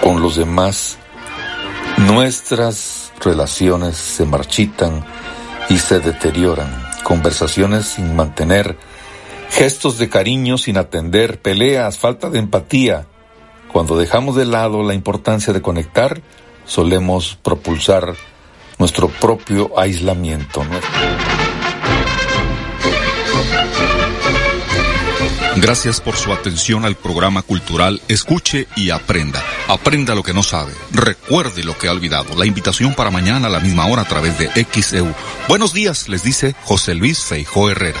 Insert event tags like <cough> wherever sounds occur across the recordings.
con los demás, nuestras relaciones se marchitan y se deterioran. Conversaciones sin mantener, gestos de cariño sin atender, peleas, falta de empatía. Cuando dejamos de lado la importancia de conectar, solemos propulsar nuestro propio aislamiento. Gracias por su atención al programa cultural Escuche y Aprenda. Aprenda lo que no sabe. Recuerde lo que ha olvidado. La invitación para mañana a la misma hora a través de XEU. Buenos días, les dice José Luis Feijó Herrera.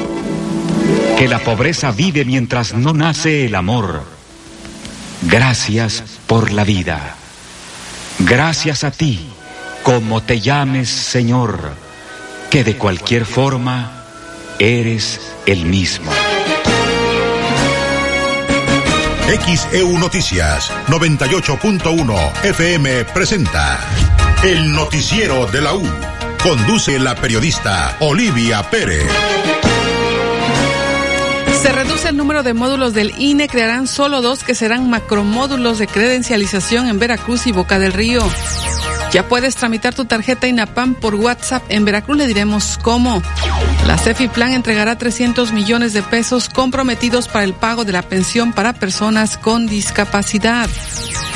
que la pobreza vive mientras no nace el amor. Gracias por la vida. Gracias a ti, como te llames Señor, que de cualquier forma eres el mismo. XEU Noticias 98.1 FM presenta El Noticiero de la U. Conduce la periodista Olivia Pérez. Se reduce el número de módulos del INE, crearán solo dos que serán macromódulos de credencialización en Veracruz y Boca del Río. Ya puedes tramitar tu tarjeta INAPAM por WhatsApp. En Veracruz le diremos cómo. La Plan entregará 300 millones de pesos comprometidos para el pago de la pensión para personas con discapacidad.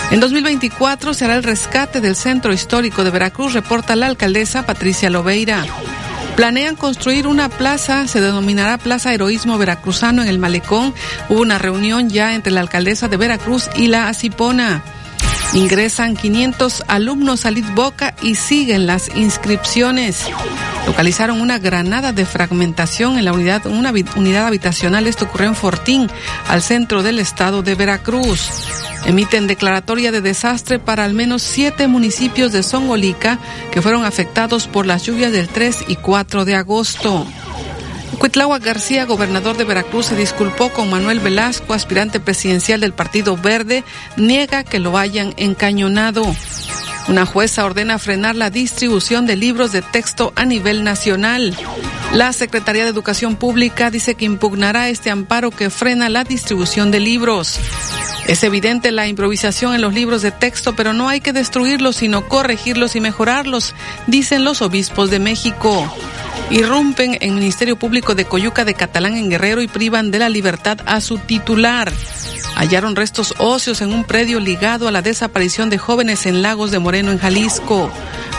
En 2024 será el rescate del centro histórico de Veracruz, reporta la alcaldesa Patricia Lobeira. Planean construir una plaza, se denominará Plaza Heroísmo Veracruzano en el Malecón. Hubo una reunión ya entre la alcaldesa de Veracruz y la Acipona. Ingresan 500 alumnos a Boca y siguen las inscripciones. Localizaron una granada de fragmentación en la unidad, una unidad habitacional. Esto ocurrió en Fortín, al centro del estado de Veracruz. Emiten declaratoria de desastre para al menos siete municipios de Songolica que fueron afectados por las lluvias del 3 y 4 de agosto. Cuitlagua García, gobernador de Veracruz, se disculpó con Manuel Velasco, aspirante presidencial del Partido Verde, niega que lo hayan encañonado. Una jueza ordena frenar la distribución de libros de texto a nivel nacional. La Secretaría de Educación Pública dice que impugnará este amparo que frena la distribución de libros. Es evidente la improvisación en los libros de texto, pero no hay que destruirlos, sino corregirlos y mejorarlos, dicen los obispos de México. Irrumpen en Ministerio Público de Coyuca de Catalán en Guerrero y privan de la libertad a su titular. Hallaron restos óseos en un predio ligado a la desaparición de jóvenes en Lagos de Moreno, en Jalisco.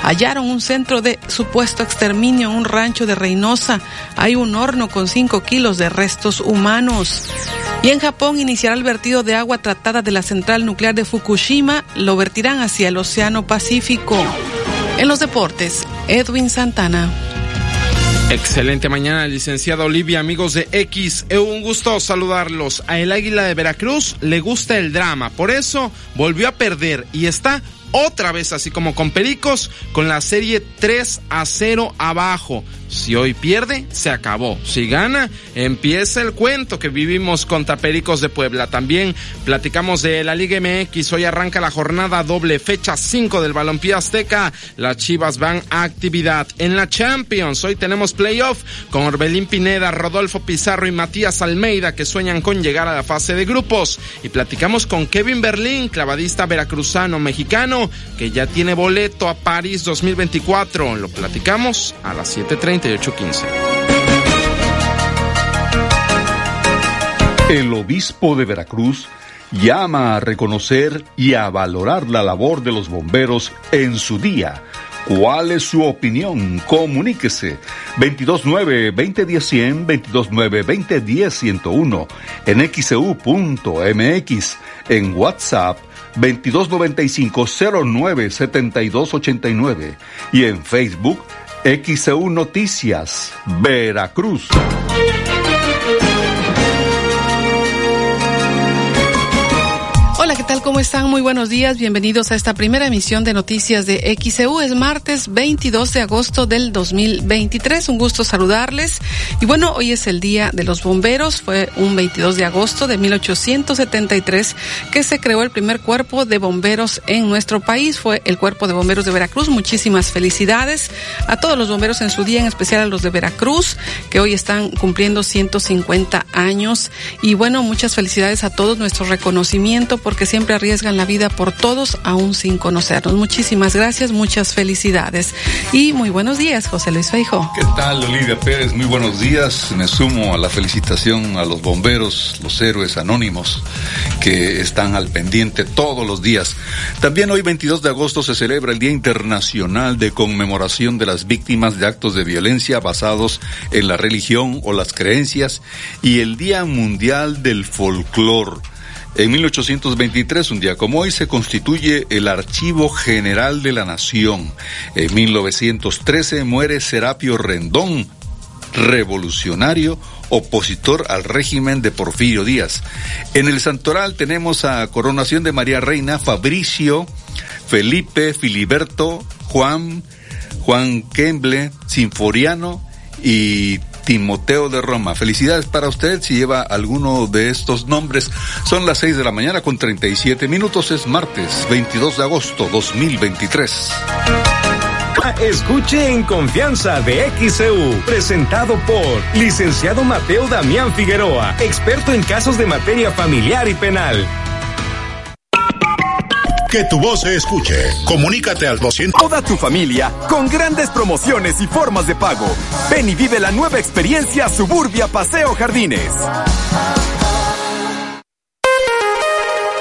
Hallaron un centro de supuesto exterminio en un rancho de Reynosa. Hay un horno con 5 kilos de restos humanos. Y en Japón iniciará el vertido de agua tratada de la central nuclear de Fukushima. Lo vertirán hacia el Océano Pacífico. En los deportes, Edwin Santana. Excelente mañana, licenciada Olivia, amigos de X. Eh, un gusto saludarlos. A el Águila de Veracruz le gusta el drama, por eso volvió a perder y está otra vez así como con Pericos con la serie 3 a 0 abajo. Si hoy pierde, se acabó. Si gana, empieza el cuento que vivimos contra Pericos de Puebla. También platicamos de la Liga MX. Hoy arranca la jornada doble, fecha 5 del Balompié Azteca. Las Chivas van a actividad. En la Champions, hoy tenemos playoff con Orbelín Pineda, Rodolfo Pizarro y Matías Almeida que sueñan con llegar a la fase de grupos. Y platicamos con Kevin Berlín, clavadista veracruzano mexicano, que ya tiene boleto a París 2024. Lo platicamos a las 7.30 y 8.15. El obispo de Veracruz llama a reconocer y a valorar la labor de los bomberos en su día. ¿Cuál es su opinión? Comuníquese 229-2010-100, 229-2010-101, en xeu.mx, e en WhatsApp 2295-097289 y en Facebook XEU Noticias, Veracruz. ¿Cómo están? Muy buenos días. Bienvenidos a esta primera emisión de noticias de XEU. Es martes 22 de agosto del 2023. Un gusto saludarles. Y bueno, hoy es el Día de los Bomberos. Fue un 22 de agosto de 1873 que se creó el primer cuerpo de bomberos en nuestro país. Fue el Cuerpo de Bomberos de Veracruz. Muchísimas felicidades a todos los bomberos en su día, en especial a los de Veracruz, que hoy están cumpliendo 150 años. Y bueno, muchas felicidades a todos. Nuestro reconocimiento porque siempre arriesgan la vida por todos, aún sin conocernos. Muchísimas gracias, muchas felicidades. Y muy buenos días, José Luis Feijo. ¿Qué tal, Olivia Pérez? Muy buenos días. Me sumo a la felicitación a los bomberos, los héroes anónimos que están al pendiente todos los días. También hoy, 22 de agosto, se celebra el Día Internacional de Conmemoración de las Víctimas de Actos de Violencia basados en la religión o las creencias y el Día Mundial del Folclor. En 1823, un día como hoy, se constituye el Archivo General de la Nación. En 1913 muere Serapio Rendón, revolucionario, opositor al régimen de Porfirio Díaz. En el Santoral tenemos a coronación de María Reina, Fabricio, Felipe, Filiberto, Juan, Juan Kemble, Sinforiano y Timoteo de Roma. Felicidades para usted si lleva alguno de estos nombres. Son las 6 de la mañana con 37 minutos. Es martes 22 de agosto 2023. Escuche en confianza de XEU, presentado por licenciado Mateo Damián Figueroa, experto en casos de materia familiar y penal. Que tu voz se escuche. Comunícate al 200. Toda tu familia con grandes promociones y formas de pago. Ven y vive la nueva experiencia Suburbia Paseo Jardines.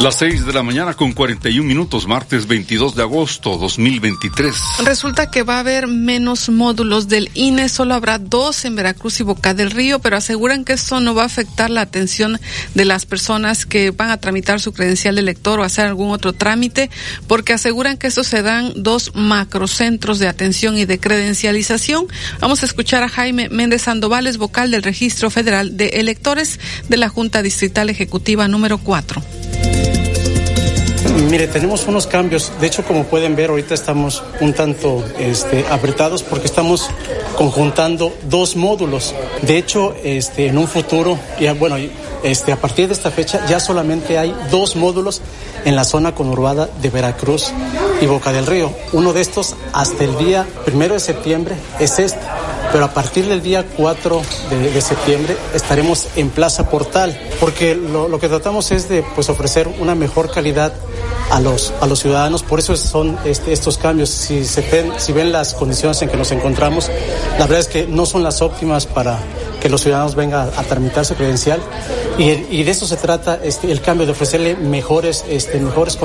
Las 6 de la mañana con 41 minutos, martes 22 de agosto 2023. Resulta que va a haber menos módulos del INE, solo habrá dos en Veracruz y Boca del Río, pero aseguran que esto no va a afectar la atención de las personas que van a tramitar su credencial de elector o hacer algún otro trámite, porque aseguran que estos se dan dos macrocentros de atención y de credencialización. Vamos a escuchar a Jaime Méndez Sandovales, vocal del Registro Federal de Electores de la Junta Distrital Ejecutiva número 4. Mire, tenemos unos cambios. De hecho, como pueden ver, ahorita estamos un tanto este, apretados porque estamos conjuntando dos módulos. De hecho, este, en un futuro, bueno, este, a partir de esta fecha ya solamente hay dos módulos en la zona conurbada de Veracruz y Boca del Río. Uno de estos hasta el día primero de septiembre es este pero a partir del día 4 de, septiembre estaremos en Plaza Portal, porque lo, que tratamos es de pues, ofrecer una mejor calidad a los, a los ciudadanos. Por eso son este, estos cambios. Si, se ven, si ven las condiciones en que nos encontramos, la verdad es que no son las óptimas para que los ciudadanos vengan a, tramitar su credencial. Y, y, de eso se trata este, el cambio, de ofrecerle mejores, este, mejores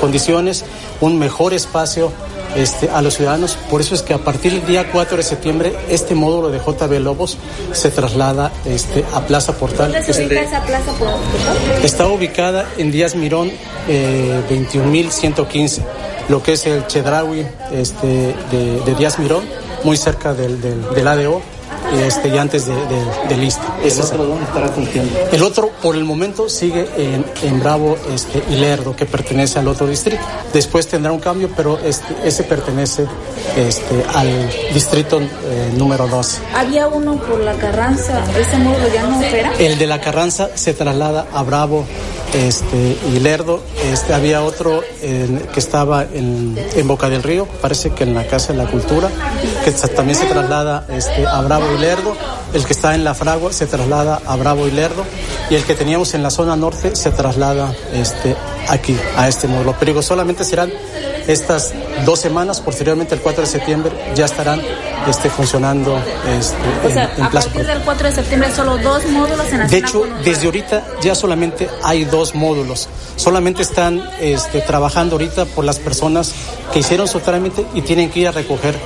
condiciones, un mejor espacio este, a los ciudadanos. Por eso es que a partir del día 4 de septiembre este módulo de JB Lobos se traslada este, a Plaza Portal. ¿Dónde se ubica esa Plaza Portal? Está ubicada en Díaz Mirón eh, 21.115, lo que es el Chedraui este, de, de Díaz Mirón, muy cerca del, del, del ADO este, y antes de, de, de lista. ¿El otro dónde estará? El otro, por el momento, sigue en, en Bravo este, y Lerdo, que pertenece al otro distrito. Después tendrá un cambio, pero este, ese pertenece este, al distrito eh, número 12. Había uno por la Carranza, ¿ese módulo ya no opera? El de la Carranza se traslada a Bravo este, y Lerdo. Este, había otro en, que estaba en, en, Boca del Río, parece que en la Casa de la Cultura, que también se traslada este, a Bravo y Lerdo. El que está en La Fragua se traslada a Bravo y Lerdo. Y el que teníamos en la zona norte se traslada este, aquí, a este módulo. Pero digo, solamente serán estas dos semanas, posteriormente el 4 de septiembre, ya estarán este, funcionando este, o sea, en, en a partir del 4 de septiembre solo dos módulos en la De hecho, desde ahorita ya solamente hay dos módulos. Solamente están este, trabajando ahorita por las personas que hicieron su trámite y tienen que ir a recoger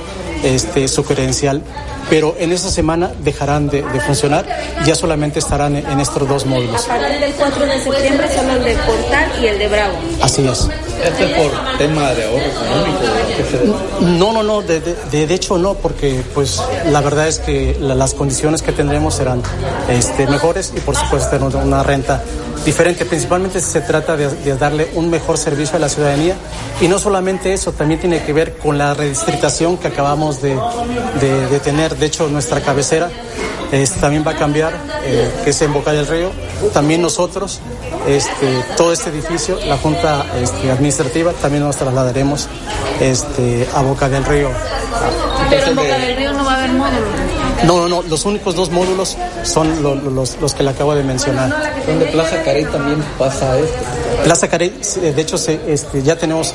este, su credencial. Pero en esta semana dejarán de, de funcionar ya solamente estarán en, en estos dos módulos. A partir del 4 de septiembre solo el de Portal y el de Bravo. Así es. ¿Esto es por tema de ahorro económico? ¿o qué se- No, no, no, de, de, de hecho no, porque pues la verdad es que la- las condiciones que tendremos serán este, mejores y por supuesto tener una renta diferente. Principalmente se trata de, de darle un mejor servicio a la ciudadanía y no solamente eso, también tiene que ver con la redistritación que acabamos de, de- de tener. De hecho, nuestra cabecera este, también va a cambiar, eh, que es en Boca del Río. También nosotros, este, todo este edificio, la Junta este, Administrativa, también nos trasladaremos este, a Boca del Río. Pero en Boca del Río no va a haber. No, no, no, los únicos dos módulos son lo- lo- los, los que le acabo de mencionar. ¿Dónde Plaza Carey también pasa esto? Plaza Carey, eh, de hecho, se, este, ya tenemos eh,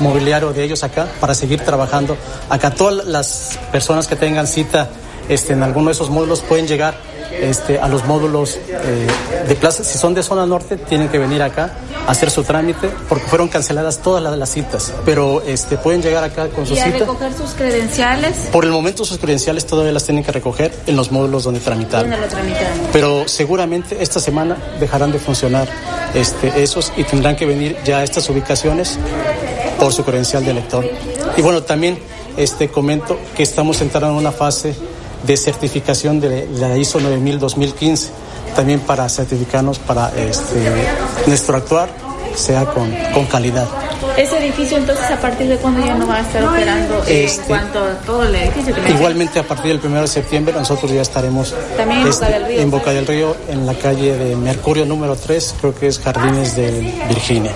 mobiliario de ellos acá para seguir trabajando. Acá todas las personas que tengan cita este, en alguno de esos módulos pueden llegar este, a los módulos eh, de plaza. Si son de zona norte, tienen que venir acá a hacer su trámite porque fueron canceladas todas las, las citas. Pero este, pueden llegar acá con su Y a cita. recoger sus credenciales, Por el momento sus credenciales todavía las tienen que recoger en los módulos donde tramitaron. ¿dónde lo tramitan? Pero seguramente esta semana dejarán de funcionar este, esos y tendrán que venir ya a estas ubicaciones por su credencial de elector. Y bueno, también este, comento que estamos entrando en una fase de certificación de la ISO 9000-2015, también para certificarnos para este, nuestro actuar sea con, con calidad. Ese edificio entonces a partir de cuándo ya no va a estar operando en Este, cuanto a todo el edificio que me Igualmente a partir del 1 de septiembre nosotros ya estaremos También en Boca del Río. en Boca del Río, en la calle de Mercurio número 3, creo que es Jardines de Virginia.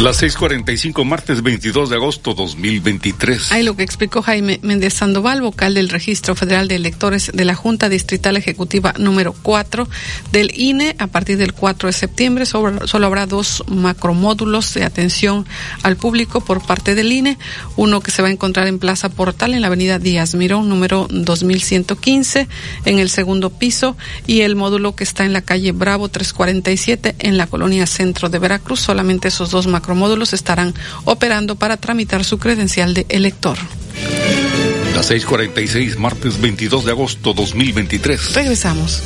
Las 6:45, martes 22 de agosto 2023. Ahí lo que explicó Jaime Méndez Sandoval, vocal del Registro Federal de Electores de la Junta Distrital Ejecutiva número 4 del INE. A partir del 4 de septiembre solo habrá dos macromódulos de atención al público por parte del INE. Uno que se va a encontrar en Plaza Portal, en la avenida Díaz Mirón, número 2115, en el segundo piso, y el módulo que está en la calle Bravo 347, en la colonia Centro de Veracruz. Solamente esos dos macromódulos estarán operando para tramitar su credencial de elector. Las 6:46, martes 22 de agosto 2023. Regresamos.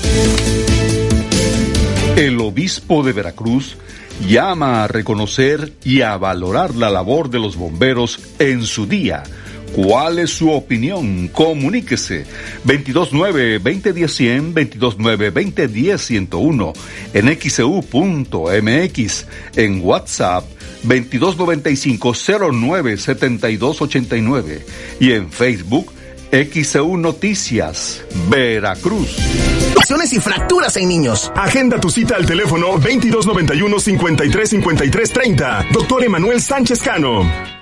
El obispo de Veracruz llama a reconocer y a valorar la labor de los bomberos en su día. ¿Cuál es su opinión? Comuníquese 229-2010-100, 229-2010-101, en xeu.mx, en WhatsApp 2295-097289 y en Facebook XEU Noticias, Veracruz. Lesiones y fracturas en niños. Agenda tu cita al teléfono 2291-535330. Doctor Emanuel Sánchez Cano.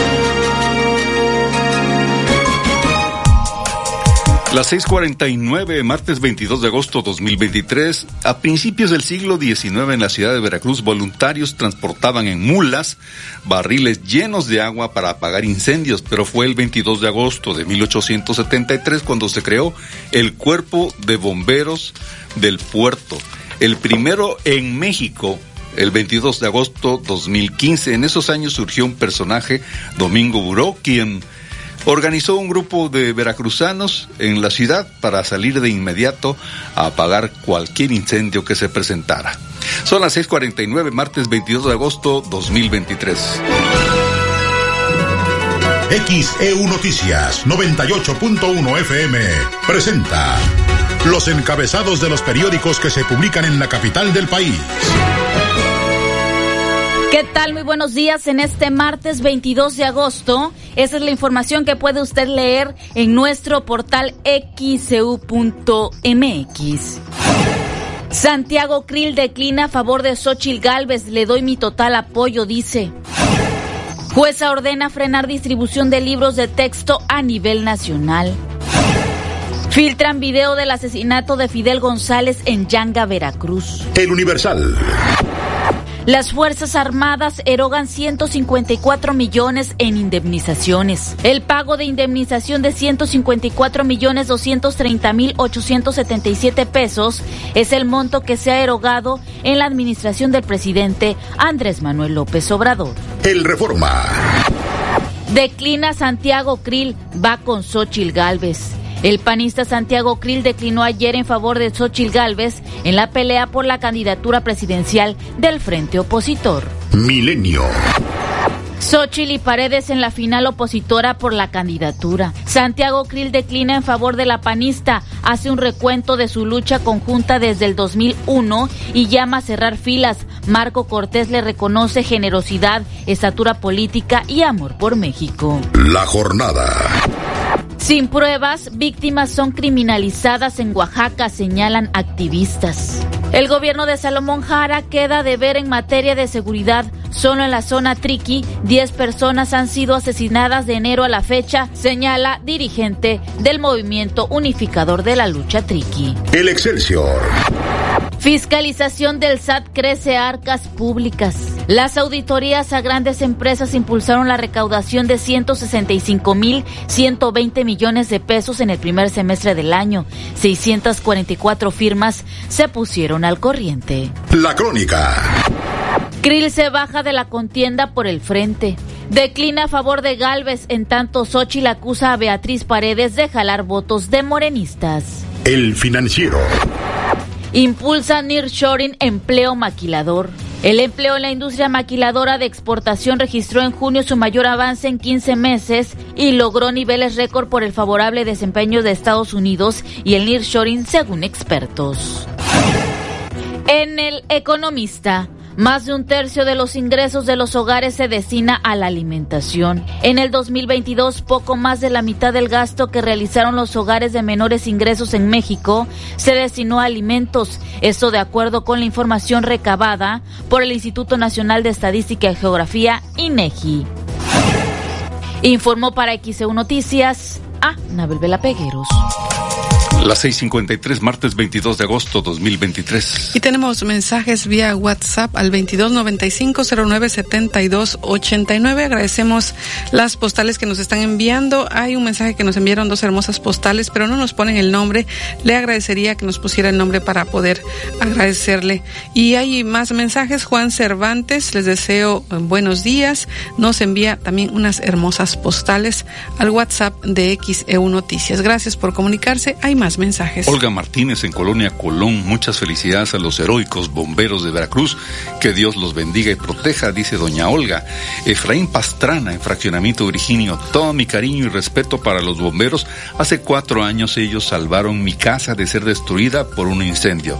Las 6:49, martes 22 de agosto 2023. A principios del siglo XIX en la ciudad de Veracruz, voluntarios transportaban en mulas barriles llenos de agua para apagar incendios, pero fue el 22 de agosto de 1873 cuando se creó el Cuerpo de Bomberos del Puerto, el primero en México el 22 de agosto 2015. En esos años surgió un personaje, Domingo Buró, quien organizó un grupo de veracruzanos en la ciudad para salir de inmediato a apagar cualquier incendio que se presentara. Son las 6:49, martes 22 de agosto 2023. XEU Noticias 98.1 FM presenta los encabezados de los periódicos que se publican en la capital del país. ¿Qué tal? Muy buenos días en este martes 22 de agosto. Esa es la información que puede usted leer en nuestro portal xcu.mx. Santiago Krill declina a favor de Xochil Gálvez. Le doy mi total apoyo, dice. Jueza ordena frenar distribución de libros de texto a nivel nacional. Filtran video del asesinato de Fidel González en Yanga, Veracruz. El Universal. Las Fuerzas Armadas erogan 154 millones en indemnizaciones. El pago de indemnización de 154 millones 230 mil 877 pesos es el monto que se ha erogado en la administración del presidente Andrés Manuel López Obrador. El Reforma. Declina Santiago Krill, va con Xochil Gálvez. El panista Santiago Krill declinó ayer en favor de Xochil Gálvez en la pelea por la candidatura presidencial del frente opositor. Milenio. Xochitl y Paredes en la final opositora por la candidatura. Santiago Krill declina en favor de la panista, hace un recuento de su lucha conjunta desde el 2001 y llama a cerrar filas. Marco Cortés le reconoce generosidad, estatura política y amor por México. La jornada. Sin pruebas, víctimas son criminalizadas en Oaxaca, señalan activistas. El gobierno de Salomón Jara queda de ver en materia de seguridad. Solo en la zona Triqui, 10 personas han sido asesinadas de enero a la fecha, señala dirigente del movimiento unificador de la lucha Triqui. El Excelsior. Fiscalización del SAT crece arcas públicas. Las auditorías a grandes empresas impulsaron la recaudación de 165 mil 120 millones de pesos en el primer semestre del año. 644 firmas se pusieron al corriente. La crónica. Krill se baja de la contienda por el frente. Declina a favor de Galvez, en tanto Xochitl acusa a Beatriz Paredes de jalar votos de morenistas. El financiero. Impulsa Nearshoring empleo maquilador. El empleo en la industria maquiladora de exportación registró en junio su mayor avance en 15 meses y logró niveles récord por el favorable desempeño de Estados Unidos y el nearshoring según expertos. En el Economista, más de un tercio de los ingresos de los hogares se destina a la alimentación. En el 2022, poco más de la mitad del gasto que realizaron los hogares de menores ingresos en México se destinó a alimentos. Esto de acuerdo con la información recabada por el Instituto Nacional de Estadística y Geografía, INEGI. Informó para XEU Noticias a Nabel Vela Pegueros. Las 6:53, martes 22 de agosto 2023. Y tenemos mensajes vía WhatsApp al 2295-097289. Agradecemos las postales que nos están enviando. Hay un mensaje que nos enviaron dos hermosas postales, pero no nos ponen el nombre. Le agradecería que nos pusiera el nombre para poder agradecerle. Y hay más mensajes. Juan Cervantes, les deseo buenos días. Nos envía también unas hermosas postales al WhatsApp de XEU Noticias. Gracias por comunicarse. Hay más mensajes. Olga Martínez en Colonia Colón, muchas felicidades a los heroicos bomberos de Veracruz. Que Dios los bendiga y proteja, dice doña Olga. Efraín Pastrana en Fraccionamiento Virginio, todo mi cariño y respeto para los bomberos. Hace cuatro años ellos salvaron mi casa de ser destruida por un incendio.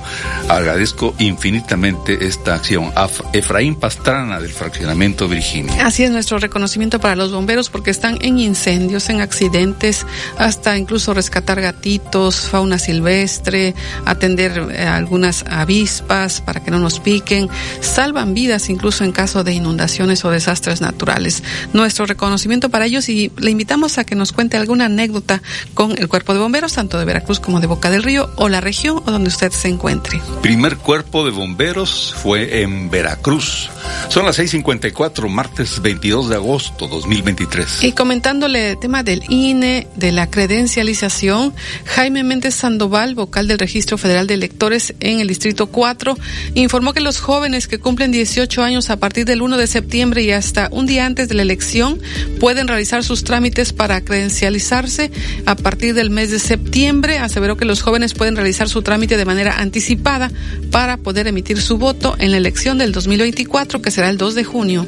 Agradezco infinitamente esta acción. A Efraín Pastrana del Fraccionamiento Virginio. Así es nuestro reconocimiento para los bomberos porque están en incendios, en accidentes, hasta incluso rescatar gatitos, fauna silvestre, atender eh, algunas avispas para que no nos piquen, salvan vidas incluso en caso de inundaciones o desastres naturales. Nuestro reconocimiento para ellos y le invitamos a que nos cuente alguna anécdota con el cuerpo de bomberos, tanto de Veracruz como de Boca del Río o la región o donde usted se encuentre. Primer cuerpo de bomberos fue en Veracruz. Son las 6:54, martes 22 de agosto 2023. Y comentándole el tema del INE, de la credencialización, Jaime Sandoval, vocal del Registro Federal de Electores en el Distrito 4, informó que los jóvenes que cumplen 18 años a partir del 1 de septiembre y hasta un día antes de la elección pueden realizar sus trámites para credencializarse a partir del mes de septiembre. Aseveró que los jóvenes pueden realizar su trámite de manera anticipada para poder emitir su voto en la elección del 2024, que será el 2 de junio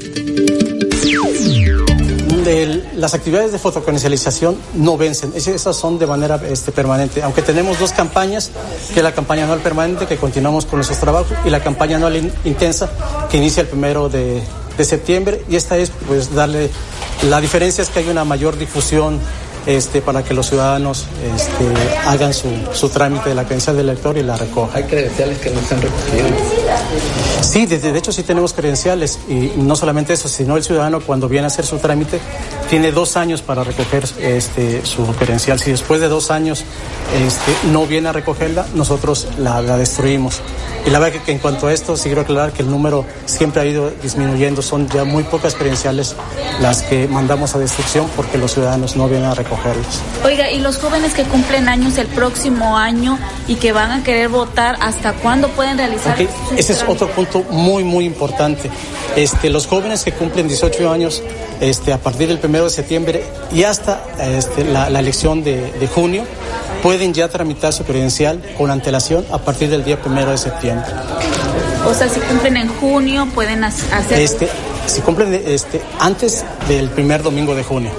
las actividades de fotocomercialización no vencen, esas son de manera este, permanente, aunque tenemos dos campañas, que es la campaña anual permanente, que continuamos con nuestros trabajos, y la campaña anual intensa, que inicia el primero de, septiembre, y esta es pues darle, la diferencia es que hay una mayor difusión este, para que los ciudadanos este, hagan su, trámite de la credencial del elector y la recojan. ¿Hay credenciales que no se han recogido? Sí, de, de, hecho sí tenemos credenciales y no solamente eso, sino el ciudadano cuando viene a hacer su trámite tiene dos años para recoger este, su credencial. Si después de dos años este, no viene a recogerla, nosotros la, la destruimos. Y la verdad que, que, en cuanto a esto, sí quiero aclarar que el número siempre ha ido disminuyendo, son ya muy pocas credenciales las que mandamos a destrucción porque los ciudadanos no vienen a recoger Oiga, ¿y los jóvenes que cumplen años el próximo año y que van a querer votar, hasta cuándo pueden realizar? Okay. Ese es otro punto muy, muy importante. Este, los jóvenes que cumplen 18 años este, a partir del primero de septiembre y hasta este, la, la, elección de, de, junio pueden ya tramitar su credencial con antelación a partir del día primero de septiembre. O sea, si cumplen en junio, pueden hacer. Este, si cumplen este, antes del primer domingo de junio.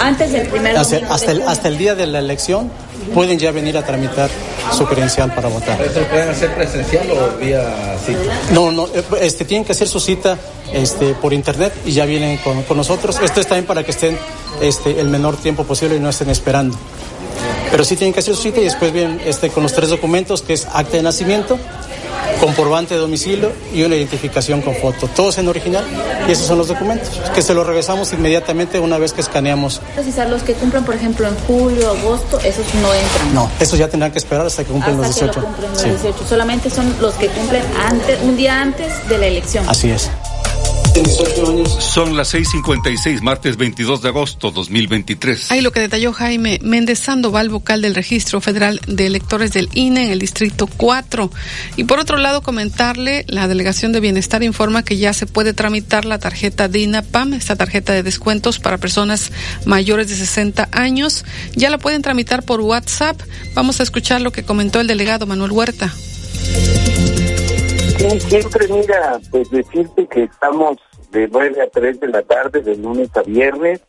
Antes del primer o sea, hasta, el, hasta el día de la elección pueden ya venir a tramitar su credencial para votar. ¿Eso pueden hacer presencial o vía cita? No, no, este, tienen que hacer su cita este, por internet y ya vienen con, con nosotros. Esto es también para que estén este, el menor tiempo posible y no estén esperando. Pero sí tienen que hacer su cita y después vienen este, con los tres documentos, que es acta de nacimiento, comprobante de domicilio y una identificación con foto. Todos en original y esos son los documentos que se los regresamos inmediatamente una vez que escaneamos. Entonces, los que cumplan, por ejemplo, en julio, agosto, esos no entran. No, esos ya tendrán que esperar hasta que cumplen hasta los 18. Que cumplen los 18. Sí. Solamente son los que cumplen antes, un día antes de la elección. Así es. 18 años. Son las 6:56, martes 22 de agosto 2023. Ahí lo que detalló Jaime Méndez Sandoval, vocal del Registro Federal de Electores del INE en el Distrito 4. Y por otro lado, comentarle, la Delegación de Bienestar informa que ya se puede tramitar la tarjeta de INAPAM, esta tarjeta de descuentos para personas mayores de 60 años. Ya la pueden tramitar por WhatsApp. Vamos a escuchar lo que comentó el delegado Manuel Huerta. Sí, siempre mira, pues decirte que estamos de 9 a 3 de la tarde, de lunes a viernes,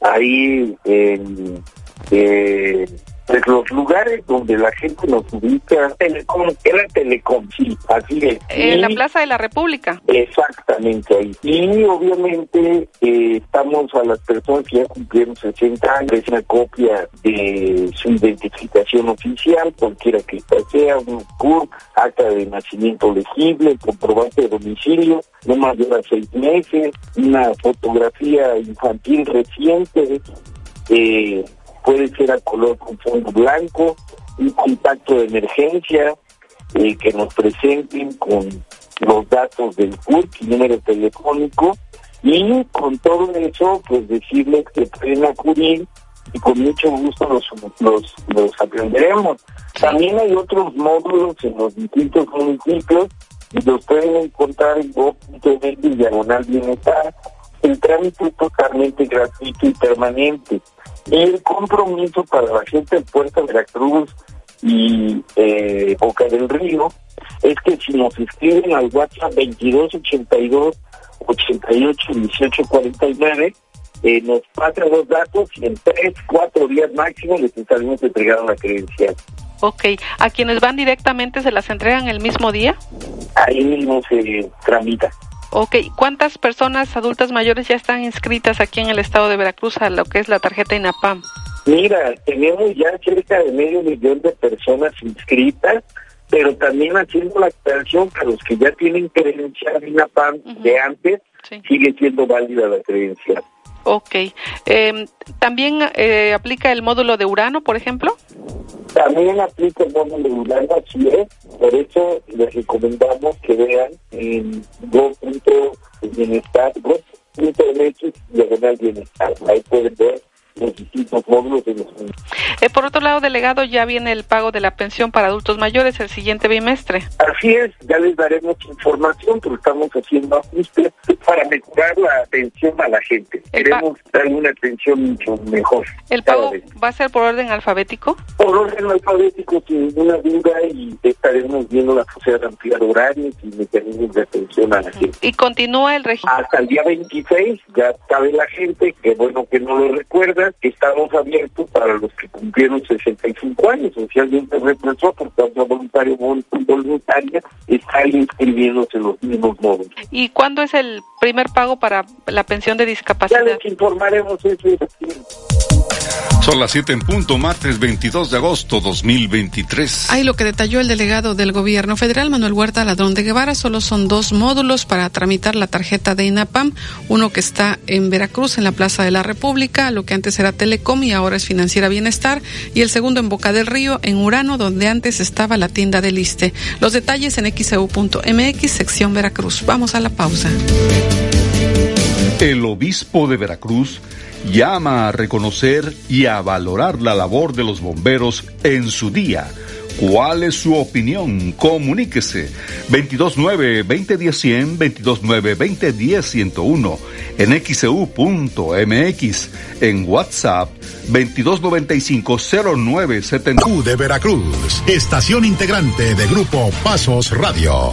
ahí en eh, pues los lugares donde la gente nos ubica, Telecom, era Telecom, sí, así es. En y, la Plaza de la República. Exactamente ahí. Y obviamente eh, estamos a las personas que ya cumplieron 60 años, es una copia de su identificación oficial, cualquiera que sea, un CUR, acta de nacimiento legible, comprobante de domicilio, no mayor a seis meses, una fotografía infantil reciente, eh, puede ser a color con fondo blanco, un contacto de emergencia eh, que nos presenten con los datos del CURP y número telefónico y con todo eso pues decirles que pueden acudir y con mucho gusto los, los, los atenderemos. También hay otros módulos en los distintos municipios y los pueden encontrar en go.mx diagonal bienestar. El trámite es totalmente gratuito y permanente. El compromiso para la gente de Puerto Veracruz y eh, Boca del Río es que si nos escriben al WhatsApp 2282 88 18 49 eh, nos pasan los datos y en tres, cuatro días máximo les estaremos entregando la credencial. Ok, ¿a quienes van directamente se las entregan el mismo día? Ahí mismo se tramita. Ok, ¿cuántas personas adultas mayores ya están inscritas aquí en el estado de Veracruz a lo que es la tarjeta INAPAM? Mira, tenemos ya cerca de medio millón de personas inscritas, pero también haciendo la aclaración que los que ya tienen credencial INAPAM de antes, sigue siendo válida la credencial. Ok. Eh, ¿También eh, aplica el módulo de Urano, por ejemplo? También aplica el de Urano, así es. Por eso les recomendamos que vean en go.bienestar, go.mx, diagonal bienestar. Ahí pueden ver los distintos módulos de los eh, por otro lado, delegado, ya viene el pago de la pensión para adultos mayores el siguiente bimestre. Así es, ya les daremos información, pero estamos haciendo ajustes para mejorar la atención a la gente. Queremos dar una atención mucho mejor. ¿El pago va a ser por orden alfabético? Por orden alfabético, sin ninguna duda, y estaremos viendo la posibilidad de ampliar horarios y mecanismos de atención a la gente. ¿Y continúa el régimen? Hasta el día 26, ya sabe la gente, que bueno que no lo recuerda, que estamos abiertos para los que cumplieron 65 años, socialmente represó por tanto voluntario o voluntaria, está inscribiéndose en los mismos módulos. ¿Y cuándo es el primer pago para la pensión de discapacidad? Ya les informaremos eso. Son las 7 en punto, martes 22 de agosto 2023. Ahí lo que detalló el delegado del gobierno federal, Manuel Huerta Ladrón de Guevara, solo son dos módulos para tramitar la tarjeta de INAPAM, uno que está en Veracruz, en la Plaza de la República, lo que antes era Telecom y ahora es Financiera Bienestar, y el segundo en Boca del Río, en Urano, donde antes estaba la tienda del Liste. Los detalles en xeu.mx, sección Veracruz. Vamos a la pausa. El obispo de Veracruz llama a reconocer y a valorar la labor de los bomberos en su día. ¿Cuál es su opinión? Comuníquese 229-2010-100, 229-2010-101, en xeu.mx, en WhatsApp 2295-0970. de Veracruz, estación integrante de Grupo Pasos Radio.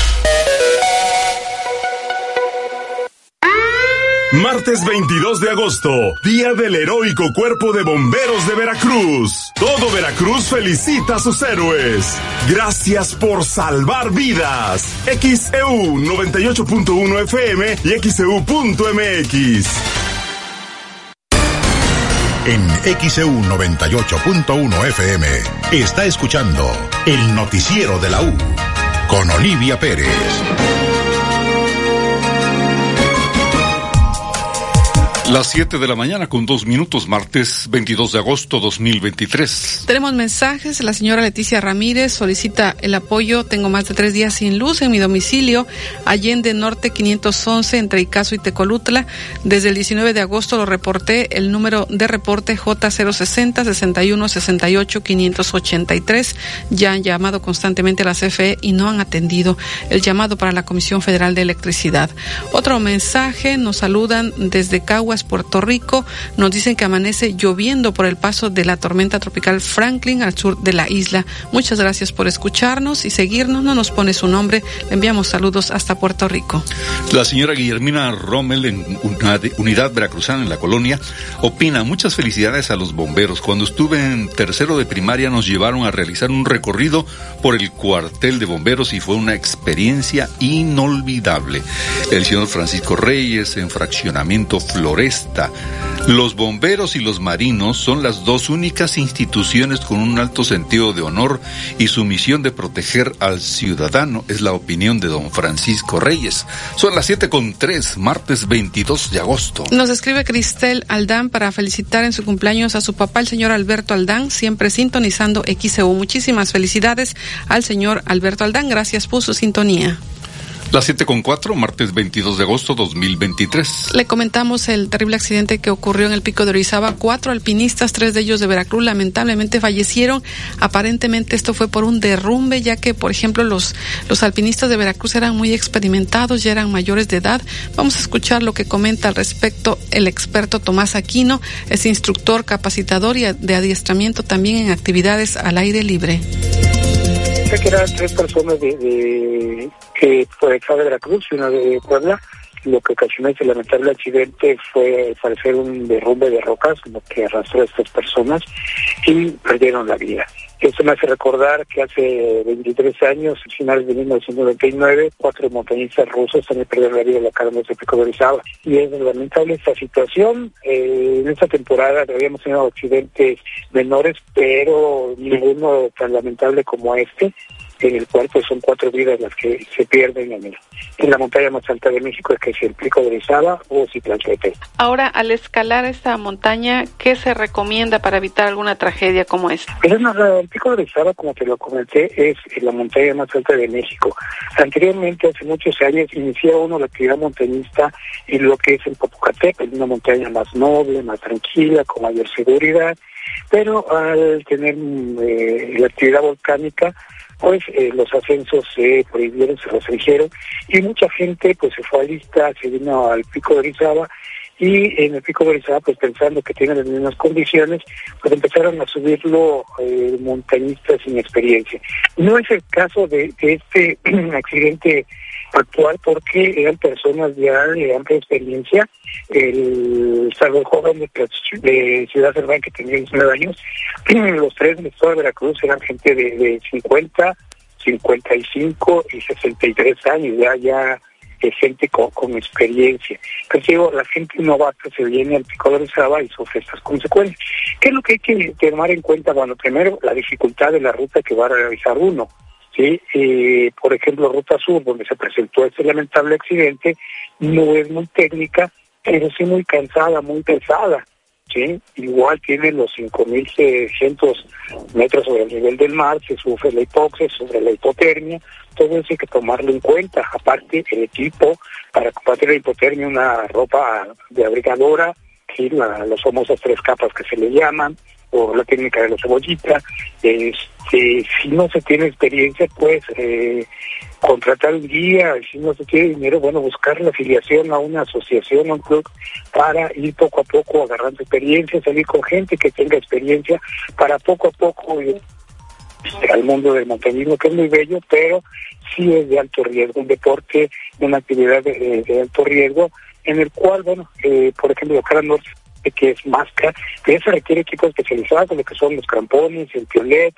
Martes 22 de agosto, Día del Heroico Cuerpo de Bomberos de Veracruz. Todo Veracruz felicita a sus héroes. Gracias por salvar vidas. XEU 98.1 FM y XEU.mx. En XEU 98.1 FM está escuchando el noticiero de la U con Olivia Pérez. Las 7 de la mañana con dos minutos, martes 22 de agosto 2023. Tenemos mensajes. La señora Leticia Ramírez solicita el apoyo. Tengo más de tres días sin luz en mi domicilio, Allende Norte 511, entre Icaso y Tecolutla. Desde el 19 de agosto lo reporté. El número de reporte J060 61 68 583. Ya han llamado constantemente a la CFE y no han atendido el llamado para la Comisión Federal de Electricidad. Otro mensaje. Nos saludan desde Caguas Puerto Rico. Nos dicen que amanece lloviendo por el paso de la tormenta tropical Franklin al sur de la isla. Muchas gracias por escucharnos y seguirnos. No nos pone su nombre. Le enviamos saludos hasta Puerto Rico. La señora Guillermina Rommel, en una unidad veracruzana en la colonia, opina muchas felicidades a los bomberos. Cuando estuve en tercero de primaria nos llevaron a realizar un recorrido por el cuartel de bomberos y fue una experiencia inolvidable. El señor Francisco Reyes en fraccionamiento Flores los bomberos y los marinos son las dos únicas instituciones con un alto sentido de honor y su misión de proteger al ciudadano es la opinión de don Francisco Reyes. Son las siete con tres, martes 22 de agosto. Nos escribe Cristel Aldán para felicitar en su cumpleaños a su papá, el señor Alberto Aldán, siempre sintonizando XEU. Muchísimas felicidades al señor Alberto Aldán. Gracias por su sintonía. Las 7 con 4, martes 22 de agosto 2023. Le comentamos el terrible accidente que ocurrió en el pico de Orizaba. Cuatro alpinistas, tres de ellos de Veracruz, lamentablemente fallecieron. Aparentemente esto fue por un derrumbe, ya que, por ejemplo, los, los alpinistas de Veracruz eran muy experimentados, ya eran mayores de edad. Vamos a escuchar lo que comenta al respecto el experto Tomás Aquino, es instructor, capacitador y de adiestramiento también en actividades al aire libre que eran tres personas de, de que fue de Veracruz y una de Puebla. Lo que ocasionó ese lamentable accidente fue parecer un derrumbe de rocas, lo que arrastró a estas personas y perdieron la vida. Eso me hace recordar que hace 23 años, a finales de 1999, cuatro montañistas rusos también perdieron la vida en la carne de Pico de. Y es lamentable esta situación. Eh, en esta temporada habíamos tenido accidentes menores, pero ninguno tan lamentable como este en el cual pues son cuatro vidas las que se pierden en, en la montaña más alta de México, que es el Pico de Orizaba o Citlaltepec. Ahora, al escalar esta montaña, ¿qué se recomienda para evitar alguna tragedia como esta? Pues, el Pico de Orizaba, como te lo comenté, es la montaña más alta de México. Anteriormente, hace muchos años, inició uno la actividad montañista en lo que es el Popocatépetl, una montaña más noble, más tranquila, con mayor seguridad, pero al tener eh, la actividad volcánica, pues eh, los ascensos se prohibieron, se restringieron y mucha gente pues se fue a lista, se vino al Pico de Orizaba y en el Pico de Orizaba pues pensando que tiene las mismas condiciones, pues empezaron a subirlo eh, montañistas sin experiencia. No es el caso de, de este <clears throat> accidente actual porque eran personas ya de amplia experiencia. El salvo joven de, Ciudad Cerván que tenía 19 años, <clears throat> los tres del estado de Veracruz eran gente de, de 50, 55 y 63 años, ya ya gente con, con experiencia. Pero digo, la gente novata se viene al pico de Saba y sufre estas consecuencias. ¿Qué es lo que hay que tomar en cuenta? Bueno, primero, la dificultad de la ruta que va a realizar uno. ¿Sí? Eh, por ejemplo, Ruta Sur, donde se presentó este lamentable accidente, no es muy técnica, pero sí muy cansada, muy pesada. ¿sí? Igual tiene los 5.600 metros sobre el nivel del mar, se sufre la hipoxia, sobre la hipotermia, todo eso hay que tomarlo en cuenta. Aparte, el equipo para combatir la hipotermia, una ropa de abrigadora, ¿sí? la, las famosas tres capas que se le llaman, o la técnica de la cebollita. Este, si no se tiene experiencia, pues eh, contratar un guía, si no se tiene dinero, bueno, buscar la afiliación a una asociación, a un club, para ir poco a poco agarrando experiencia, salir con gente que tenga experiencia, para poco a poco ir al mundo del montañismo, que es muy bello, pero sí es de alto riesgo, un deporte, una actividad de, alto riesgo, en el cual, bueno, eh, por ejemplo, en norte que es máscara, que eso requiere equipos especializados, lo que son los crampones, el piolet,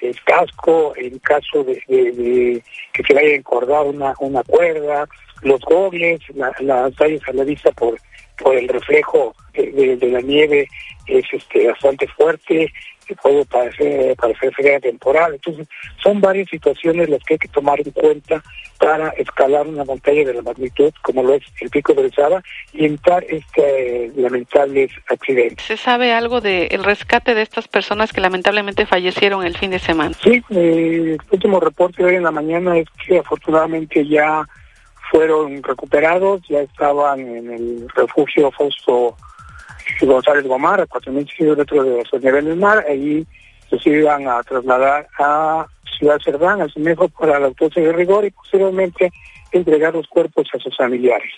el casco, en caso de, que se vaya a encordar una, una cuerda, los gobles, las tallas a la vista por, por el reflejo de, la nieve es este bastante fuerte, que puede parecer, parecer fría temporal. Entonces, son varias situaciones las que hay que tomar en cuenta para escalar una montaña de la magnitud como lo es el Pico de Orizaba y evitar este lamentable accidente. ¿Se sabe algo del rescate de estas personas que lamentablemente fallecieron el fin de semana? Sí, eh, el último reporte de hoy en la mañana es que afortunadamente ya fueron recuperados, ya estaban en el refugio Fausto González Gomar, a 4.000 kilómetros de los nivel del mar, ahí se iban a trasladar a Ciudad Cerdán, al CIMEJO, para la autopsia de rigor y posteriormente entregar los cuerpos a sus familiares.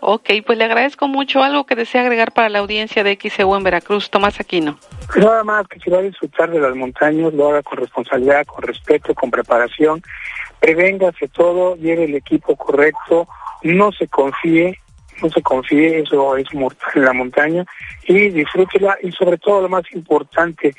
Ok, pues le agradezco mucho. ¿Algo que desea agregar para la audiencia de XEU en Veracruz? Tomás Aquino. Nada más que si va a disfrutar de las montañas, lo haga con responsabilidad, con respeto, con preparación. Prevéngase todo, lleve el equipo correcto, no se confíe, no se confíe, eso es mortal en la montaña, y disfrútela y sobre todo lo más importante,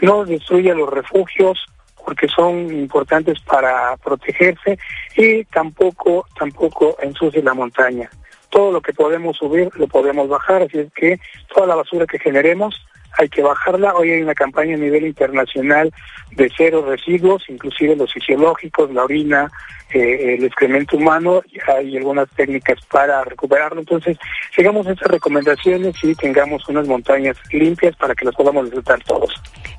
no destruya los refugios porque son importantes para protegerse y tampoco, tampoco ensucie la montaña. Todo lo que podemos subir lo podemos bajar, así es que toda la basura que generemos hay que bajarla. Hoy hay una campaña a nivel internacional de cero residuos, inclusive los fisiológicos, la orina, eh, el excremento humano, y hay algunas técnicas para recuperarlo. Entonces, sigamos esas recomendaciones y tengamos unas montañas limpias para que las podamos disfrutar todos.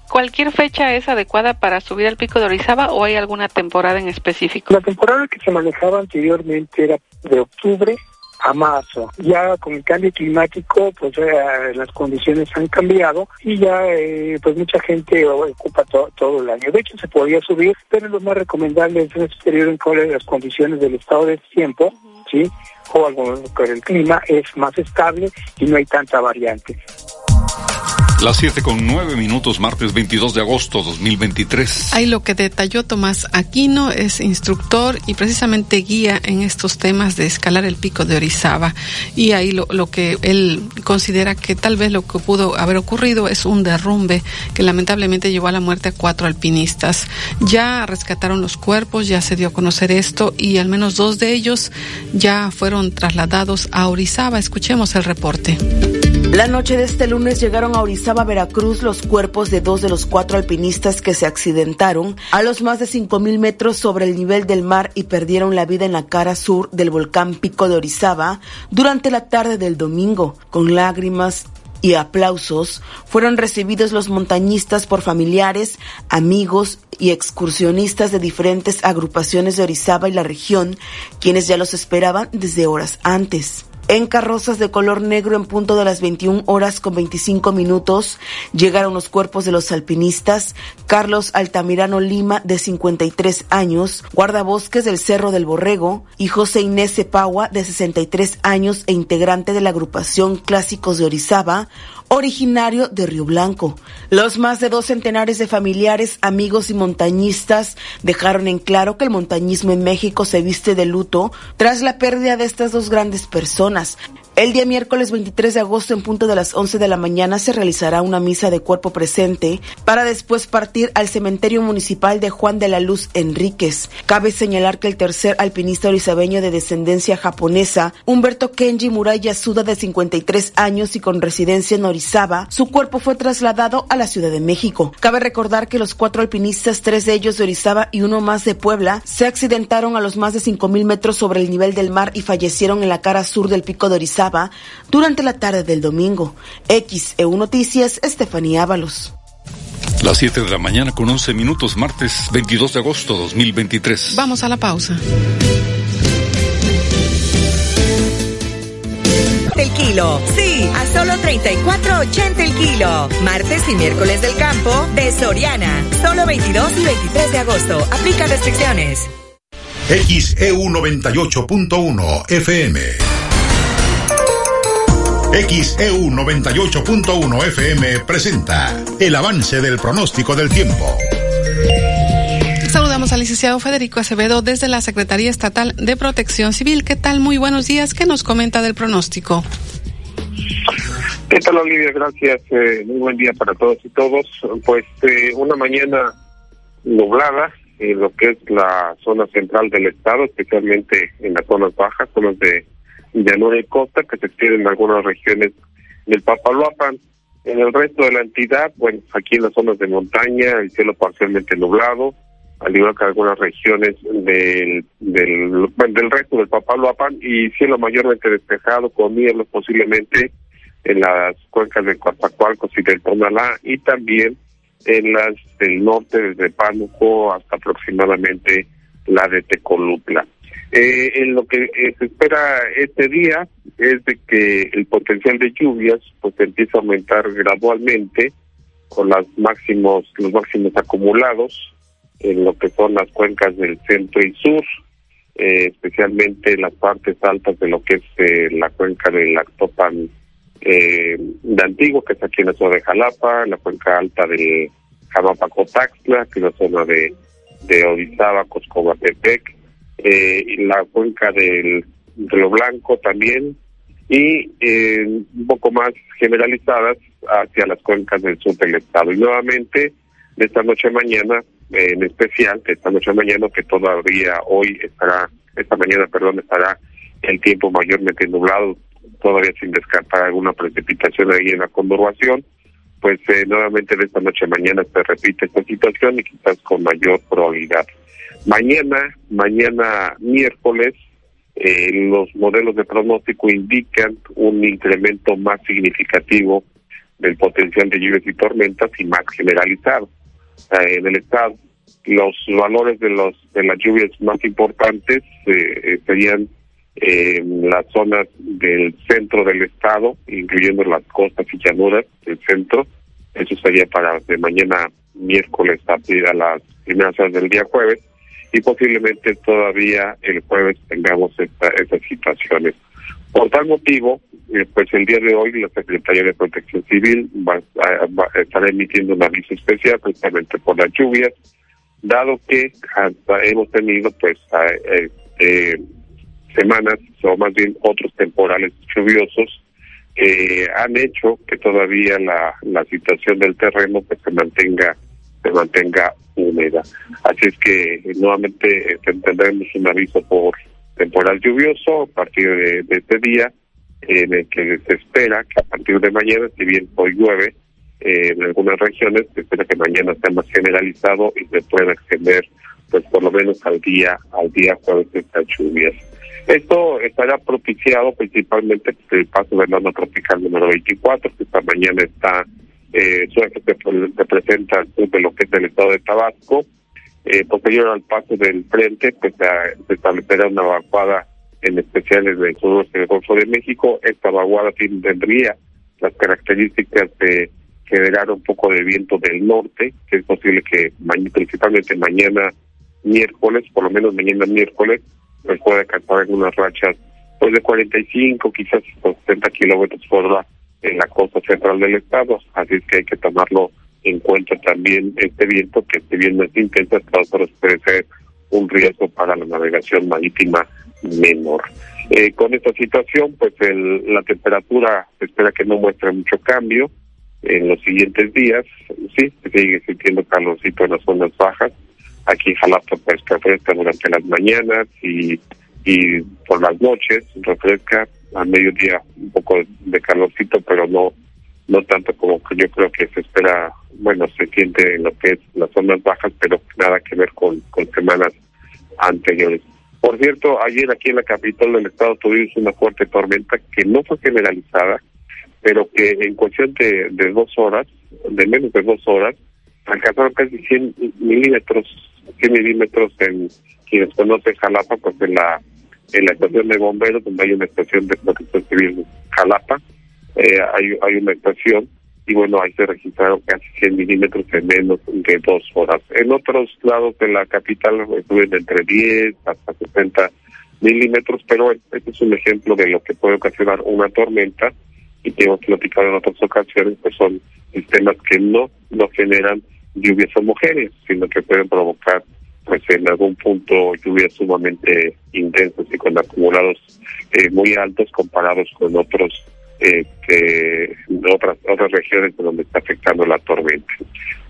¿Cualquier fecha es adecuada para subir al pico de Orizaba o hay alguna temporada en específico? La temporada que se manejaba anteriormente era de octubre a marzo. Ya con el cambio climático, pues eh, las condiciones han cambiado y ya eh, pues mucha gente ocupa todo el año. De hecho, se podía subir, pero lo más recomendable es este periodo en que las condiciones del estado del tiempo, ¿sí? O algo con el clima es más estable y no hay tanta variante. Las 7 con 9 minutos, martes 22 de agosto 2023. Ahí lo que detalló Tomás Aquino es instructor y precisamente guía en estos temas de escalar el pico de Orizaba. Y ahí lo, lo que él considera que tal vez lo que pudo haber ocurrido es un derrumbe que lamentablemente llevó a la muerte a cuatro alpinistas. Ya rescataron los cuerpos, ya se dio a conocer esto y al menos dos de ellos ya fueron trasladados a Orizaba. Escuchemos el reporte. La noche de este lunes llegaron a Orizaba, Veracruz, los cuerpos de dos de los cuatro alpinistas que se accidentaron a los más de 5.000 metros sobre el nivel del mar y perdieron la vida en la cara sur del volcán Pico de Orizaba durante la tarde del domingo. Con lágrimas y aplausos fueron recibidos los montañistas por familiares, amigos y excursionistas de diferentes agrupaciones de Orizaba y la región, quienes ya los esperaban desde horas antes. En carrozas de color negro en punto de las 21 horas con 25 minutos. Llegaron los cuerpos de los alpinistas. Carlos Altamirano Lima de 53 años, guardabosques del Cerro del Borrego. Y José Inés Cepagua de 63 años e integrante de la agrupación Clásicos de Orizaba, originario de Río Blanco. Los más de dos centenares de familiares, amigos y montañistas dejaron en claro que el montañismo en México se viste de luto tras la pérdida de estas dos grandes personas. El día miércoles 23 de agosto en punto de las 11 de la mañana se realizará una misa de cuerpo presente para después partir al cementerio municipal de Juan de la Luz Enríquez. Cabe señalar que el tercer alpinista orizabeño de descendencia japonesa, Humberto Kenji Murai Yasuda de 53 años y con residencia en Orizaba, su cuerpo fue trasladado a la Ciudad de México. Cabe recordar que los cuatro alpinistas, tres de ellos de Orizaba y uno más de Puebla, se accidentaron a los más de 5.000 metros sobre el nivel del mar y fallecieron en la cara sur del pico de Orizaba durante la tarde del domingo. XEU Noticias, Estefanía Ábalos. Las 7 de la mañana con 11 minutos, martes 22 de agosto 2023. Vamos a la pausa. El kilo. Sí, a solo 34.80 el kilo. Martes y miércoles del campo de Soriana. Solo 22 y 23 de agosto. Aplica restricciones. XEU 98.1 FM. XEU 98.1 FM presenta el avance del pronóstico del tiempo. Saludamos al licenciado Federico Acevedo desde la Secretaría Estatal de Protección Civil. ¿Qué tal? Muy buenos días. ¿Qué nos comenta del pronóstico? ¿Qué tal, Olivia? Gracias. Eh, muy buen día para todos y todos. Pues eh, una mañana nublada en lo que es la zona central del estado, especialmente en las zonas bajas, zonas de llanura y costa que se extienden en algunas regiones del Papaloapan. En el resto de la entidad, bueno, aquí en las zonas de montaña, el cielo parcialmente nublado, al igual que algunas regiones del del, del resto del Papaloapan y cielo mayormente despejado con nieblas posiblemente en las cuencas de Coatzacoalcos y del Tonalá y también en las del norte desde Pánuco hasta aproximadamente la de Tecolutla. Eh, en lo que eh, se espera este día es de que el potencial de lluvias pues empieza a aumentar gradualmente con las máximos los máximos acumulados en lo que son las cuencas del centro y sur, eh, especialmente en las partes altas de lo que es eh, la cuenca del Actopan de Antiguo, que es aquí en la zona de Jalapa, la cuenca alta del Jamapacotaxla, que es la zona de, de Orizaba, Coscobatepec, eh, la cuenca del Río Blanco también, y eh, un poco más generalizadas hacia las cuencas del sur del estado. Y nuevamente, de esta noche a mañana, eh, en especial, de esta noche a mañana, que todavía hoy estará, esta mañana, perdón, estará el tiempo mayormente nublado, todavía sin descartar alguna precipitación ahí en la conurbación, pues eh, nuevamente de esta noche a mañana se repite esta situación y quizás con mayor probabilidad. Mañana, mañana miércoles, eh, los modelos de pronóstico indican un incremento más significativo del potencial de lluvias y tormentas y más generalizado en el estado. Los valores de los de las lluvias más importantes eh, serían en las zonas del centro del estado, incluyendo las costas y llanuras del centro. Eso sería para de mañana miércoles a, a las primeras horas del día jueves y posiblemente todavía el jueves tengamos esta, estas situaciones. Por tal motivo, eh, pues el día de hoy la Secretaría de Protección Civil va, a estar emitiendo un aviso especial precisamente por las lluvias, dado que hemos tenido pues eh, eh, semanas o más bien otros temporales lluviosos que han hecho que todavía la, la situación del terreno pues se mantenga se mantenga húmeda. Así es que nuevamente tendremos un aviso por temporal lluvioso a partir de, este día, en el que se espera que a partir de mañana, si bien hoy llueve eh, en algunas regiones, se espera que mañana sea más generalizado y se pueda extender pues por lo menos al día al día jueves estas lluvias. Esto estará propiciado principalmente por el paso del ano tropical número 24, que esta mañana está eh, suerte que se presenta de lo que es el estado de Tabasco, eh, posterior al paso del frente, pues se establecerá una vaguada en especiales del suroeste del Golfo de México. Esta vaguada tendría las características de generar un poco de viento del norte, que es posible que principalmente mañana miércoles, por lo menos mañana miércoles, pues pueda alcanzar algunas rachas pues de 45, quizás 70 kilómetros por hora en la costa central del estado. Así es que hay que tomarlo en cuenta también este viento que si bien no es intenso, puede ser un riesgo para la navegación marítima menor. Eh, con esta situación, pues el, la temperatura se espera que no muestre mucho cambio en los siguientes días. Sí, sigue sintiendo calorcito en las zonas bajas. Aquí en Jalapa, pues refresca durante las mañanas y, y por las noches, refresca a mediodía un poco de calorcito, pero no no tanto como que yo creo que se espera, bueno, se siente en lo que es las zonas bajas, pero nada que ver con, con semanas anteriores. Por cierto, ayer aquí en la capital del estado tuvimos una fuerte tormenta que no fue generalizada, pero que en cuestión de, de dos horas, de menos de dos horas, alcanzaron casi 100 milímetros, 100 milímetros en quienes conocen Jalapa, pues en la en la estación de bomberos, donde hay una estación de protección civil Jalapa, eh, hay, una estación y bueno, ahí se registraron casi 100 milímetros en menos de dos horas. En otros lados de la capital estuvieron entre 10 hasta 60 milímetros, pero este es un ejemplo de lo que puede ocasionar una tormenta y que platicado en otras ocasiones, pues son sistemas que no, no generan lluvias homogéneas, sino que pueden provocar pues en algún punto lluvias sumamente intensas y con acumulados eh, muy altos comparados con otros eh, otras otras regiones donde está afectando la tormenta.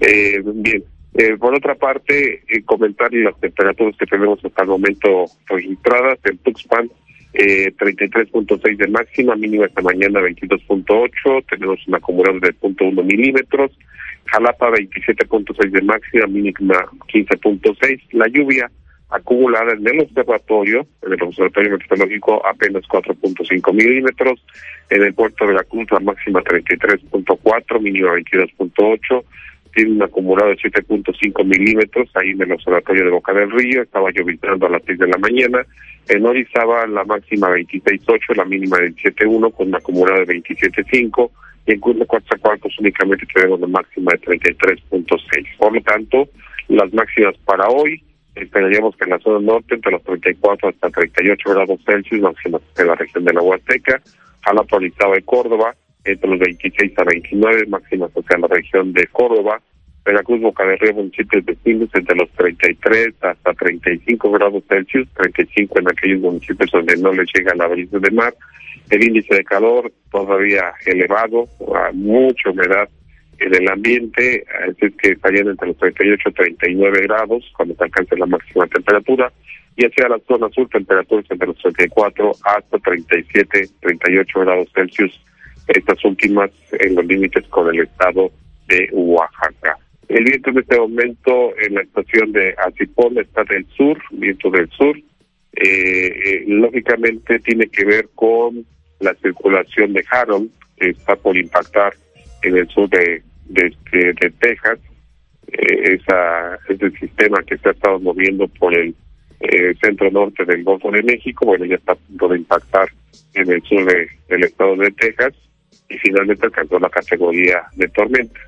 Eh, bien, eh, por otra parte, eh, comentar las temperaturas que tenemos hasta el momento registradas en Tuxpan. Eh, 33.6 de máxima, mínima esta mañana 22.8, tenemos un acumulado de 0.1 milímetros, Jalapa 27.6 de máxima, mínima 15.6, la lluvia acumulada en el observatorio, en el observatorio meteorológico apenas 4.5 milímetros, en el puerto de la Cruz la máxima 33.4, mínima 22.8, tiene un acumulado de 7.5 milímetros ahí en el observatorio de Boca del Río, estaba lloviznando a las 6 de la mañana, en Orizaba la máxima 26.8, la mínima 27.1 con un acumulado de 27.5, y en Cuernavaca únicamente tenemos la máxima de 33.6. Por lo tanto, las máximas para hoy, esperaríamos que en la zona norte entre los 34 hasta 38 grados Celsius, máxima de la región de la Huasteca, Jalapa, Orizaba y Córdoba, entre los 26 a 29, máximas hacia la región de Córdoba, Veracruz, Boca de Río, municipios vecinos entre los 33 hasta 35 grados Celsius, 35 en aquellos municipios donde no les llega la brisa de mar, el índice de calor todavía elevado, mucha humedad en el ambiente, es que estarían entre los 38 y 39 grados cuando se alcance la máxima temperatura, y hacia la zona sur temperaturas entre los 34 hasta 37, 38 grados Celsius. Estas últimas en los límites con el estado de Oaxaca. El viento en este momento en la estación de Azipón está del sur, viento del sur. Eh, lógicamente tiene que ver con la circulación de Harold, que está por impactar en el sur de, de, de, Texas. Eh, esa, ese sistema que se ha estado moviendo por el eh, centro norte del Golfo de México, bueno, ya está a punto de impactar en el sur del estado de Texas y finalmente alcanzó la categoría de tormenta.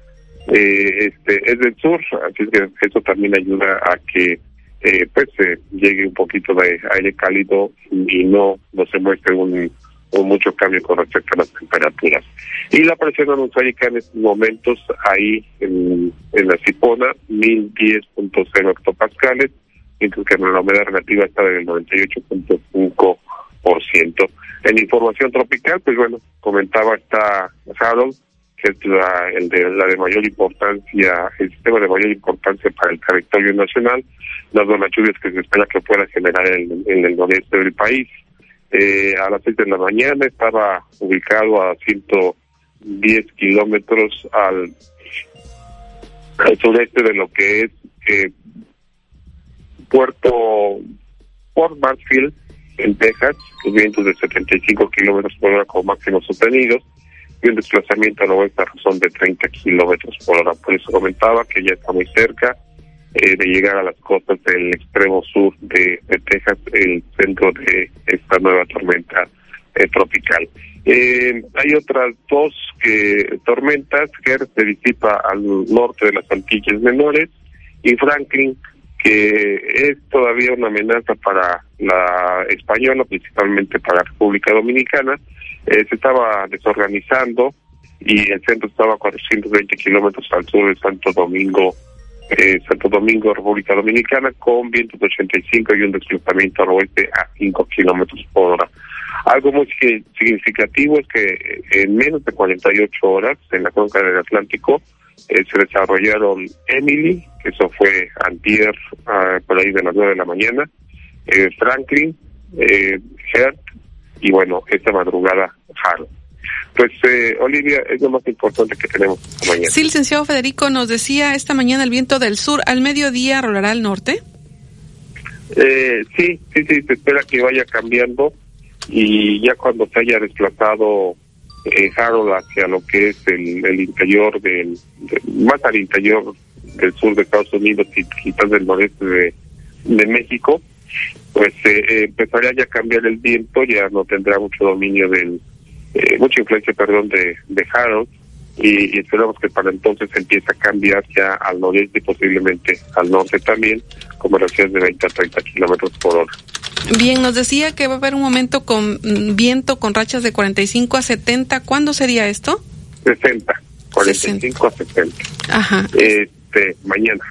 Eh, este es del sur, así que eso también ayuda a que eh, pues llegue un poquito de aire cálido y no no se muestre un, mucho cambio con respecto a las temperaturas. Y la presión atmosférica en estos momentos ahí en, en la Cipona, 1010.0 hectopascales, mientras que la humedad relativa está del 98.5%. En información tropical, pues bueno, comentaba esta Harold, que es la, el de, la de mayor importancia, el sistema de mayor importancia para el territorio nacional, las lluvias que se espera que pueda generar en, el noreste del país. Eh, a las seis de la mañana estaba ubicado a 110 kilómetros al, al de lo que es eh, Puerto Port Mansfield, en Texas, los vientos de 75 kilómetros por hora como máximos sostenidos y un desplazamiento al oeste a razón de 30 kilómetros por hora. Por eso comentaba que ya está muy cerca eh, de llegar a las costas del extremo sur de, Texas, el centro de esta nueva tormenta eh, tropical. Eh, hay otras dos que, tormentas que se disipa al norte de las Antillas Menores y Franklin que es todavía una amenaza para la española, principalmente para la República Dominicana. Eh, se estaba desorganizando y el centro estaba a 420 kilómetros al sur de Santo Domingo, eh, Santo Domingo, República Dominicana, con vientos de 85 y un desplazamiento al oeste a 5 kilómetros por hora. Algo muy significativo es que en menos de 48 horas en la cuenca del Atlántico eh, se desarrollaron Emily, que eso fue antier uh, por ahí de las nueve de la mañana, eh, Franklin, eh, Hert y bueno, esta madrugada Harold. Pues eh, Olivia, es lo más importante que tenemos esta mañana. Sí, licenciado Federico, nos decía esta mañana el viento del sur al mediodía rolará al norte. Eh, sí, sí, sí, se espera que vaya cambiando y ya cuando se haya desplazado eh, Harold hacia lo que es el, el interior del, más al interior del sur de Estados Unidos y quizás del noreste de, de México, pues eh, eh, empezaría ya a cambiar el viento, ya no tendrá mucho dominio del, eh, mucha influencia, perdón, de, de Harold, y, esperamos que para entonces empiece a cambiar ya al noreste y posiblemente al norte también, con velocidades de 20 a 30 kilómetros por hora. Bien, nos decía que va a haber un momento con mm, viento con rachas de 45 a 70. ¿Cuándo sería esto? 60, 45 a 70. Ajá. Este, mañana.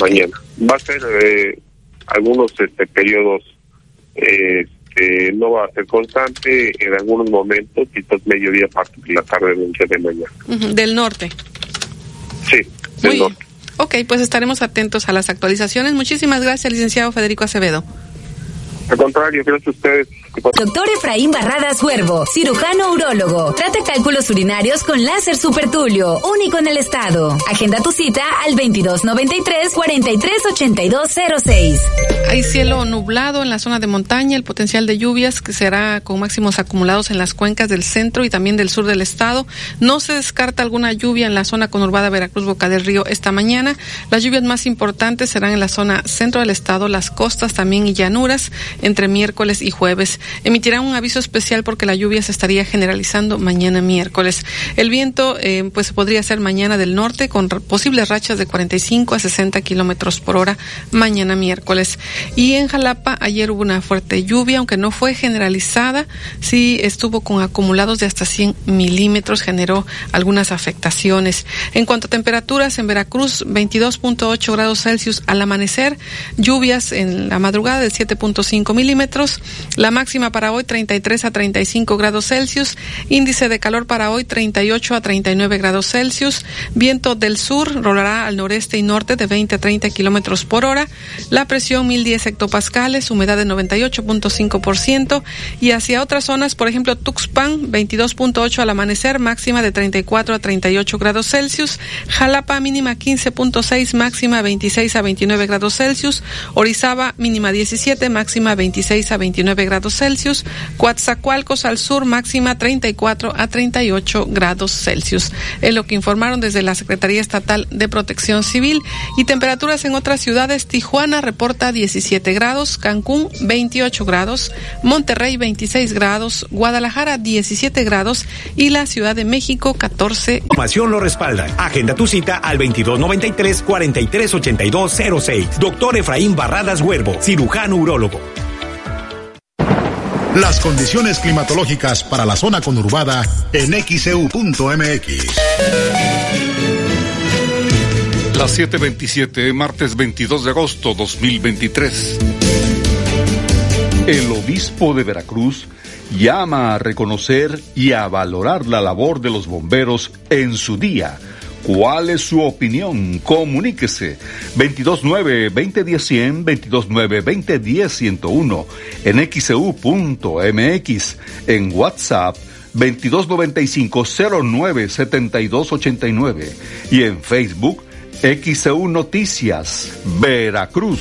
Mañana. Va a ser eh, algunos este, periodos, este, no va a ser constante en algunos momentos, quizás mediodía, parte de la tarde día de mañana. Del norte. Sí, del norte. Ok, pues estaremos atentos a las actualizaciones. Muchísimas gracias, licenciado Federico Acevedo. Al contrario, gracias a ustedes. Doctor Efraín Barradas Huervo, cirujano urólogo. Trata cálculos urinarios con láser supertulio, único en el estado. Agenda tu cita al 2293-438206. Hay cielo nublado en la zona de montaña, el potencial de lluvias que será con máximos acumulados en las cuencas del centro y también del sur del estado. No se descarta alguna lluvia en la zona conurbada Veracruz Boca del Río esta mañana. Las lluvias más importantes serán en la zona centro del estado, las costas también y llanuras entre miércoles y jueves. Emitirá un aviso especial porque la lluvia se estaría generalizando mañana miércoles. El viento, eh, pues podría ser mañana del norte con posibles rachas de 45 a 60 kilómetros por hora mañana miércoles. Y en Jalapa ayer hubo una fuerte lluvia, aunque no fue generalizada, sí estuvo con acumulados de hasta 100 milímetros, generó algunas afectaciones. En cuanto a temperaturas, en Veracruz 22.8 grados Celsius al amanecer, lluvias en la madrugada de 7.5 milímetros, la máxima para hoy 33 a 35 grados Celsius, índice de calor para hoy 38 a 39 grados Celsius, viento del sur rolará al noreste y norte de 20 a 30 kilómetros por hora, la presión 1010 10 hectopascales, humedad de 98.5% y hacia otras zonas, por ejemplo, Tuxpan 22.8 al amanecer, máxima de 34 a 38 grados Celsius, Jalapa mínima 15.6, máxima 26 a 29 grados Celsius, Orizaba mínima 17, máxima 26 a 29 grados Celsius, Coatzacoalcos al sur máxima 34 a 38 grados Celsius. Es lo que informaron desde la Secretaría Estatal de Protección Civil y temperaturas en otras ciudades. Tijuana reporta 17 grados, Cancún 28 grados, Monterrey 26 grados, Guadalajara 17 grados y la Ciudad de México 14. Información lo respalda. Agenda tu cita al 2293 438206. Doctor Efraín Barradas Huervo, cirujano urólogo. Las condiciones climatológicas para la zona conurbada en xeu.mx. Las 7:27, martes 22 de agosto 2023. El obispo de Veracruz llama a reconocer y a valorar la labor de los bomberos en su día. ¿Cuál es su opinión? Comuníquese 229-2010-100, 229-2010-101, en xeu.mx, en WhatsApp 2295-097289 y en Facebook XEU Noticias, Veracruz.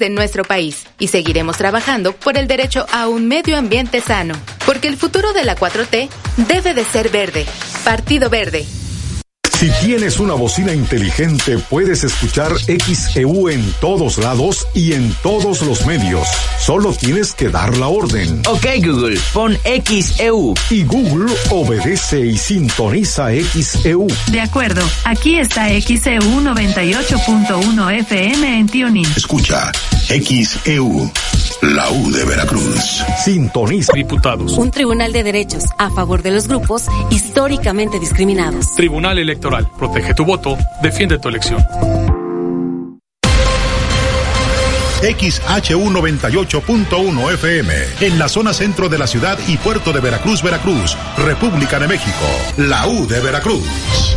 De nuestro país y seguiremos trabajando por el derecho a un medio ambiente sano, porque el futuro de la 4T debe de ser verde. Partido Verde. Si tienes una bocina inteligente, puedes escuchar XEU en todos lados y en todos los medios. Solo tienes que dar la orden. Ok Google, pon XEU. Y Google obedece y sintoniza XEU. De acuerdo, aquí está XEU 98.1 FM en Tuning. Escucha, XEU, la U de Veracruz. Sintoniza. Diputados. Un tribunal de derechos a favor de los grupos históricamente discriminados. Tribunal Electoral. Protege tu voto, defiende tu elección. XHU 98.1 FM, en la zona centro de la ciudad y puerto de Veracruz, Veracruz, República de México, la U de Veracruz.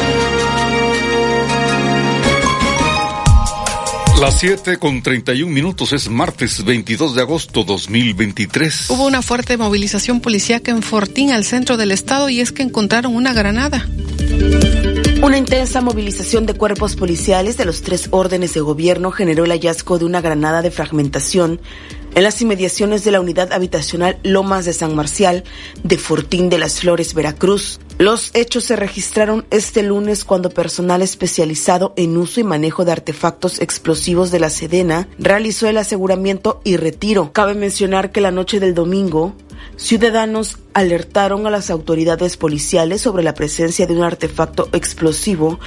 Las 7 con 31 minutos es martes 22 de agosto 2023. Hubo una fuerte movilización policíaca en Fortín, al centro del estado, y es que encontraron una granada. Una intensa movilización de cuerpos policiales de los tres órdenes de gobierno generó el hallazgo de una granada de fragmentación en las inmediaciones de la unidad habitacional Lomas de San Marcial de Fortín de las Flores, Veracruz. Los hechos se registraron este lunes cuando personal especializado en uso y manejo de artefactos explosivos de la Sedena realizó el aseguramiento y retiro. Cabe mencionar que la noche del domingo, ciudadanos alertaron a las autoridades policiales sobre la presencia de un artefacto explosivo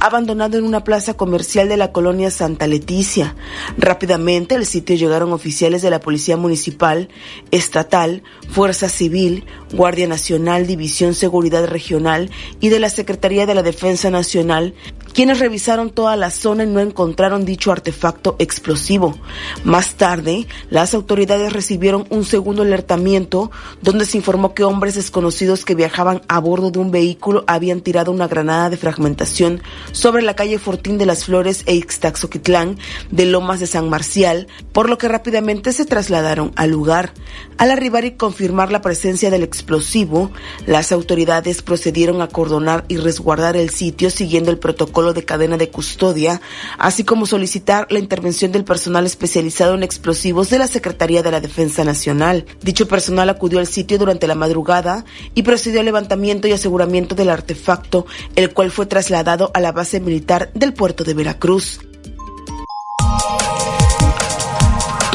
abandonado en una plaza comercial de la colonia Santa Leticia. Rápidamente al sitio llegaron oficiales de la Policía Municipal, Estatal, Fuerza Civil, Guardia Nacional, División Seguridad Regional y de la Secretaría de la Defensa Nacional, quienes revisaron toda la zona y no encontraron dicho artefacto explosivo. Más tarde, las autoridades recibieron un segundo alertamiento donde se informó que hombres desconocidos que viajaban a bordo de un vehículo habían tirado una granada de fragmentación sobre la calle Fortín de las Flores e Ixtaxoquitlán de Lomas de San Marcial, por lo que rápidamente se trasladaron al lugar. Al arribar y confirmar la presencia del explosivo, las autoridades procedieron a cordonar y resguardar el sitio siguiendo el protocolo de cadena de custodia, así como solicitar la intervención del personal especializado en explosivos de la Secretaría de la Defensa Nacional. Dicho personal acudió al sitio durante la madrugada y procedió al levantamiento y aseguramiento del artefacto, el cual fue trasladado a la base militar del puerto de Veracruz.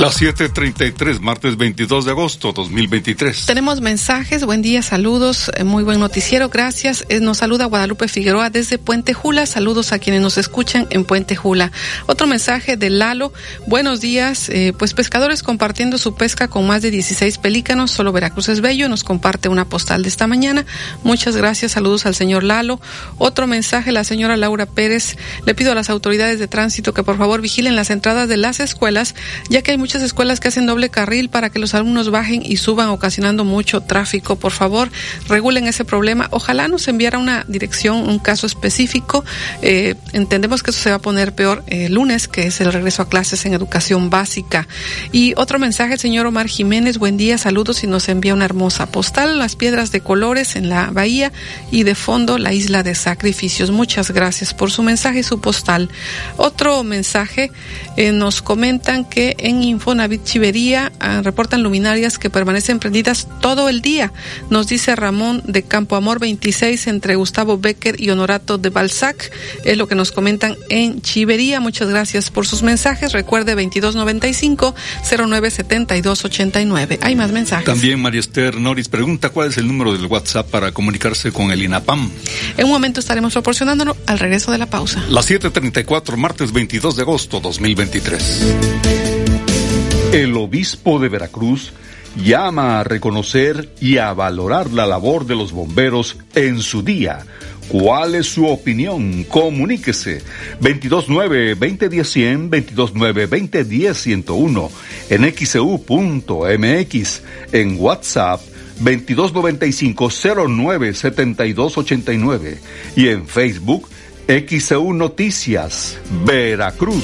Las 7:33, martes 22 de agosto 2023. Tenemos mensajes, buen día, saludos, eh, muy buen noticiero, gracias. Eh, Nos saluda Guadalupe Figueroa desde Puente Jula, saludos a quienes nos escuchan en Puente Jula. Otro mensaje de Lalo, buenos días, eh, pues pescadores compartiendo su pesca con más de 16 pelícanos, solo Veracruz es bello, nos comparte una postal de esta mañana. Muchas gracias, saludos al señor Lalo. Otro mensaje, la señora Laura Pérez, le pido a las autoridades de tránsito que por favor vigilen las entradas de las escuelas, ya que hay muchas muchas escuelas que hacen doble carril para que los alumnos bajen y suban ocasionando mucho tráfico. Por favor, regulen ese problema. Ojalá nos enviara una dirección, un caso específico. Eh, entendemos que eso se va a poner peor el lunes, que es el regreso a clases en educación básica. Y otro mensaje, señor Omar Jiménez, buen día, saludos y nos envía una hermosa postal, las piedras de colores en la bahía y de fondo la isla de sacrificios. Muchas gracias por su mensaje y su postal. Otro mensaje, eh, nos comentan que en Infonavit Chivería ah, reportan luminarias que permanecen prendidas todo el día. Nos dice Ramón de Campo Amor 26 entre Gustavo Becker y Honorato de Balzac. Es lo que nos comentan en Chivería. Muchas gracias por sus mensajes. Recuerde 2295 097289. Hay más mensajes. También María Esther Noris pregunta cuál es el número del WhatsApp para comunicarse con el INAPAM. En un momento estaremos proporcionándolo al regreso de la pausa. Las 7:34, martes 22 de agosto 2023. El obispo de Veracruz llama a reconocer y a valorar la labor de los bomberos en su día. ¿Cuál es su opinión? Comuníquese 229-2010-100, 229-2010-101, en xeu.mx, e en WhatsApp 2295-097289 y en Facebook XEU Noticias, Veracruz.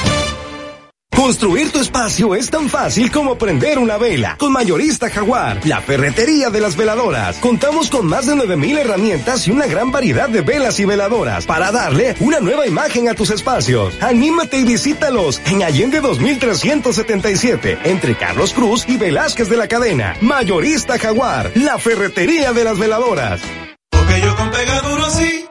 Construir tu espacio es tan fácil como prender una vela. Con Mayorista Jaguar, la ferretería de las veladoras. Contamos con más de 9000 herramientas y una gran variedad de velas y veladoras para darle una nueva imagen a tus espacios. Anímate y visítalos en Allende 2377, entre Carlos Cruz y Velázquez de la Cadena. Mayorista Jaguar, la ferretería de las veladoras. Porque yo con Pegaduro sí.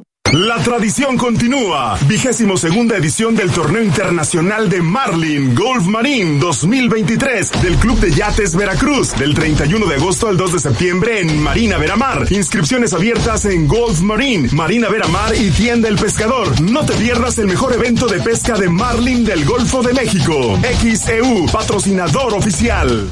La tradición continúa. Vigésimo segunda edición del Torneo Internacional de Marlin Golf Marine 2023 del Club de Yates Veracruz del 31 de agosto al 2 de septiembre en Marina Veramar. Inscripciones abiertas en Golf Marine, Marina Veramar y Tienda El Pescador. No te pierdas el mejor evento de pesca de Marlin del Golfo de México. XEU, patrocinador oficial.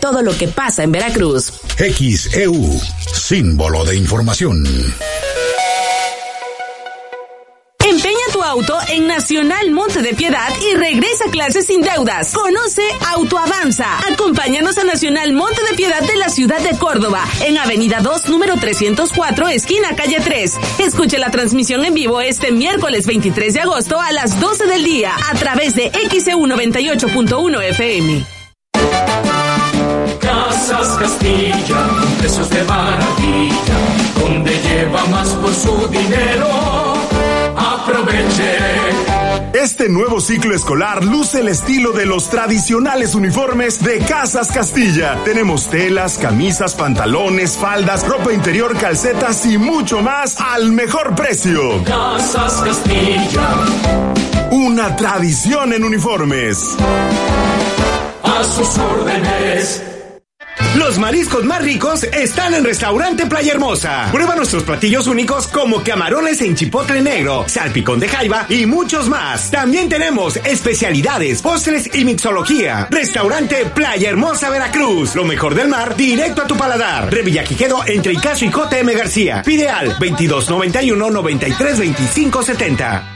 todo lo que pasa en Veracruz. XEU, símbolo de información. Empeña tu auto en Nacional Monte de Piedad y regresa a clases sin deudas. Conoce Autoavanza. Acompáñanos a Nacional Monte de Piedad de la ciudad de Córdoba, en Avenida 2, número 304, esquina calle 3. Escuche la transmisión en vivo este miércoles 23 de agosto a las 12 del día a través de XEU 98.1 FM. Casas Castilla, precios de maravilla, donde lleva más por su dinero. Aproveche Este nuevo ciclo escolar luce el estilo de los tradicionales uniformes de Casas Castilla. Tenemos telas, camisas, pantalones, faldas, ropa interior, calcetas y mucho más al mejor precio. Casas Castilla. Una tradición en uniformes. A sus órdenes. Los mariscos más ricos están en Restaurante Playa Hermosa. Prueba nuestros platillos únicos como camarones en chipotle negro, salpicón de jaiba y muchos más. También tenemos especialidades, postres y mixología. Restaurante Playa Hermosa Veracruz. Lo mejor del mar directo a tu paladar. Revillaquiquedo entre Icaso y JM García. Pide al 2291 93 25 70.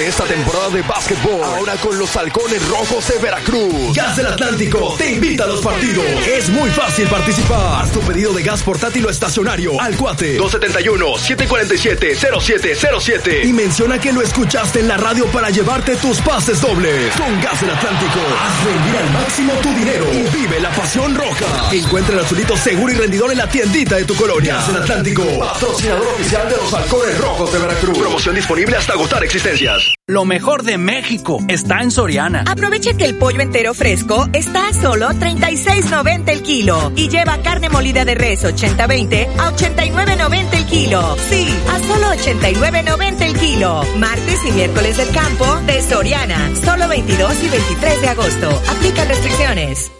Esta temporada de básquetbol. Ahora con los halcones rojos de Veracruz. Gas del Atlántico te invita a los partidos. Es muy fácil participar. Haz tu pedido de gas portátil o estacionario al cuate 271-747-0707. Y menciona que lo escuchaste en la radio para llevarte tus pases dobles. Con Gas del Atlántico, haz rendir al máximo tu dinero y vive la pasión roja. Encuentra el azulito seguro y rendidor en la tiendita de tu colonia. Gas del Atlántico, patrocinador oficial de los halcones rojos de Veracruz. Promoción disponible hasta agotar existencias. Lo mejor de México está en Soriana. Aprovecha que el pollo entero fresco está a solo 36.90 el kilo y lleva carne molida de res 80-20 a 89.90 el kilo. Sí, a solo 89.90 el kilo. Martes y miércoles del campo de Soriana. Solo 22 y 23 de agosto. Aplica restricciones.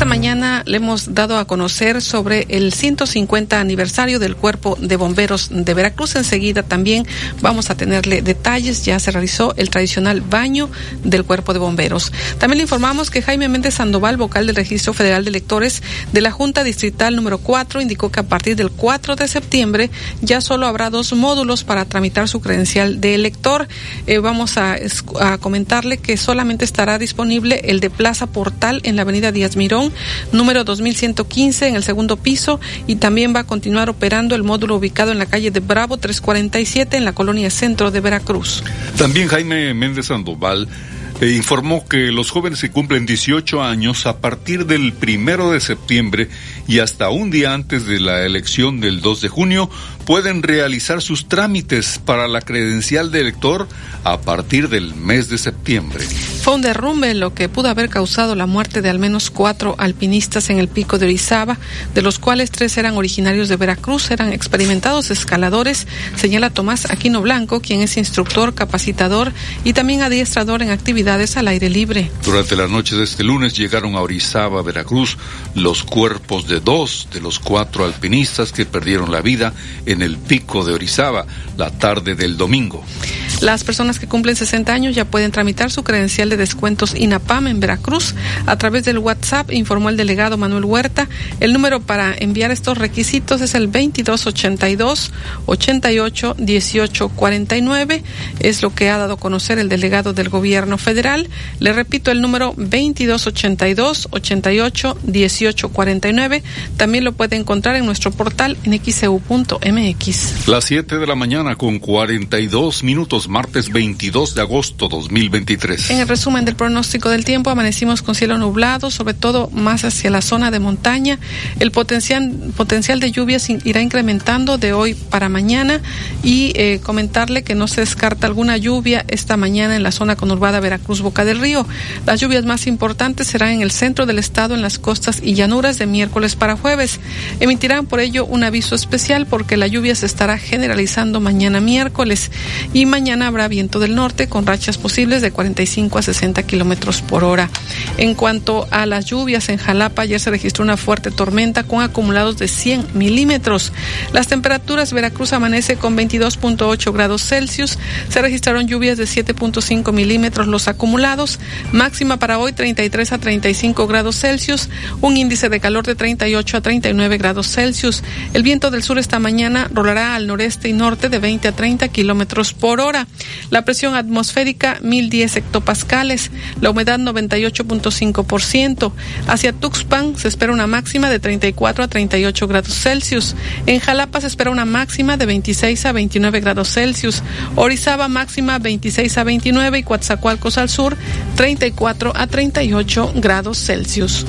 Esta mañana le hemos dado a conocer sobre el 150 aniversario del Cuerpo de Bomberos de Veracruz. Enseguida también vamos a tenerle detalles. Ya se realizó el tradicional baño del Cuerpo de Bomberos. También le informamos que Jaime Méndez Sandoval, vocal del Registro Federal de Electores de la Junta Distrital número 4, indicó que a partir del 4 de septiembre ya solo habrá dos módulos para tramitar su credencial de elector. Eh, vamos a, a comentarle que solamente estará disponible el de Plaza Portal en la Avenida Díaz Mirón número 2115 en el segundo piso y también va a continuar operando el módulo ubicado en la calle de Bravo 347 en la colonia centro de Veracruz. También Jaime Méndez Sandoval eh, informó que los jóvenes que cumplen 18 años a partir del primero de septiembre y hasta un día antes de la elección del 2 de junio pueden realizar sus trámites para la credencial de elector a partir del mes de septiembre. Fue un derrumbe lo que pudo haber causado la muerte de al menos cuatro alpinistas en el pico de Orizaba, de los cuales tres eran originarios de Veracruz, eran experimentados escaladores, señala Tomás Aquino Blanco, quien es instructor, capacitador y también adiestrador en actividades al aire libre. Durante la noche de este lunes llegaron a Orizaba, Veracruz, los cuerpos de dos de los cuatro alpinistas que perdieron la vida en el pico de Orizaba la tarde del domingo. Las personas que cumplen 60 años ya pueden tramitar su credencial de descuentos INAPAM en Veracruz a través del WhatsApp, informó el delegado Manuel Huerta. El número para enviar estos requisitos es el 2282 88 18 49. Es lo que ha dado a conocer el delegado del gobierno federal. Le repito el número 2282 88 18 49. También lo puede encontrar en nuestro portal en xeu.mx. Las 7 de la mañana con 42 minutos, martes 22 de agosto 2023. En el resumen del pronóstico del tiempo, amanecimos con cielo nublado, sobre todo más hacia la zona de montaña. El potencial, potencial de lluvias irá incrementando de hoy para mañana y eh, comentarle que no se descarta alguna lluvia esta mañana en la zona conurbada Veracruz Boca del Río. Las lluvias más importantes serán en el centro del estado, en las costas y llanuras de miércoles para jueves. Emitirán por ello un aviso especial porque la lluvia se estará generalizando mañana miércoles y mañana habrá viento del norte con rachas posibles de 45 a 60 kilómetros por hora. En cuanto a las lluvias en Jalapa, ayer se registró una fuerte tormenta con acumulados de 100 milímetros. Las temperaturas, Veracruz amanece con 22.8 grados Celsius, se registraron lluvias de 7.5 milímetros, Los acumulados. Máxima para hoy 33 a 35 grados Celsius, un índice de calor de 38 a 39 grados Celsius. El viento del sur esta mañana rolará al noreste y norte de 20 a 30 kilómetros por hora. La presión atmosférica 1010 hectopascales, la humedad 98.5%. Hacia Tuxpan se espera una máxima de 34 a 38 grados Celsius. En Jalapa se espera una máxima de 26 a 29 grados Celsius. Orizaba máxima 26 a 29 y Coatzacoalcos al sur 34 a 38 grados Celsius.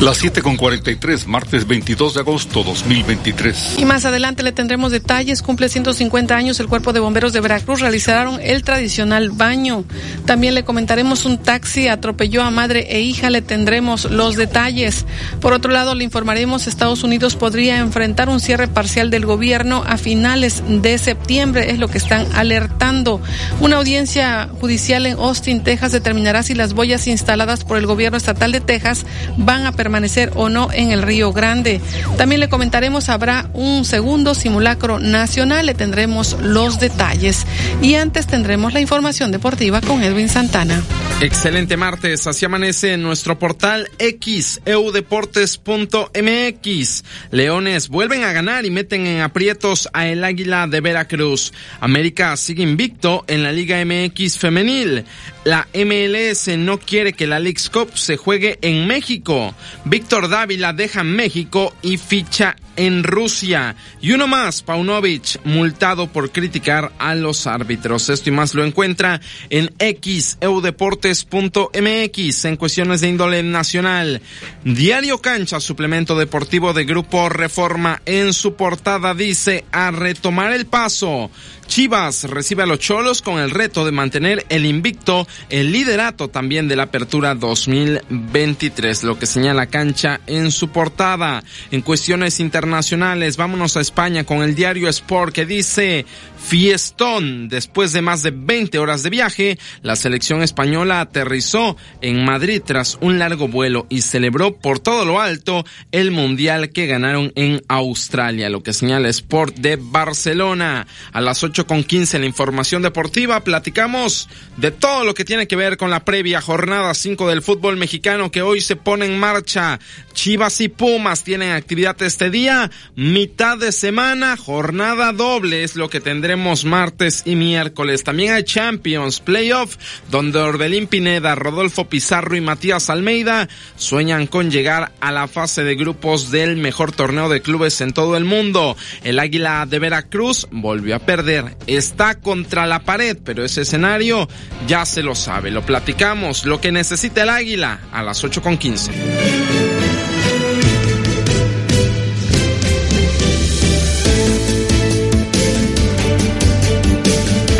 Las 7 con 43, martes 22 de agosto 2023. Y más adelante le tendremos detalles. Cumple 150 años el Cuerpo de Bomberos de Veracruz. Realizaron el tradicional baño. También le comentaremos un taxi atropelló a madre e hija. Le tendremos los detalles. Por otro lado, le informaremos Estados Unidos podría enfrentar un cierre parcial del gobierno a finales de septiembre. Es lo que están alertando. Una audiencia judicial en Austin, Texas, determinará si las boyas instaladas por el gobierno estatal de Texas van a permanecer permanecer o no en el Río Grande. También le comentaremos, habrá un segundo simulacro nacional, le tendremos los detalles. Y antes tendremos la información deportiva con Edwin Santana. Excelente martes, así amanece en nuestro portal X, eudeportes.mx. Leones vuelven a ganar y meten en aprietos a el Águila de Veracruz. América sigue invicto en la Liga MX femenil. La MLS no quiere que la Leagues Cup se juegue en México. Víctor Dávila deja México y ficha en Rusia. Y uno más, Paunovic, multado por criticar a los árbitros. Esto y más lo encuentra en xeudeportes.mx en cuestiones de índole nacional. Diario Cancha, suplemento deportivo de Grupo Reforma, en su portada dice a retomar el paso. Chivas recibe a los Cholos con el reto de mantener el invicto, el liderato también de la apertura 2023, lo que señala cancha en su portada. En cuestiones internacionales, vámonos a España con el diario Sport que dice fiestón. Después de más de 20 horas de viaje, la selección española aterrizó en Madrid tras un largo vuelo y celebró por todo lo alto el mundial que ganaron en Australia, lo que señala Sport de Barcelona. A las 8 con 15 la información deportiva platicamos de todo lo que tiene que ver con la previa jornada 5 del fútbol mexicano que hoy se pone en marcha. Chivas y Pumas tienen actividad este día, mitad de semana, jornada doble es lo que martes y miércoles. También hay Champions Playoff, donde Orbelín Pineda, Rodolfo Pizarro y Matías Almeida sueñan con llegar a la fase de grupos del mejor torneo de clubes en todo el mundo. El Águila de Veracruz volvió a perder, está contra la pared, pero ese escenario ya se lo sabe, lo platicamos, lo que necesita el Águila a las 8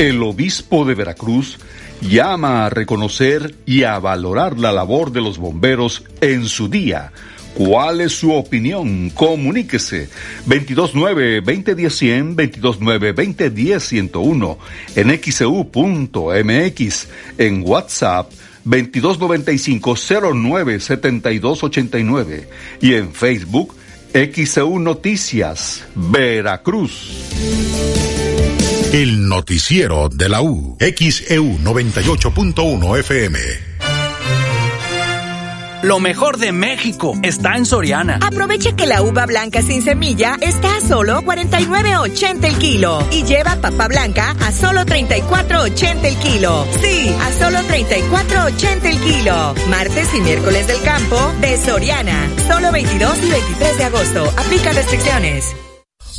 El obispo de Veracruz llama a reconocer y a valorar la labor de los bomberos en su día. ¿Cuál es su opinión? Comuníquese 229-2010-100, 229-2010-101, en xeu.mx, en WhatsApp 2295-097289 y en Facebook XEU Noticias, Veracruz. El noticiero de la U. XEU 98.1 FM. Lo mejor de México está en Soriana. Aprovecha que la uva blanca sin semilla está a solo 49.80 el kilo y lleva papa blanca a solo 34.80 el kilo. Sí, a solo 34.80 el kilo. Martes y miércoles del campo de Soriana. Solo 22 y 23 de agosto. Aplica restricciones.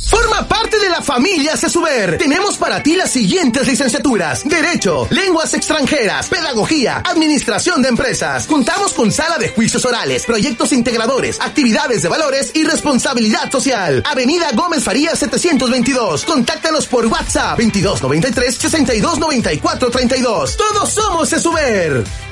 Forma parte de la familia CESUBER. Tenemos para ti las siguientes licenciaturas. Derecho, lenguas extranjeras, pedagogía, administración de empresas. Contamos con sala de juicios orales, proyectos integradores, actividades de valores y responsabilidad social. Avenida Gómez Farías 722. Contáctanos por WhatsApp 2293 629432. Todos somos CESUBER.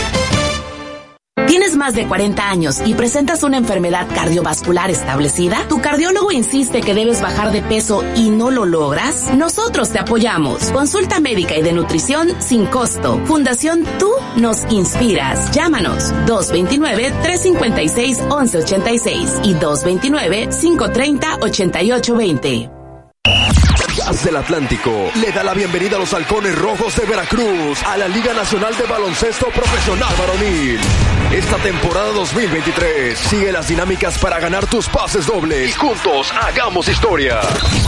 ¿Tienes más de 40 años y presentas una enfermedad cardiovascular establecida? ¿Tu cardiólogo insiste que debes bajar de peso y no lo logras? Nosotros te apoyamos. Consulta médica y de nutrición sin costo. Fundación Tú nos inspiras. Llámanos 229-356-1186 y 229-530-8820. Gas del Atlántico le da la bienvenida a los halcones rojos de Veracruz a la Liga Nacional de Baloncesto Profesional Varonil. Esta temporada 2023 sigue las dinámicas para ganar tus pases dobles y juntos hagamos historia.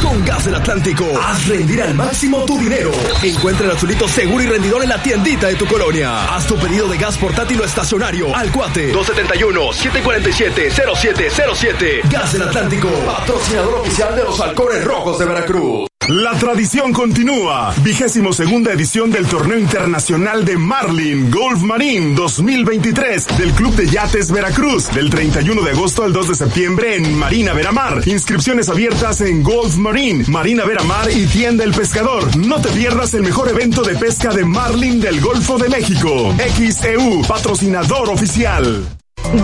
Con Gas del Atlántico, haz rendir al máximo tu dinero. Encuentra el azulito seguro y rendidor en la tiendita de tu colonia. Haz tu pedido de gas portátil o estacionario al cuate 271-747-0707. Gas del Atlántico, patrocinador oficial de los halcones rojos de Veracruz. La tradición continúa. Vigésimo segunda edición del Torneo Internacional de Marlin Golf Marine 2023 del Club de Yates Veracruz del 31 de agosto al 2 de septiembre en Marina Veramar. Inscripciones abiertas en Golf Marine, Marina Veramar y Tienda El Pescador. No te pierdas el mejor evento de pesca de Marlin del Golfo de México. XEU, patrocinador oficial.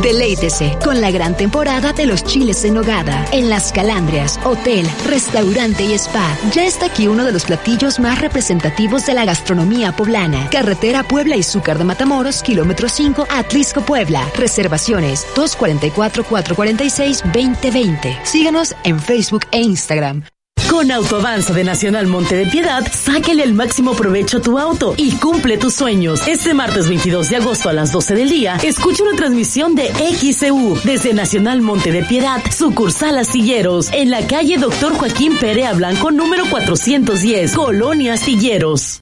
Deleítese con la gran temporada de los chiles en nogada. En Las Calandrias, hotel, restaurante y spa. Ya está aquí uno de los platillos más representativos de la gastronomía poblana. Carretera Puebla y Zúcar de Matamoros, kilómetro 5, Atlisco, Puebla. Reservaciones 244-446-2020. Síganos en Facebook e Instagram. Con Autoavanza de Nacional Monte de Piedad, sáquele el máximo provecho a tu auto y cumple tus sueños. Este martes 22 de agosto a las 12 del día, escucha una transmisión de XCU desde Nacional Monte de Piedad, sucursal Astilleros, en la calle Doctor Joaquín Perea Blanco, número 410, Colonia Astilleros.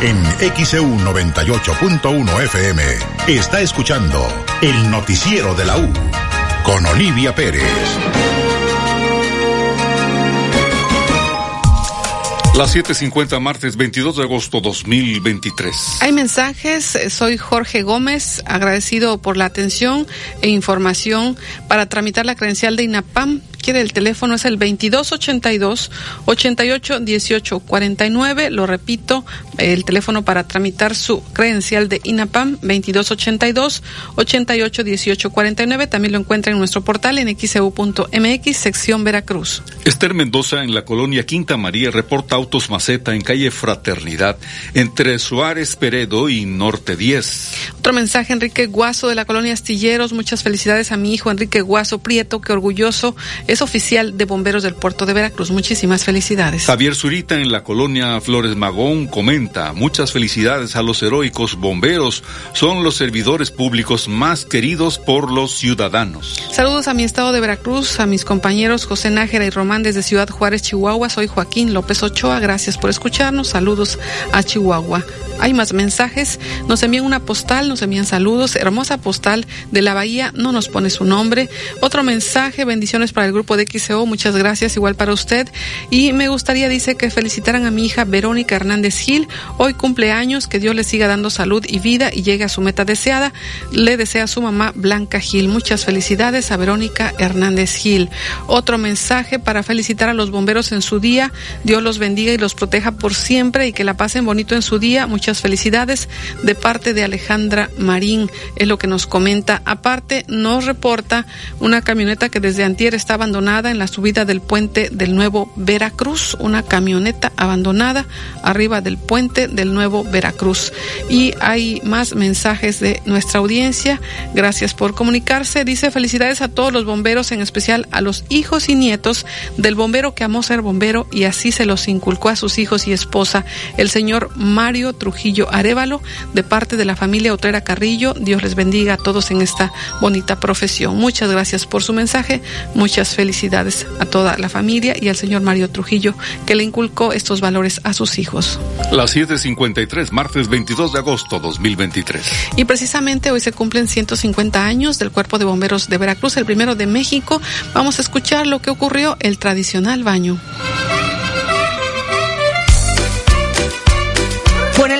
En XEU 98.1 FM está escuchando el noticiero de la U con Olivia Pérez. Las 7:50 martes 22 de agosto 2023. Hay mensajes, soy Jorge Gómez, agradecido por la atención e información para tramitar la credencial de INAPAM. El teléfono es el 2282 88 18 49. Lo repito, el teléfono para tramitar su credencial de INAPAM 2282 88 18 49. También lo encuentra en nuestro portal en xeu.mx sección Veracruz. Esther Mendoza en la colonia Quinta María reporta autos maceta en calle Fraternidad entre Suárez Peredo y Norte 10. Otro mensaje, Enrique Guaso de la colonia Astilleros. Muchas felicidades a mi hijo Enrique Guaso Prieto, que orgulloso es oficial de bomberos del puerto de Veracruz. Muchísimas felicidades. Javier Zurita en la colonia Flores Magón comenta, muchas felicidades a los heroicos bomberos. Son los servidores públicos más queridos por los ciudadanos. Saludos a mi estado de Veracruz, a mis compañeros José Nájera y Román desde Ciudad Juárez, Chihuahua. Soy Joaquín López Ochoa. Gracias por escucharnos. Saludos a Chihuahua. Hay más mensajes. Nos envían una postal, nos envían saludos. Hermosa postal de la Bahía. No nos pone su nombre. Otro mensaje. Bendiciones para el grupo de XCO. Muchas gracias. Igual para usted. Y me gustaría, dice, que felicitaran a mi hija Verónica Hernández Gil. Hoy cumpleaños. Que Dios le siga dando salud y vida y llegue a su meta deseada. Le desea su mamá Blanca Gil. Muchas felicidades a Verónica Hernández Gil. Otro mensaje para felicitar a los bomberos en su día. Dios los bendiga y los proteja por siempre y que la pasen bonito en su día. Muchas felicidades de parte de Alejandra Marín, es lo que nos comenta. Aparte, nos reporta una camioneta que desde antier está abandonada en la subida del puente del Nuevo Veracruz, una camioneta abandonada arriba del puente del Nuevo Veracruz. Y hay más mensajes de nuestra audiencia. Gracias por comunicarse. Dice felicidades a todos los bomberos, en especial a los hijos y nietos del bombero que amó ser bombero y así se los inculcó a sus hijos y esposa, el señor Mario Trujillo Arevalo, de parte de la familia Otrera Carrillo. Dios les bendiga a todos en esta bonita profesión. Muchas gracias por su mensaje, muchas felicidades a toda la familia y al señor Mario Trujillo que le inculcó estos valores a sus hijos. Las 7:53, martes 22 de agosto 2023. Y precisamente hoy se cumplen 150 años del Cuerpo de Bomberos de Veracruz, el primero de México. Vamos a escuchar lo que ocurrió, el tradicional baño.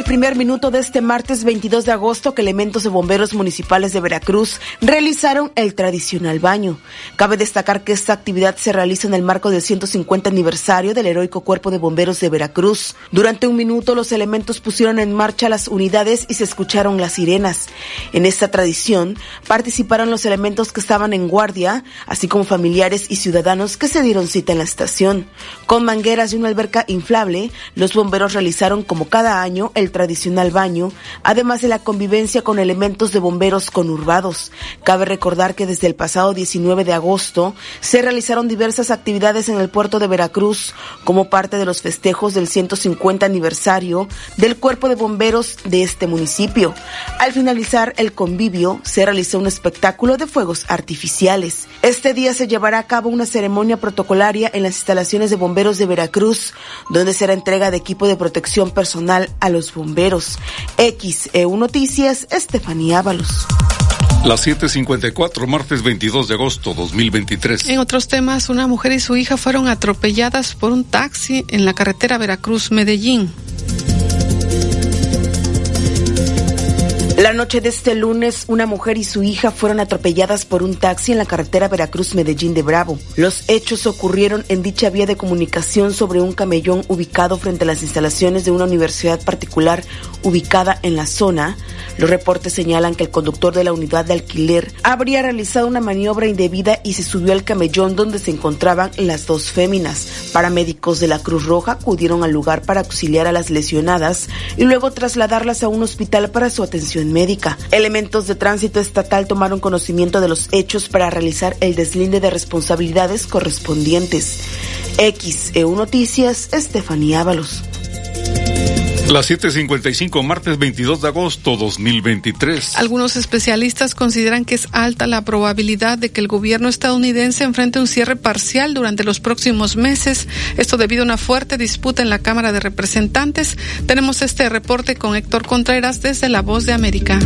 Primer minuto de este martes 22 de agosto que elementos de bomberos municipales de Veracruz realizaron el tradicional baño. Cabe destacar que esta actividad se realiza en el marco del 150 aniversario del heroico Cuerpo de Bomberos de Veracruz. Durante un minuto los elementos pusieron en marcha las unidades y se escucharon las sirenas. En esta tradición participaron los elementos que estaban en guardia, así como familiares y ciudadanos que se dieron cita en la estación. Con mangueras y una alberca inflable, los bomberos realizaron como cada año el tradicional baño, además de la convivencia con elementos de bomberos conurbados. Cabe recordar que desde el pasado 19 de agosto se realizaron diversas actividades en el puerto de Veracruz como parte de los festejos del 150 aniversario del cuerpo de bomberos de este municipio. Al finalizar el convivio se realizó un espectáculo de fuegos artificiales. Este día se llevará a cabo una ceremonia protocolaria en las instalaciones de bomberos de Veracruz, donde será entrega de equipo de protección personal a los los bomberos. XEU Noticias, Estefanía Ábalos. Las 7:54, martes 22 de agosto 2023. En otros temas, una mujer y su hija fueron atropelladas por un taxi en la carretera Veracruz-Medellín. La noche de este lunes, una mujer y su hija fueron atropelladas por un taxi en la carretera Veracruz-Medellín de Bravo. Los hechos ocurrieron en dicha vía de comunicación sobre un camellón ubicado frente a las instalaciones de una universidad particular ubicada en la zona. Los reportes señalan que el conductor de la unidad de alquiler habría realizado una maniobra indebida y se subió al camellón donde se encontraban las dos féminas. Paramédicos de la Cruz Roja acudieron al lugar para auxiliar a las lesionadas y luego trasladarlas a un hospital para su atención médica. Elementos de tránsito estatal tomaron conocimiento de los hechos para realizar el deslinde de responsabilidades correspondientes. XEU Noticias, Estefanía Ábalos. Las 7:55, martes 22 de agosto 2023. Algunos especialistas consideran que es alta la probabilidad de que el gobierno estadounidense enfrente un cierre parcial durante los próximos meses. Esto debido a una fuerte disputa en la Cámara de Representantes. Tenemos este reporte con Héctor Contreras desde La Voz de América.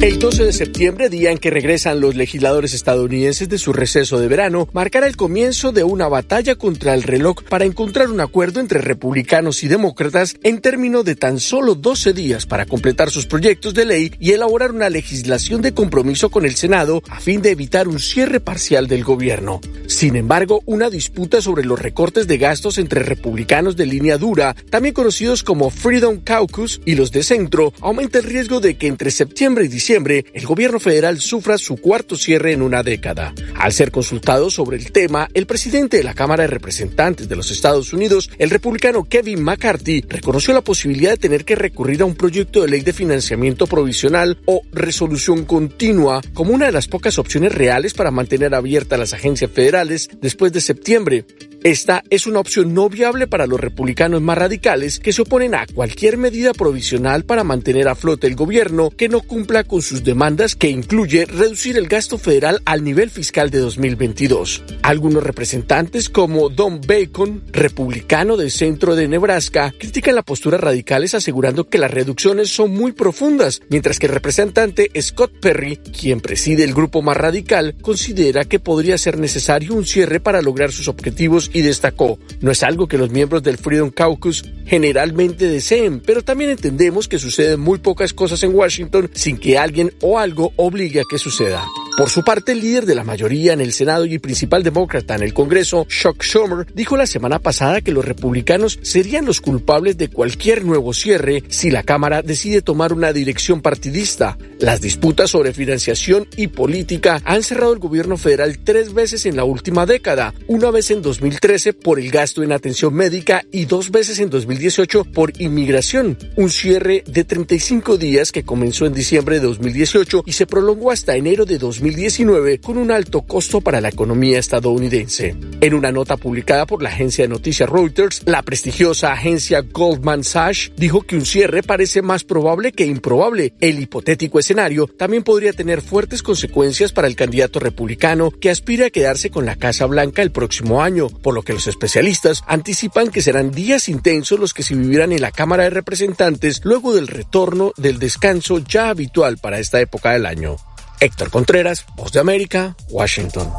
El 12 de septiembre, día en que regresan los legisladores estadounidenses de su receso de verano, marcará el comienzo de una batalla contra el reloj para encontrar un acuerdo entre republicanos y demócratas en términos de tan solo 12 días para completar sus proyectos de ley y elaborar una legislación de compromiso con el Senado a fin de evitar un cierre parcial del gobierno. Sin embargo, una disputa sobre los recortes de gastos entre republicanos de línea dura, también conocidos como Freedom Caucus, y los de centro, aumenta el riesgo de que entre septiembre y diciembre el gobierno federal sufra su cuarto cierre en una década. Al ser consultado sobre el tema, el presidente de la Cámara de Representantes de los Estados Unidos, el republicano Kevin McCarthy, reconoció la posibilidad de tener que recurrir a un proyecto de ley de financiamiento provisional o resolución continua como una de las pocas opciones reales para mantener abiertas las agencias federales después de septiembre. Esta es una opción no viable para los republicanos más radicales que se oponen a cualquier medida provisional para mantener a flote el gobierno que no cumpla con sus demandas que incluye reducir el gasto federal al nivel fiscal de 2022. Algunos representantes como Don Bacon, republicano del centro de Nebraska, critican la postura radicales asegurando que las reducciones son muy profundas, mientras que el representante Scott Perry, quien preside el grupo más radical, considera que podría ser necesario un cierre para lograr sus objetivos y destacó, no es algo que los miembros del Freedom Caucus generalmente deseen, pero también entendemos que suceden muy pocas cosas en Washington sin que alguien o algo obligue a que suceda. Por su parte, el líder de la mayoría en el Senado y principal demócrata en el Congreso, Chuck Schumer, dijo la semana pasada que los republicanos serían los culpables de cualquier nuevo cierre si la Cámara decide tomar una dirección partidista. Las disputas sobre financiación y política han cerrado el gobierno federal tres veces en la última década, una vez en 2013 por el gasto en atención médica y dos veces en 2018 por inmigración. Un cierre de 35 días que comenzó en diciembre de 2018 y se prolongó hasta enero de 2019 2019 con un alto costo para la economía estadounidense. En una nota publicada por la agencia de noticias Reuters, la prestigiosa agencia Goldman Sachs dijo que un cierre parece más probable que improbable. El hipotético escenario también podría tener fuertes consecuencias para el candidato republicano que aspira a quedarse con la Casa Blanca el próximo año, por lo que los especialistas anticipan que serán días intensos los que se vivirán en la Cámara de Representantes luego del retorno del descanso ya habitual para esta época del año. Héctor Contreras, Voz de América, Washington.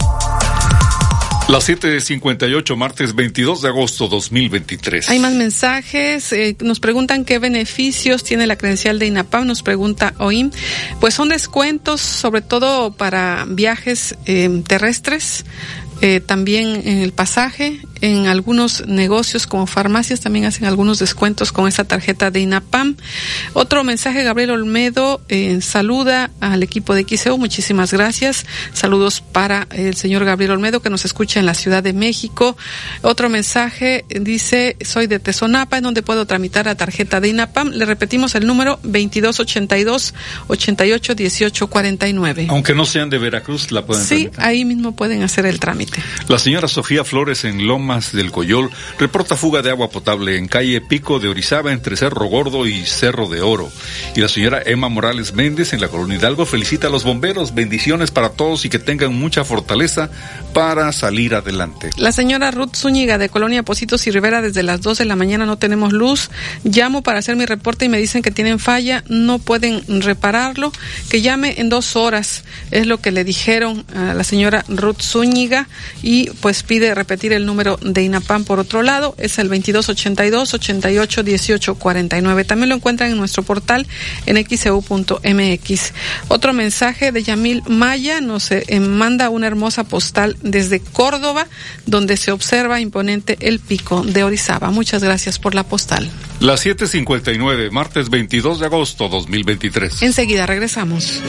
Las 7.58, martes 22 de agosto 2023. Hay más mensajes. Eh, nos preguntan qué beneficios tiene la credencial de INAPAM. Nos pregunta OIM. Pues son descuentos, sobre todo para viajes eh, terrestres. Eh, también en el pasaje, en algunos negocios como farmacias también hacen algunos descuentos con esa tarjeta de INAPAM. Otro mensaje, Gabriel Olmedo eh, saluda al equipo de XEU, muchísimas gracias. Saludos para el señor Gabriel Olmedo que nos escucha en la Ciudad de México. Otro mensaje dice, soy de Tezonapa, en donde puedo tramitar la tarjeta de INAPAM. Le repetimos el número 2282 88 18 49. Aunque no sean de Veracruz, la pueden Sí, ahí mismo pueden hacer el trámite. La señora Sofía Flores en Del Coyol reporta fuga de agua potable en calle Pico de Orizaba entre Cerro Gordo y Cerro de Oro. Y la señora Emma Morales Méndez en la Colonia Hidalgo felicita a los bomberos. Bendiciones para todos y que tengan mucha fortaleza para salir adelante. La señora Ruth Zúñiga de Colonia Positos y Rivera desde las 2 de la mañana no tenemos luz. Llamo para hacer mi reporte y me dicen que tienen falla, no pueden repararlo, que llame en dos horas. Es lo que le dijeron a la señora Ruth Zúñiga y pues pide repetir el número de INAPAM por otro lado, es el 2282 88 18 49. También lo encuentran en nuestro portal en xeu.mx. E otro mensaje de Yamil Maya nos eh, manda una hermosa postal desde Córdoba donde se observa imponente el pico de Orizaba. Muchas gracias por la postal. Las 7:59, martes 22 de agosto 2023. Enseguida regresamos.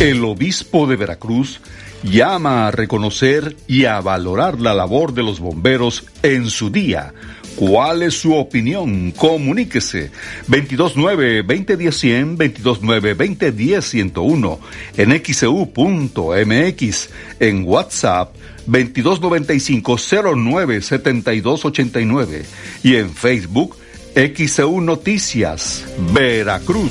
El obispo de Veracruz llama a reconocer y a valorar la labor de los bomberos en su día. ¿Cuál es su opinión? Comuníquese 229-2010-100, 229-2010-101, en xcu.mx, e en WhatsApp 2295-097289 y en Facebook XEU Noticias, Veracruz.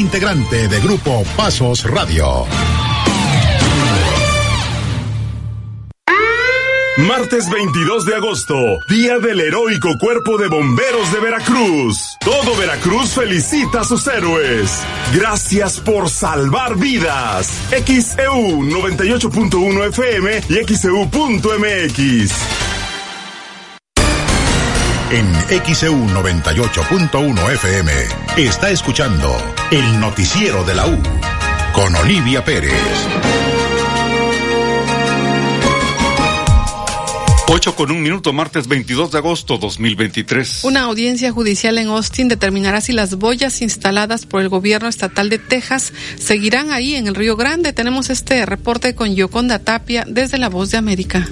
integrante de Grupo Pasos Radio. Martes 22 de agosto, Día del Heroico Cuerpo de Bomberos de Veracruz. Todo Veracruz felicita a sus héroes. Gracias por salvar vidas. XEU 98.1 FM y XEU.mx. En XEU 98.1 FM está escuchando el noticiero de la U con Olivia Pérez. 8 con un minuto, martes 22 de agosto 2023. Una audiencia judicial en Austin determinará si las boyas instaladas por el gobierno estatal de Texas seguirán ahí en el Río Grande. Tenemos este reporte con Yoconda Tapia desde La Voz de América.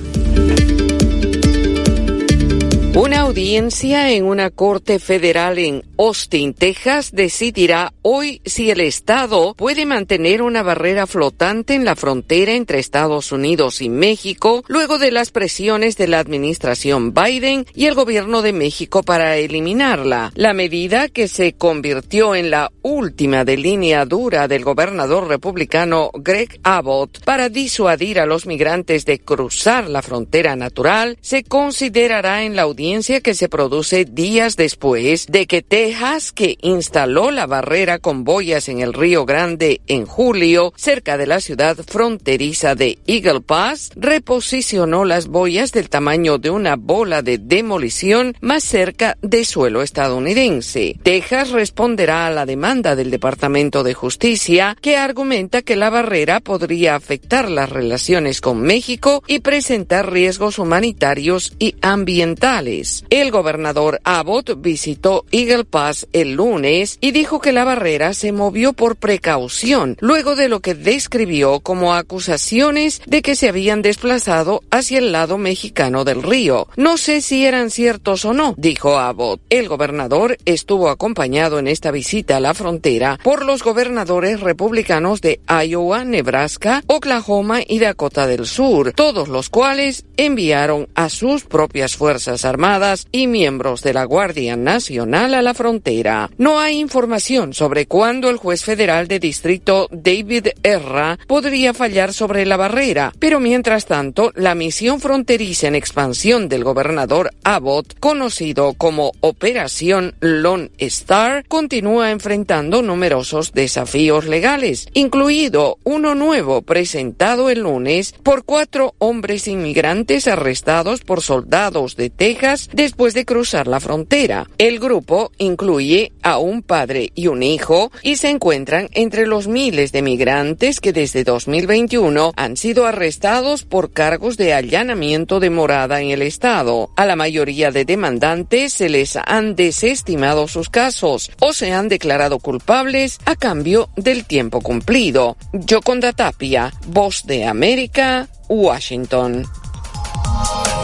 Una audiencia en una corte federal en Austin, Texas, decidirá hoy si el Estado puede mantener una barrera flotante en la frontera entre Estados Unidos y México luego de las presiones de la administración Biden y el gobierno de México para eliminarla. La medida que se convirtió en la última de línea dura del gobernador republicano Greg Abbott para disuadir a los migrantes de cruzar la frontera natural se considerará en la audiencia que se produce días después de que Texas, que instaló la barrera con boyas en el Río Grande en julio, cerca de la ciudad fronteriza de Eagle Pass, reposicionó las boyas del tamaño de una bola de demolición más cerca de suelo estadounidense. Texas responderá a la demanda del Departamento de Justicia, que argumenta que la barrera podría afectar las relaciones con México y presentar riesgos humanitarios y ambientales. El gobernador Abbott visitó Eagle Pass el lunes y dijo que la barrera se movió por precaución, luego de lo que describió como acusaciones de que se habían desplazado hacia el lado mexicano del río. No sé si eran ciertos o no, dijo Abbott. El gobernador estuvo acompañado en esta visita a la frontera por los gobernadores republicanos de Iowa, Nebraska, Oklahoma y Dakota del Sur, todos los cuales enviaron a sus propias fuerzas armadas Armadas y miembros de la Guardia Nacional a la frontera. No hay información sobre cuándo el juez federal de distrito David Erra podría fallar sobre la barrera, pero mientras tanto, la misión fronteriza en expansión del gobernador Abbott, conocido como Operación Lone Star, continúa enfrentando numerosos desafíos legales, incluido uno nuevo presentado el lunes por cuatro hombres inmigrantes arrestados por soldados de Texas después de cruzar la frontera. El grupo incluye a un padre y un hijo y se encuentran entre los miles de migrantes que desde 2021 han sido arrestados por cargos de allanamiento de morada en el estado. A la mayoría de demandantes se les han desestimado sus casos o se han declarado culpables a cambio del tiempo cumplido. Yoconda Tapia, Voz de América, Washington.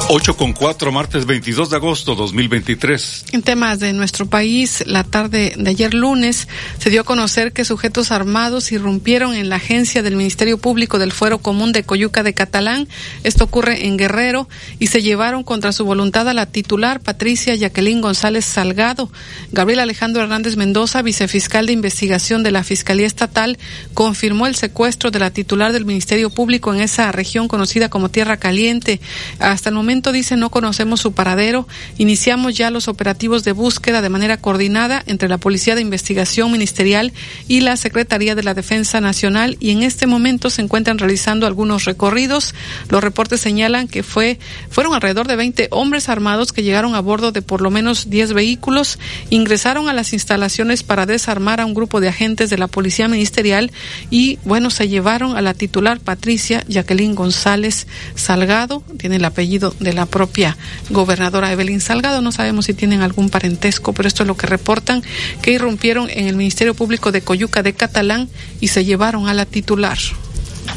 8 con 4, martes 22 de agosto 2023. En temas de nuestro país, la tarde de ayer lunes se dio a conocer que sujetos armados irrumpieron en la agencia del Ministerio Público del Fuero Común de Coyuca de Catalán. Esto ocurre en Guerrero y se llevaron contra su voluntad a la titular Patricia Jacqueline González Salgado. Gabriel Alejandro Hernández Mendoza, vicefiscal de investigación de la Fiscalía Estatal, confirmó el secuestro de la titular del Ministerio Público en esa región conocida como Tierra Caliente. Hasta el momento dice no conocemos su paradero. Iniciamos ya los operativos de búsqueda de manera coordinada entre la Policía de Investigación Ministerial y la Secretaría de la Defensa Nacional y en este momento se encuentran realizando algunos recorridos. Los reportes señalan que fue fueron alrededor de 20 hombres armados que llegaron a bordo de por lo menos 10 vehículos, ingresaron a las instalaciones para desarmar a un grupo de agentes de la Policía Ministerial y bueno, se llevaron a la titular Patricia Jacqueline González Salgado, tiene el apellido de la propia gobernadora Evelyn Salgado. No sabemos si tienen algún parentesco, pero esto es lo que reportan, que irrumpieron en el Ministerio Público de Coyuca de Catalán y se llevaron a la titular.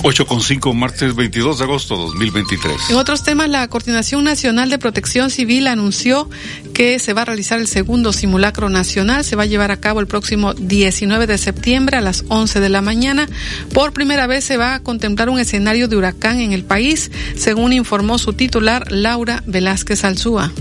8.5, martes 22 de agosto 2023. En otros temas, la Coordinación Nacional de Protección Civil anunció que se va a realizar el segundo simulacro nacional. Se va a llevar a cabo el próximo 19 de septiembre a las 11 de la mañana. Por primera vez se va a contemplar un escenario de huracán en el país, según informó su titular Laura Velázquez Alzúa.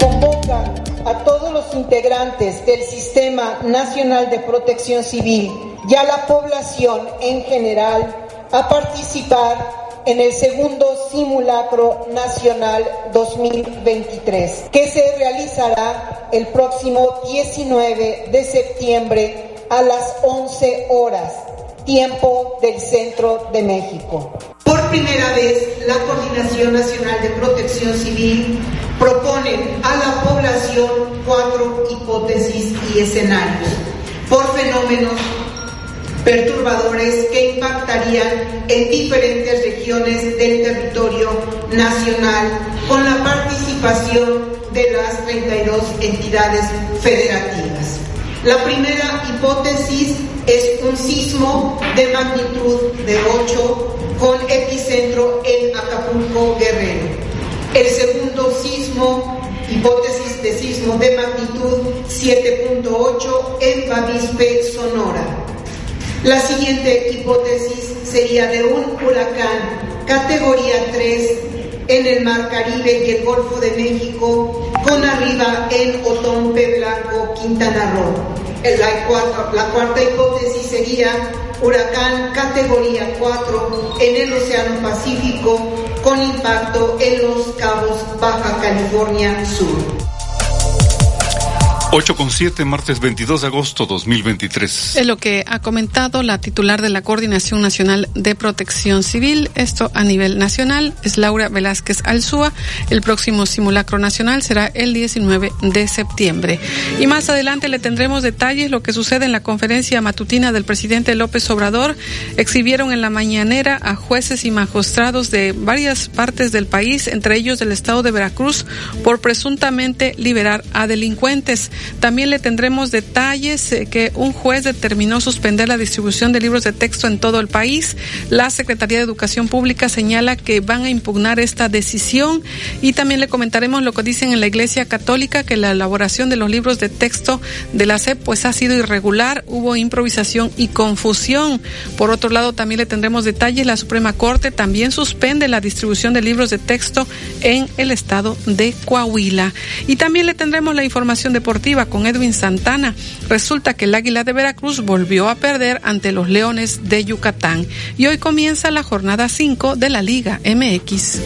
Convoca a todos los integrantes del Sistema Nacional de Protección Civil y a la población en general a participar en el segundo simulacro nacional 2023, que se realizará el próximo 19 de septiembre a las 11 horas, tiempo del centro de México. Por primera vez, la Coordinación Nacional de Protección Civil propone a la población cuatro hipótesis y escenarios por fenómenos perturbadores que impactarían en diferentes regiones del territorio nacional con la participación de las 32 entidades federativas. La primera hipótesis es un sismo de magnitud de 8 con epicentro en Acapulco, Guerrero. El segundo sismo hipótesis de sismo de magnitud 7.8 en Bavispe, Sonora. La siguiente hipótesis sería de un huracán categoría 3 en el Mar Caribe y el Golfo de México, con arriba en Otompe Blanco, Quintana Roo. La, cuarta, la cuarta hipótesis sería huracán categoría 4 en el Océano Pacífico con impacto en los cabos Baja California Sur. 8 con 7, martes 22 de agosto 2023. Es lo que ha comentado la titular de la Coordinación Nacional de Protección Civil. Esto a nivel nacional es Laura Velázquez Alzúa. El próximo simulacro nacional será el 19 de septiembre. Y más adelante le tendremos detalles lo que sucede en la conferencia matutina del presidente López Obrador. Exhibieron en la mañanera a jueces y magistrados de varias partes del país, entre ellos del estado de Veracruz, por presuntamente liberar a delincuentes. También le tendremos detalles eh, que un juez determinó suspender la distribución de libros de texto en todo el país. La Secretaría de Educación Pública señala que van a impugnar esta decisión y también le comentaremos lo que dicen en la Iglesia Católica que la elaboración de los libros de texto de la SEP pues ha sido irregular, hubo improvisación y confusión. Por otro lado, también le tendremos detalles la Suprema Corte también suspende la distribución de libros de texto en el estado de Coahuila. Y también le tendremos la información deportiva con Edwin Santana. Resulta que el Águila de Veracruz volvió a perder ante los Leones de Yucatán y hoy comienza la jornada 5 de la Liga MX.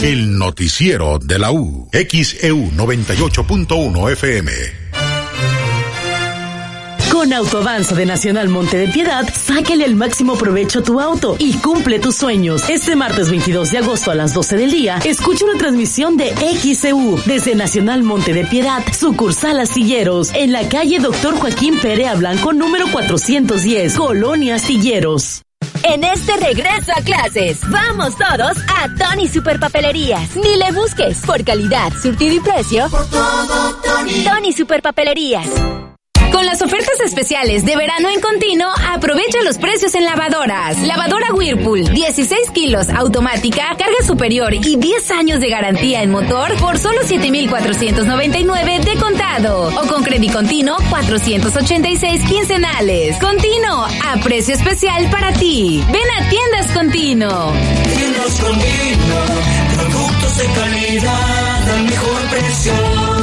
El noticiero de la U, XEU 98.1 FM. Con Autoavanza de Nacional Monte de Piedad, sáquele el máximo provecho a tu auto y cumple tus sueños. Este martes 22 de agosto a las 12 del día, escucha una transmisión de XCU desde Nacional Monte de Piedad, sucursal Astilleros, en la calle Doctor Joaquín Perea Blanco, número 410, Colonia Astilleros. En este regreso a clases, vamos todos a Tony Superpapelerías. Ni le busques por calidad, surtido y precio. Por todo, Tony. Tony Superpapelerías. Con las ofertas especiales de verano en continuo, aprovecha los precios en lavadoras. Lavadora Whirlpool, 16 kilos, automática, carga superior y 10 años de garantía en motor por solo 7,499 de contado. O con crédito continuo, 486 quincenales. Continuo, a precio especial para ti. Ven a Tiendas Continuo. Tiendas Continuo, productos de calidad al mejor precio.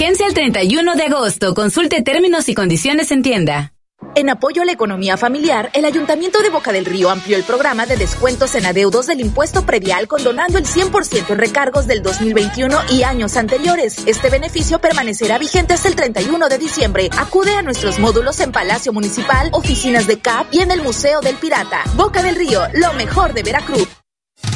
Vigencia el 31 de agosto. Consulte términos y condiciones en tienda. En apoyo a la economía familiar, el Ayuntamiento de Boca del Río amplió el programa de descuentos en adeudos del impuesto predial condonando el 100% en recargos del 2021 y años anteriores. Este beneficio permanecerá vigente hasta el 31 de diciembre. Acude a nuestros módulos en Palacio Municipal, oficinas de CAP y en el Museo del Pirata. Boca del Río, lo mejor de Veracruz.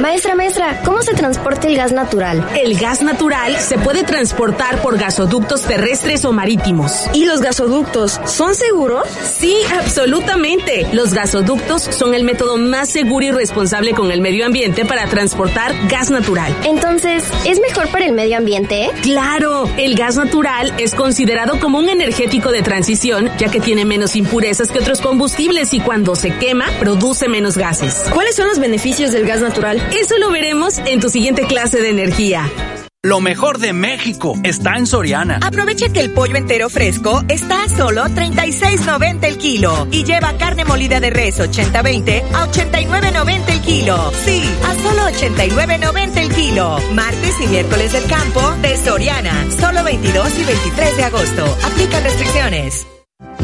Maestra, maestra, ¿cómo se transporta el gas natural? El gas natural se puede transportar por gasoductos terrestres o marítimos. ¿Y los gasoductos son seguros? Sí, absolutamente. Los gasoductos son el método más seguro y responsable con el medio ambiente para transportar gas natural. Entonces, ¿es mejor para el medio ambiente? Claro, el gas natural es considerado como un energético de transición, ya que tiene menos impurezas que otros combustibles y cuando se quema, produce menos gases. ¿Cuáles son los beneficios del gas natural? Eso lo veremos en tu siguiente clase de energía. Lo mejor de México está en Soriana. Aprovecha que el pollo entero fresco está a solo 36.90 el kilo y lleva carne molida de res 80-20 a 89.90 el kilo. Sí, a solo 89.90 el kilo. Martes y miércoles del campo de Soriana. Solo 22 y 23 de agosto. Aplica restricciones.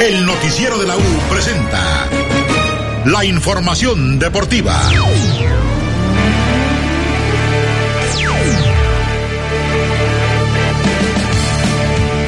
El noticiero de la U presenta la información deportiva.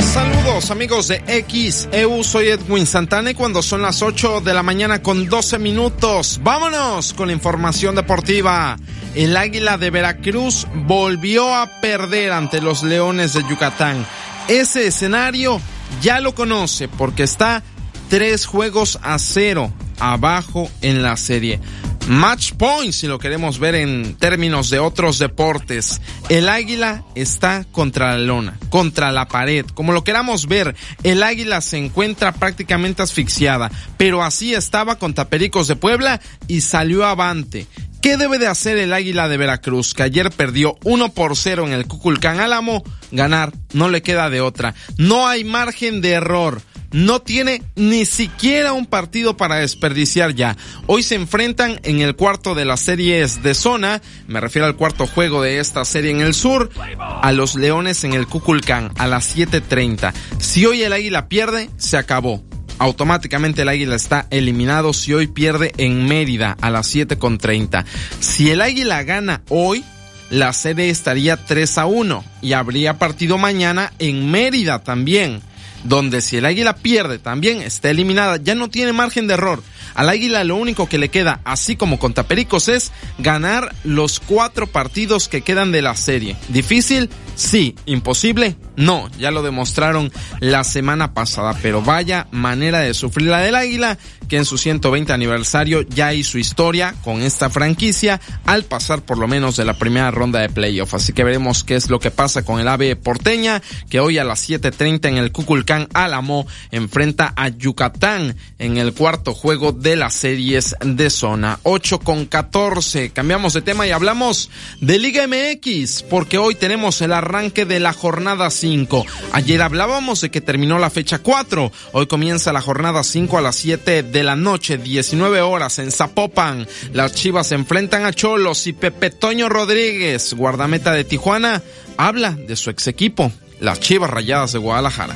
Saludos amigos de XEU, soy Edwin Santana y cuando son las 8 de la mañana con 12 minutos, vámonos con la información deportiva. El Águila de Veracruz volvió a perder ante los Leones de Yucatán. Ese escenario ya lo conoce porque está tres juegos a cero abajo en la serie. Match point, si lo queremos ver en términos de otros deportes. El águila está contra la lona, contra la pared. Como lo queramos ver, el águila se encuentra prácticamente asfixiada, pero así estaba contra Pericos de Puebla y salió avante. ¿Qué debe de hacer el Águila de Veracruz, que ayer perdió 1 por 0 en el Cuculcán Álamo? Ganar, no le queda de otra. No hay margen de error. No tiene ni siquiera un partido para desperdiciar ya. Hoy se enfrentan en el cuarto de las series de zona, me refiero al cuarto juego de esta serie en el sur, a los Leones en el Cuculcán a las 7.30. Si hoy el Águila pierde, se acabó automáticamente el Águila está eliminado si hoy pierde en Mérida a las 7.30. Si el Águila gana hoy, la serie estaría 3 a 1 y habría partido mañana en Mérida también, donde si el Águila pierde también está eliminada, ya no tiene margen de error. Al Águila lo único que le queda, así como con Tapericos, es ganar los cuatro partidos que quedan de la serie. ¿Difícil? Sí. ¿Imposible? No. Ya lo demostraron la semana pasada. Pero vaya manera de sufrir la del Águila, que en su 120 aniversario ya hizo historia con esta franquicia al pasar por lo menos de la primera ronda de playoff. Así que veremos qué es lo que pasa con el AVE Porteña, que hoy a las 7.30 en el Cuculcán Álamo enfrenta a Yucatán en el cuarto juego de las series de zona. 8 con 14. Cambiamos de tema y hablamos de Liga MX, porque hoy tenemos el arranque de la jornada 5. Ayer hablábamos de que terminó la fecha 4. Hoy comienza la jornada 5 a las 7 de la noche, 19 horas en Zapopan. Las Chivas se enfrentan a Cholos y Pepe Toño Rodríguez, guardameta de Tijuana, habla de su ex equipo, las Chivas Rayadas de Guadalajara.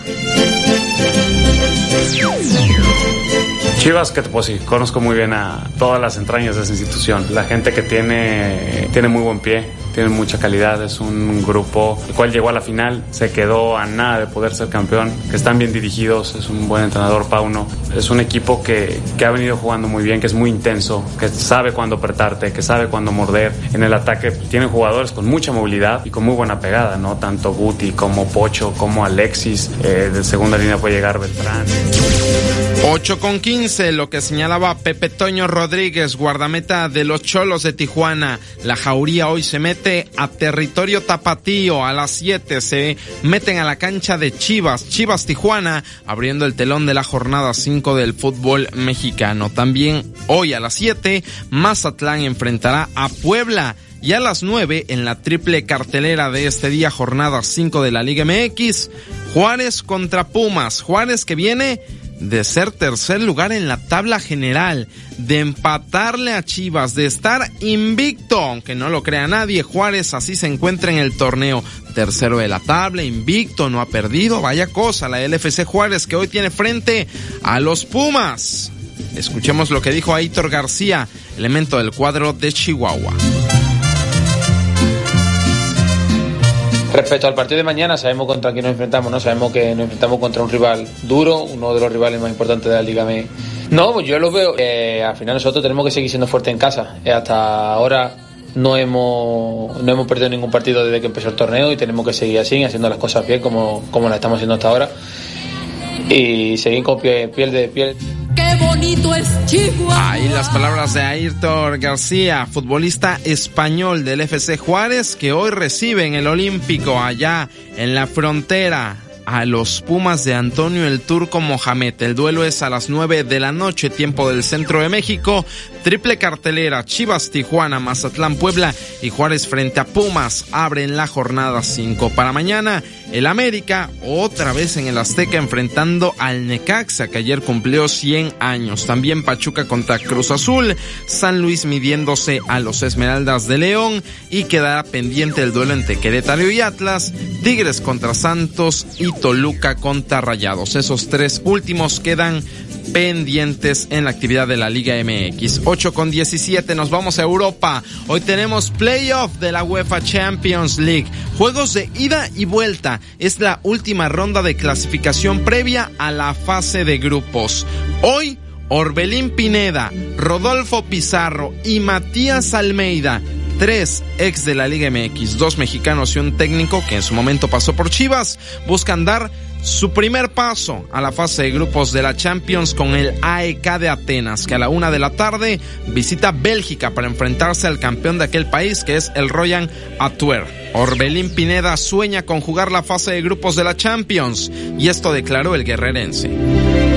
Chivas, que pues sí, conozco muy bien a todas las entrañas de esa institución. La gente que tiene, tiene muy buen pie, tiene mucha calidad, es un grupo el cual llegó a la final, se quedó a nada de poder ser campeón, que están bien dirigidos, es un buen entrenador Pauno, es un equipo que, que ha venido jugando muy bien, que es muy intenso, que sabe cuándo apretarte, que sabe cuándo morder. En el ataque tienen jugadores con mucha movilidad y con muy buena pegada, ¿no? Tanto Guti como Pocho, como Alexis, eh, de segunda línea puede llegar Beltrán. 8 con 15, lo que señalaba Pepe Toño Rodríguez, guardameta de los Cholos de Tijuana. La jauría hoy se mete a territorio tapatío a las 7, se meten a la cancha de Chivas, Chivas Tijuana, abriendo el telón de la jornada 5 del fútbol mexicano. También hoy a las 7, Mazatlán enfrentará a Puebla. Y a las 9, en la triple cartelera de este día, jornada 5 de la Liga MX, Juárez contra Pumas. Juárez que viene de ser tercer lugar en la tabla general, de empatarle a Chivas, de estar invicto, aunque no lo crea nadie, Juárez así se encuentra en el torneo, tercero de la tabla, invicto, no ha perdido, vaya cosa, la LFC Juárez que hoy tiene frente a los Pumas. Escuchemos lo que dijo Aitor García, elemento del cuadro de Chihuahua. Respecto al partido de mañana, sabemos contra quién nos enfrentamos, ¿no? Sabemos que nos enfrentamos contra un rival duro, uno de los rivales más importantes de la Liga M. No, pues yo lo veo. Eh, al final nosotros tenemos que seguir siendo fuertes en casa. Eh, hasta ahora no hemos, no hemos perdido ningún partido desde que empezó el torneo y tenemos que seguir así, haciendo las cosas bien como, como las estamos haciendo hasta ahora y seguir con piel, piel de piel. Qué bonito es Chihuahua. Ahí las palabras de Ayrton García, futbolista español del FC Juárez, que hoy recibe en el Olímpico allá en la frontera a los Pumas de Antonio el Turco Mohamed. El duelo es a las 9 de la noche, tiempo del centro de México. Triple cartelera, Chivas, Tijuana, Mazatlán, Puebla y Juárez frente a Pumas abren la jornada 5. Para mañana, el América otra vez en el Azteca enfrentando al Necaxa que ayer cumplió 100 años. También Pachuca contra Cruz Azul, San Luis midiéndose a los Esmeraldas de León y quedará pendiente el duelo entre Querétaro y Atlas, Tigres contra Santos y Toluca contra Rayados. Esos tres últimos quedan pendientes en la actividad de la Liga MX. 8 con 17, nos vamos a Europa. Hoy tenemos playoff de la UEFA Champions League. Juegos de ida y vuelta. Es la última ronda de clasificación previa a la fase de grupos. Hoy, Orbelín Pineda, Rodolfo Pizarro y Matías Almeida tres ex de la Liga MX, dos mexicanos y un técnico que en su momento pasó por Chivas, buscan dar su primer paso a la fase de grupos de la Champions con el AEK de Atenas, que a la una de la tarde visita Bélgica para enfrentarse al campeón de aquel país, que es el Royan Atuer. Orbelín Pineda sueña con jugar la fase de grupos de la Champions, y esto declaró el guerrerense.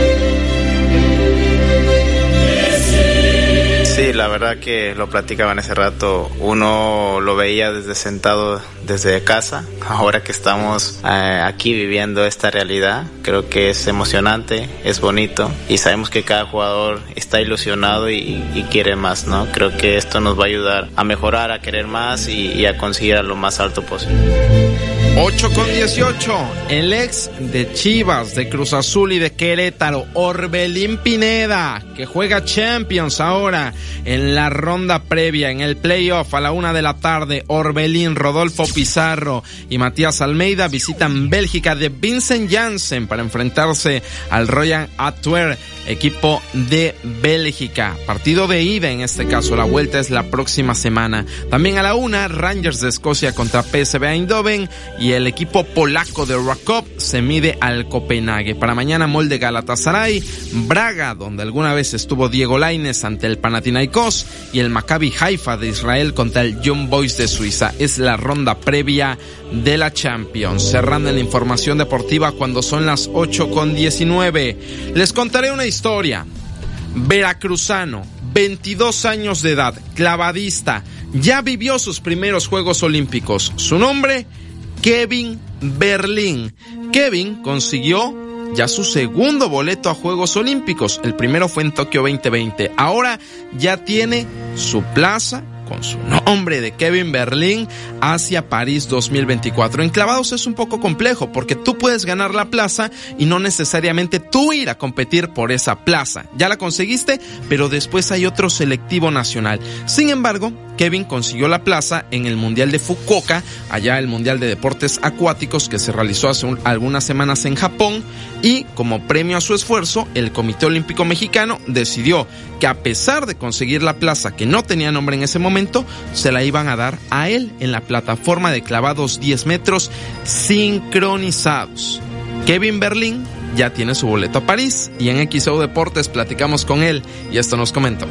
La verdad que lo platicaban ese rato. Uno lo veía desde sentado desde casa. <laughs> Ahora que estamos eh, aquí viviendo esta realidad, creo que es emocionante, es bonito y sabemos que cada jugador está ilusionado y, quiere más, ¿no? Creo que esto nos va a ayudar a mejorar, a querer más y, y a conseguir a lo más alto posible. 8 con 18. El ex de Chivas, de Cruz Azul y de Querétaro, Orbelín Pineda, que juega Champions ahora en la ronda previa, en el playoff a la una de la tarde. Orbelín, Rodolfo Pizarro y Matías Almeida visitan Bélgica de Vincent Janssen para enfrentarse al Royal Antwerp equipo de Bélgica. Partido de ida en este caso, la vuelta es la próxima semana. También a la una, Rangers de Escocia contra PSV Eindhoven y el equipo polaco de Rakov se mide al Copenhague. Para mañana molde Galatasaray, Braga, donde alguna vez estuvo Diego Laines ante el Panathinaikos y el Maccabi Haifa de Israel contra el Young Boys de Suiza. Es la ronda previa de la Champions. Cerrando la información deportiva cuando son las 8 con 19. Les contaré una historia. Veracruzano, 22 años de edad, clavadista, ya vivió sus primeros Juegos Olímpicos. Su nombre, Kevin Berlín. Kevin consiguió ya su segundo boleto a Juegos Olímpicos. El primero fue en Tokio 2020. Ahora ya tiene su plaza con su nombre de Kevin Berlín hacia París 2024. En clavados es un poco complejo porque tú puedes ganar la plaza y no necesariamente tú ir a competir por esa plaza. Ya la conseguiste, pero después hay otro selectivo nacional. Sin embargo, Kevin consiguió la plaza en el Mundial de Fukuoka, allá el Mundial de Deportes Acuáticos que se realizó hace algunas semanas en Japón y como premio a su esfuerzo, el Comité Olímpico Mexicano decidió que a pesar de conseguir la plaza que no tenía nombre en ese momento, se la iban a dar a él en la plataforma de clavados 10 metros sincronizados. Kevin Berlín ya tiene su boleto a París y en XO Deportes platicamos con él y esto nos comentó.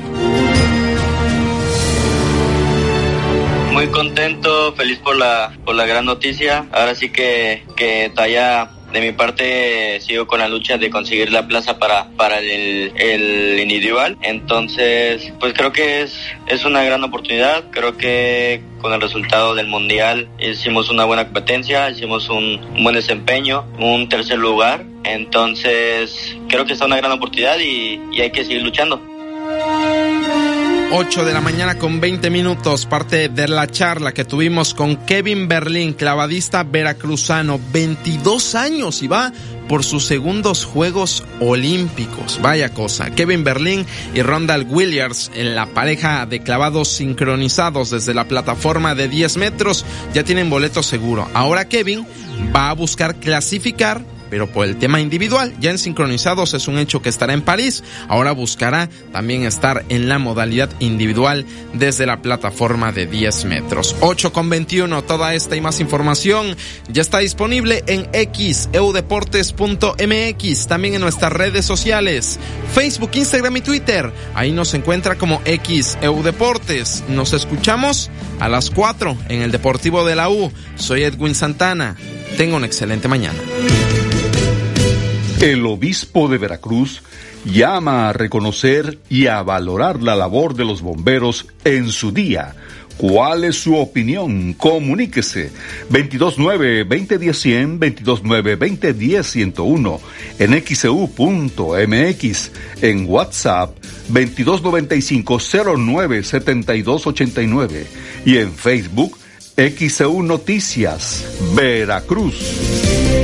Muy contento, feliz por la, por la gran noticia. Ahora sí que, que todavía de mi parte sigo con la lucha de conseguir la plaza para, para el, el, individual. Entonces, pues creo que es, es una gran oportunidad. Creo que con el resultado del mundial hicimos una buena competencia, hicimos un, un buen desempeño, un tercer lugar. Entonces, creo que está una gran oportunidad y, y hay que seguir luchando. 8 de la mañana con 20 minutos, parte de la charla que tuvimos con Kevin Berlín, clavadista veracruzano, 22 años y va por sus segundos Juegos Olímpicos. Vaya cosa. Kevin Berlín y Rondal Williams en la pareja de clavados sincronizados desde la plataforma de 10 metros ya tienen boleto seguro. Ahora Kevin va a buscar clasificar pero por el tema individual. Ya en sincronizados es un hecho que estará en París. Ahora buscará también estar en la modalidad individual desde la plataforma de 10 metros. 8 con 21. Toda esta y más información ya está disponible en xeudeportes.mx. También en nuestras redes sociales. Facebook, Instagram y Twitter. Ahí nos encuentra como xeudeportes. Nos escuchamos a las 4 en el Deportivo de la U. Soy Edwin Santana. Tenga una excelente mañana. El obispo de Veracruz llama a reconocer y a valorar la labor de los bomberos en su día. ¿Cuál es su opinión? Comuníquese 229-2010-100, 229-2010-101, en xeu.mx, e en WhatsApp 2295-097289 y en Facebook XEU Noticias, Veracruz.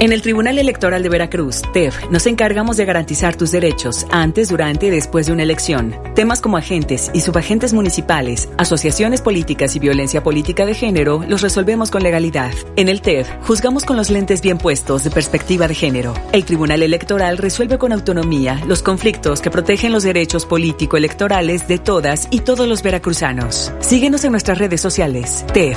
En el Tribunal Electoral de Veracruz, TEF, nos encargamos de garantizar tus derechos antes, durante y después de una elección. Temas como agentes y subagentes municipales, asociaciones políticas y violencia política de género los resolvemos con legalidad. En el TEF, juzgamos con los lentes bien puestos de perspectiva de género. El Tribunal Electoral resuelve con autonomía los conflictos que protegen los derechos político-electorales de todas y todos los veracruzanos. Síguenos en nuestras redes sociales. TEF.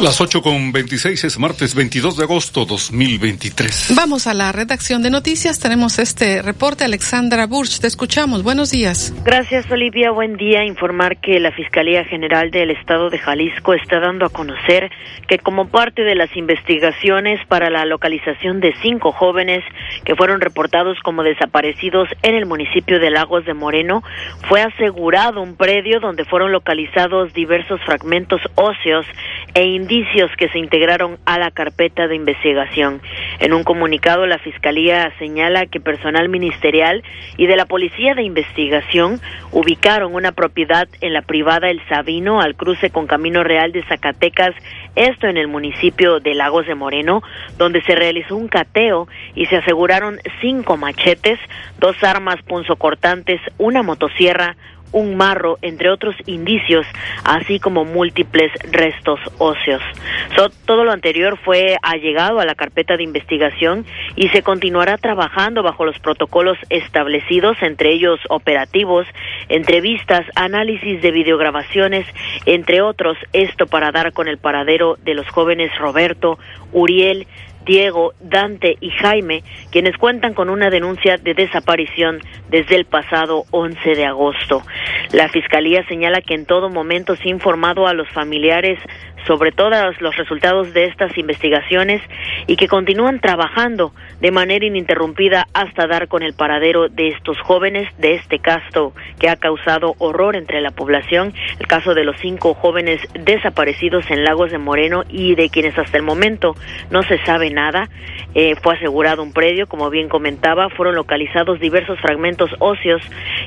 Las 8 con 26 es martes 22 de agosto 2023. Vamos a la redacción de noticias. Tenemos este reporte. Alexandra Burch, te escuchamos. Buenos días. Gracias, Olivia. Buen día. Informar que la Fiscalía General del Estado de Jalisco está dando a conocer que como parte de las investigaciones para la localización de cinco jóvenes que fueron reportados como desaparecidos en el municipio de Lagos de Moreno, fue asegurado un predio donde fueron localizados diversos fragmentos óseos e indicios que se integraron a la carpeta de investigación. En un comunicado, la Fiscalía señala que personal ministerial y de la Policía de Investigación ubicaron una propiedad en la privada El Sabino al cruce con Camino Real de Zacatecas, esto en el municipio de Lagos de Moreno, donde se realizó un cateo y se aseguraron cinco machetes, dos armas punzocortantes, una motosierra, un marro, entre otros indicios, así como múltiples restos óseos. todo lo anterior fue allegado a la carpeta de investigación y se continuará trabajando bajo los protocolos establecidos, entre ellos operativos, entrevistas, análisis de videograbaciones, entre otros, esto para dar con el paradero de los jóvenes Roberto, Uriel, Diego, Dante y Jaime, quienes cuentan con una denuncia de desaparición desde el pasado 11 de agosto. La Fiscalía señala que en todo momento se ha informado a los familiares sobre todos los resultados de estas investigaciones y que continúan trabajando de manera ininterrumpida hasta dar con el paradero de estos jóvenes de este caso que ha causado horror entre la población, el caso de los cinco jóvenes desaparecidos en Lagos de Moreno y de quienes hasta el momento no se sabe nada. Eh, fue asegurado un predio, como bien comentaba, fueron localizados diversos fragmentos óseos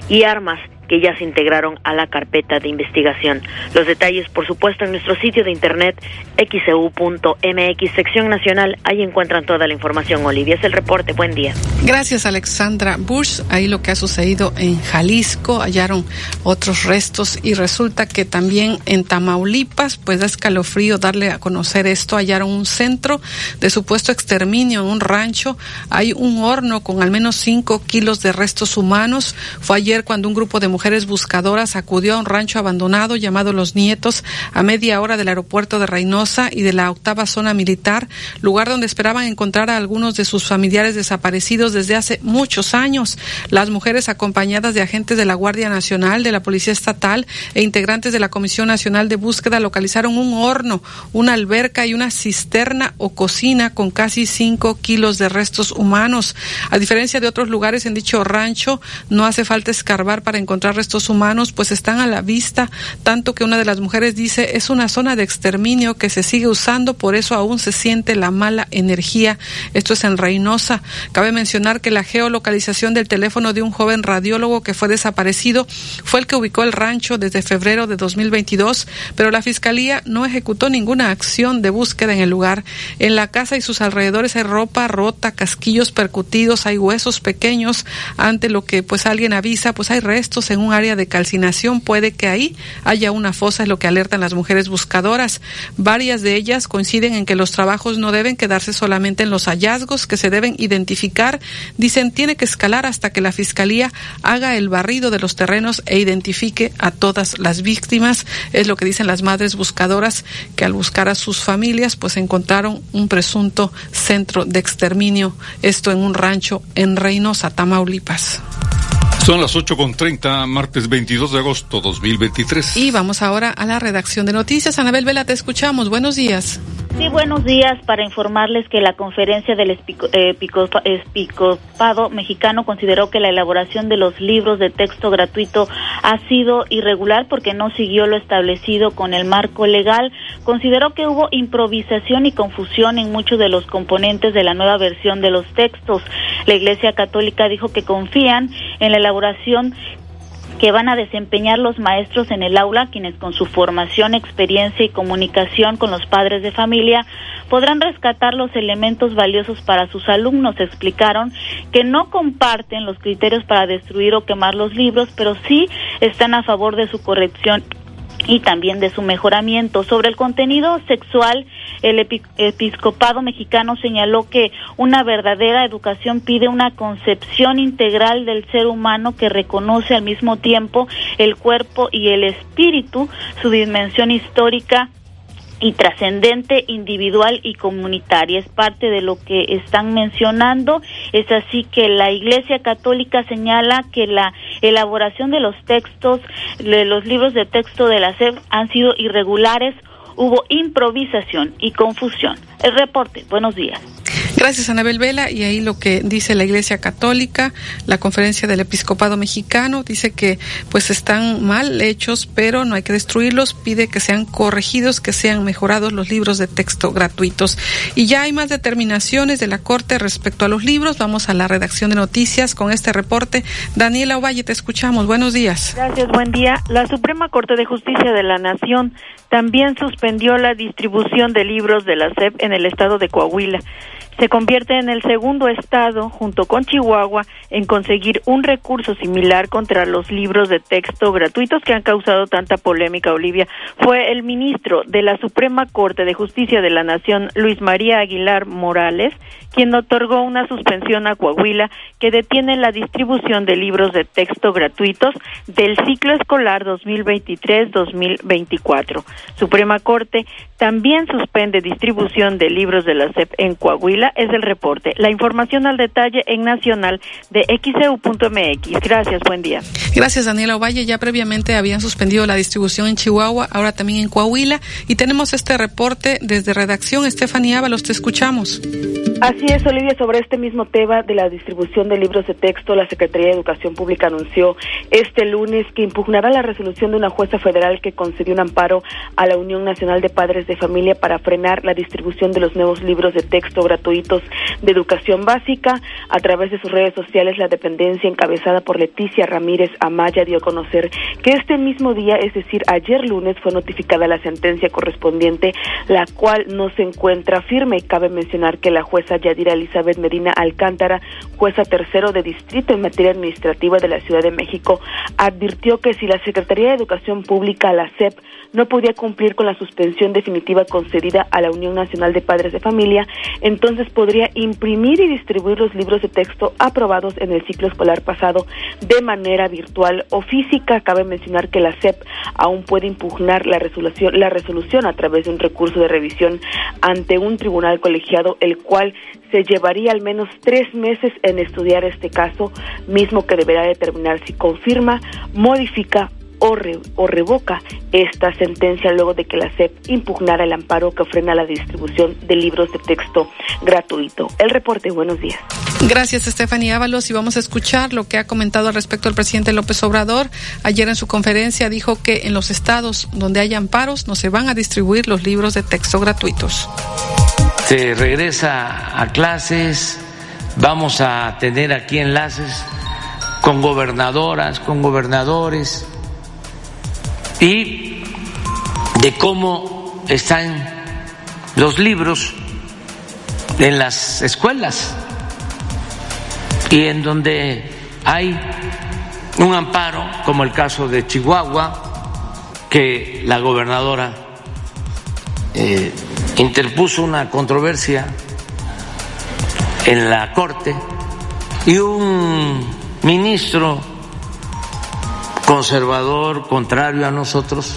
y armas que ya se integraron a la carpeta de investigación. Los detalles, por supuesto, en nuestro sitio de internet xeu.mx, sección nacional. Ahí encuentran toda la información. Olivia, es el reporte. Buen día. Gracias, Alexandra Bush. Ahí lo que ha sucedido en Jalisco, hallaron otros restos y resulta que también en Tamaulipas, pues da escalofrío darle a conocer esto. Hallaron un centro de supuesto exterminio en un rancho. Hay un horno con al menos cinco kilos de restos humanos. Fue ayer cuando un grupo de mujeres buscadoras acudió a un rancho abandonado llamado Los Nietos a media hora del aeropuerto de Reynosa y de la octava zona militar, lugar donde esperaban encontrar a algunos de sus familiares desaparecidos desde hace muchos años. Las mujeres acompañadas de agentes de la Guardia Nacional, de la Policía Estatal e integrantes de la Comisión Nacional de Búsqueda localizaron un horno, una alberca y una cisterna o cocina con casi cinco kilos de restos humanos. A diferencia de otros lugares en dicho rancho, no hace falta escarbar para encontrar restos humanos, pues están a la vista, tanto que una de las mujeres dice es una zona de exterminio que se sigue usando, por eso aún se siente la mala energía. Esto es en Reynosa. Cabe mencionar que la geolocalización del teléfono de un joven radiólogo que fue desaparecido fue el que ubicó el rancho desde febrero de 2022, pero la fiscalía no ejecutó ninguna acción de búsqueda en el lugar. En la casa y sus alrededores hay ropa rota, casquillos percutidos, hay huesos pequeños. Ante lo que pues alguien avisa, pues hay restos en un área de calcinación, puede que ahí haya una fosa, es lo que alertan las mujeres buscadoras. Varias de ellas coinciden en que los trabajos no deben quedarse solamente en los hallazgos, que se deben identificar. Dicen, tiene que escalar hasta que la Fiscalía haga el barrido de los terrenos e identifique a todas las víctimas. Es lo que dicen las madres buscadoras, que al buscar a sus familias, pues encontraron un presunto centro de exterminio, esto en un rancho en Reynosa, Tamaulipas. Son las 8.30, martes 22 de agosto 2023. Y vamos ahora a la redacción de noticias. Anabel Vela, te escuchamos. Buenos días. Sí, buenos días. Para informarles que la conferencia del Episcopado Mexicano consideró que la elaboración de los libros de texto gratuito ha sido irregular porque no siguió lo establecido con el marco legal. Consideró que hubo improvisación y confusión en muchos de los componentes de la nueva versión de los textos. La Iglesia Católica dijo que confían en la elaboración que van a desempeñar los maestros en el aula, quienes con su formación, experiencia y comunicación con los padres de familia podrán rescatar los elementos valiosos para sus alumnos. Explicaron que no comparten los criterios para destruir o quemar los libros, pero sí están a favor de su corrección y también de su mejoramiento. Sobre el contenido sexual, el episcopado mexicano señaló que una verdadera educación pide una concepción integral del ser humano que reconoce al mismo tiempo el cuerpo y el espíritu, su dimensión histórica y trascendente individual y comunitaria. Es parte de lo que están mencionando. Es así que la Iglesia Católica señala que la elaboración de los textos, de los libros de texto de la SEP han sido irregulares hubo improvisación y confusión. El reporte, buenos días. Gracias, Anabel Vela. Y ahí lo que dice la Iglesia Católica, la Conferencia del Episcopado Mexicano, dice que pues están mal hechos, pero no hay que destruirlos. Pide que sean corregidos, que sean mejorados los libros de texto gratuitos. Y ya hay más determinaciones de la Corte respecto a los libros. Vamos a la redacción de noticias con este reporte. Daniela Ovalle, te escuchamos. Buenos días. Gracias, buen día. La Suprema Corte de Justicia de la Nación también suspendió la distribución de libros de la SEP en el estado de Coahuila se convierte en el segundo estado, junto con Chihuahua, en conseguir un recurso similar contra los libros de texto gratuitos que han causado tanta polémica, Olivia. Fue el ministro de la Suprema Corte de Justicia de la Nación, Luis María Aguilar Morales, quien otorgó una suspensión a Coahuila que detiene la distribución de libros de texto gratuitos del ciclo escolar 2023-2024. Suprema Corte también suspende distribución de libros de la SEP en Coahuila, es el reporte. La información al detalle en Nacional de xeu.mx. Gracias, buen día. Gracias, Daniela Ovalle. Ya previamente habían suspendido la distribución en Chihuahua, ahora también en Coahuila. Y tenemos este reporte desde redacción. Estefanía Ábalos, te escuchamos. Así es, Olivia, sobre este mismo tema de la distribución de libros de texto, la Secretaría de Educación Pública anunció este lunes que impugnará la resolución de una jueza federal que concedió un amparo a la Unión Nacional de Padres de Familia para frenar la distribución de los nuevos libros de texto gratuitos de educación básica. A través de sus redes sociales, la dependencia encabezada por Leticia Ramírez Amaya dio a conocer que este mismo día, es decir, ayer lunes, fue notificada la sentencia correspondiente, la cual no se encuentra firme. Cabe mencionar que la jueza Yadira Elizabeth Medina Alcántara, jueza tercero de distrito en materia administrativa de la Ciudad de México, advirtió que si la Secretaría de Educación Pública, la SEP, no podía cumplir con la suspensión definitiva concedida a la Unión Nacional de Padres de Familia, entonces podría imprimir y distribuir los libros de texto aprobados en el ciclo escolar pasado de manera virtual o física. Cabe mencionar que la SEP aún puede impugnar la resolución, la resolución a través de un recurso de revisión ante un tribunal colegiado, el cual se llevaría al menos tres meses en estudiar este caso, mismo que deberá determinar si confirma, modifica o, o, revoca esta sentencia luego de que la SEP impugnara el amparo que frena la distribución de libros de texto gratuito. El reporte, buenos días. Gracias, Estefanía Ábalos. Y vamos a escuchar lo que ha comentado al respecto el presidente López Obrador. Ayer en su conferencia dijo que en los estados donde hay amparos no se van a distribuir los libros de texto gratuitos. Se regresa a clases, vamos a tener aquí enlaces con gobernadoras, con gobernadores y de cómo están los libros en las escuelas y en donde hay un amparo, como el caso de Chihuahua, que la gobernadora eh, interpuso una controversia en la Corte y un ministro conservador, contrario a nosotros,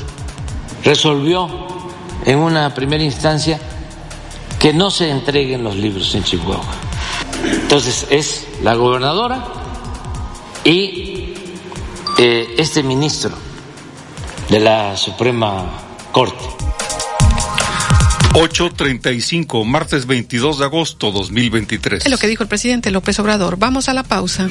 resolvió en una primera instancia que no se entreguen los libros en Chihuahua. Entonces es la gobernadora y eh, este ministro de la Suprema Corte. 8.35, martes 22 de agosto 2023. Es lo que dijo el presidente López Obrador. Vamos a la pausa.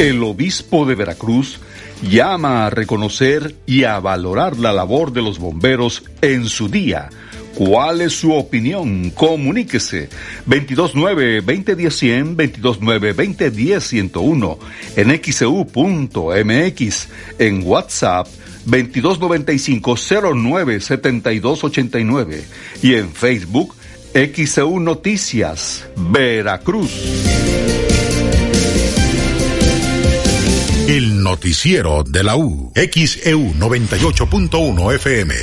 El obispo de Veracruz llama a reconocer y a valorar la labor de los bomberos en su día. ¿Cuál es su opinión? Comuníquese 229-2010-100, 229-2010-101, en xcu.mx, en WhatsApp 2295-097289 y en Facebook XEU Noticias, Veracruz. El noticiero de la U. XEU 98.1 FM.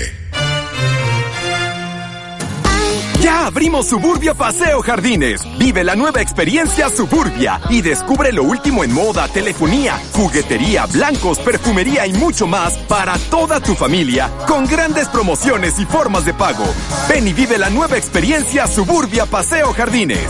Ya abrimos Suburbia Paseo Jardines. Vive la nueva experiencia Suburbia y descubre lo último en moda, telefonía, juguetería, blancos, perfumería y mucho más para toda tu familia con grandes promociones y formas de pago. Ven y vive la nueva experiencia Suburbia Paseo Jardines.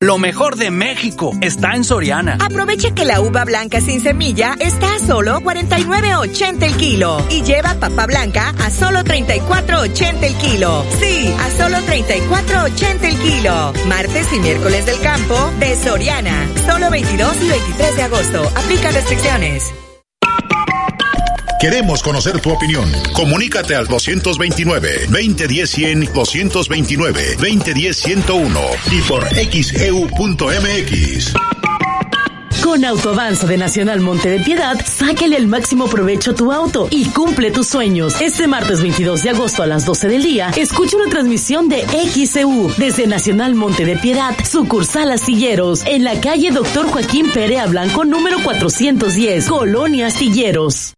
Lo mejor de México está en Soriana. Aprovecha que la uva blanca sin semilla está a solo 49.80 el kilo y lleva papa blanca a solo 34.80 el kilo. Sí, a solo 34.80 el kilo. Martes y miércoles del campo de Soriana. Solo 22 y 23 de agosto. Aplica restricciones. Queremos conocer tu opinión. Comunícate al 229-2010-100, 229-2010-101 y por xeu.mx. Con Autoavanza de Nacional Monte de Piedad, sáquele el máximo provecho a tu auto y cumple tus sueños. Este martes 22 de agosto a las 12 del día, escucha una transmisión de XEU desde Nacional Monte de Piedad, sucursal Astilleros, en la calle Doctor Joaquín Perea Blanco, número 410, Colonia Astilleros.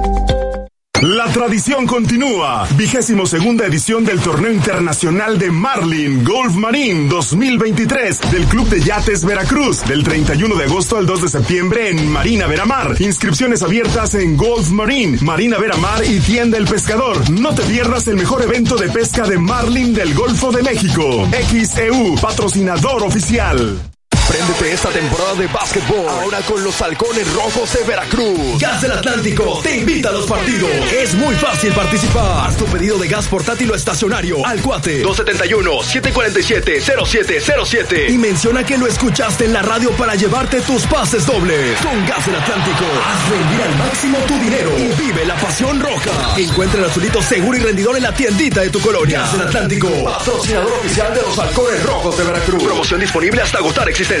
La tradición continúa. Vigésimo segunda edición del torneo internacional de Marlin Golf Marine 2023 del Club de Yates Veracruz del 31 de agosto al 2 de septiembre en Marina Veramar. Inscripciones abiertas en Golf Marine, Marina Veramar y Tienda El Pescador. No te pierdas el mejor evento de pesca de Marlin del Golfo de México. XEU, patrocinador oficial. Préndete esta temporada de básquetbol. Ahora con los halcones rojos de Veracruz. Gas del Atlántico te invita a los partidos. Es muy fácil participar. Haz tu pedido de gas portátil o estacionario al cuate 271-747-0707. Y menciona que lo escuchaste en la radio para llevarte tus pases dobles. Con Gas del Atlántico, haz rendir al máximo tu dinero y vive la pasión roja. Encuentra el azulito seguro y rendidor en la tiendita de tu colonia. Gas del Atlántico, patrocinador oficial de los halcones rojos de Veracruz. Promoción disponible hasta agotar existencia.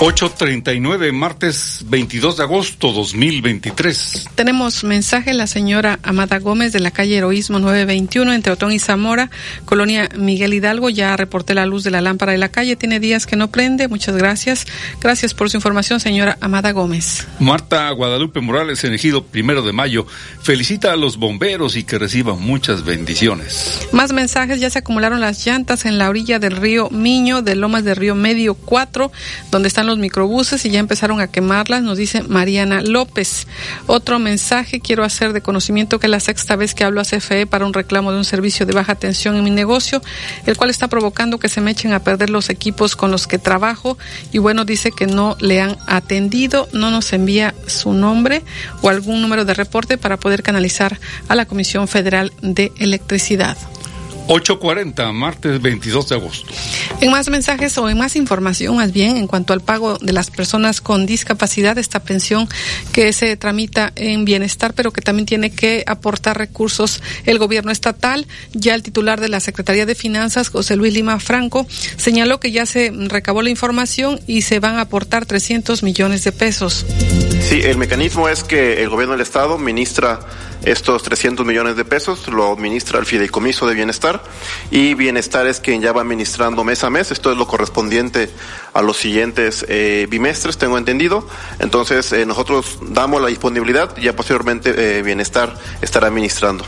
8.39, martes 22 de agosto 2023. Tenemos mensaje la señora Amada Gómez de la calle Heroísmo 921 entre Otón y Zamora, colonia Miguel Hidalgo. Ya reporté la luz de la lámpara de la calle, tiene días que no prende. Muchas gracias. Gracias por su información, señora Amada Gómez. Marta Guadalupe Morales, elegido primero de mayo, felicita a los bomberos y que reciban muchas bendiciones. Más mensajes, ya se acumularon las llantas en la orilla del río Miño, de Lomas del Río Medio 4, donde están los microbuses y ya empezaron a quemarlas, nos dice Mariana López. Otro mensaje quiero hacer de conocimiento que es la sexta vez que hablo a CFE para un reclamo de un servicio de baja tensión en mi negocio, el cual está provocando que se me echen a perder los equipos con los que trabajo y bueno, dice que no le han atendido, no nos envía su nombre o algún número de reporte para poder canalizar a la Comisión Federal de Electricidad. 8.40, martes 22 de agosto. En más mensajes o en más información, más bien, en cuanto al pago de las personas con discapacidad, esta pensión que se tramita en bienestar, pero que también tiene que aportar recursos el gobierno estatal. Ya el titular de la Secretaría de Finanzas, José Luis Lima Franco, señaló que ya se recabó la información y se van a aportar 300 millones de pesos. Sí, el mecanismo es que el gobierno del Estado ministra estos 300 millones de pesos, lo administra el Fideicomiso de Bienestar y Bienestar es quien ya va administrando mes a mes. Esto es lo correspondiente a los siguientes eh, bimestres, tengo entendido. Entonces, eh, nosotros damos la disponibilidad y ya posteriormente eh, Bienestar estará administrando.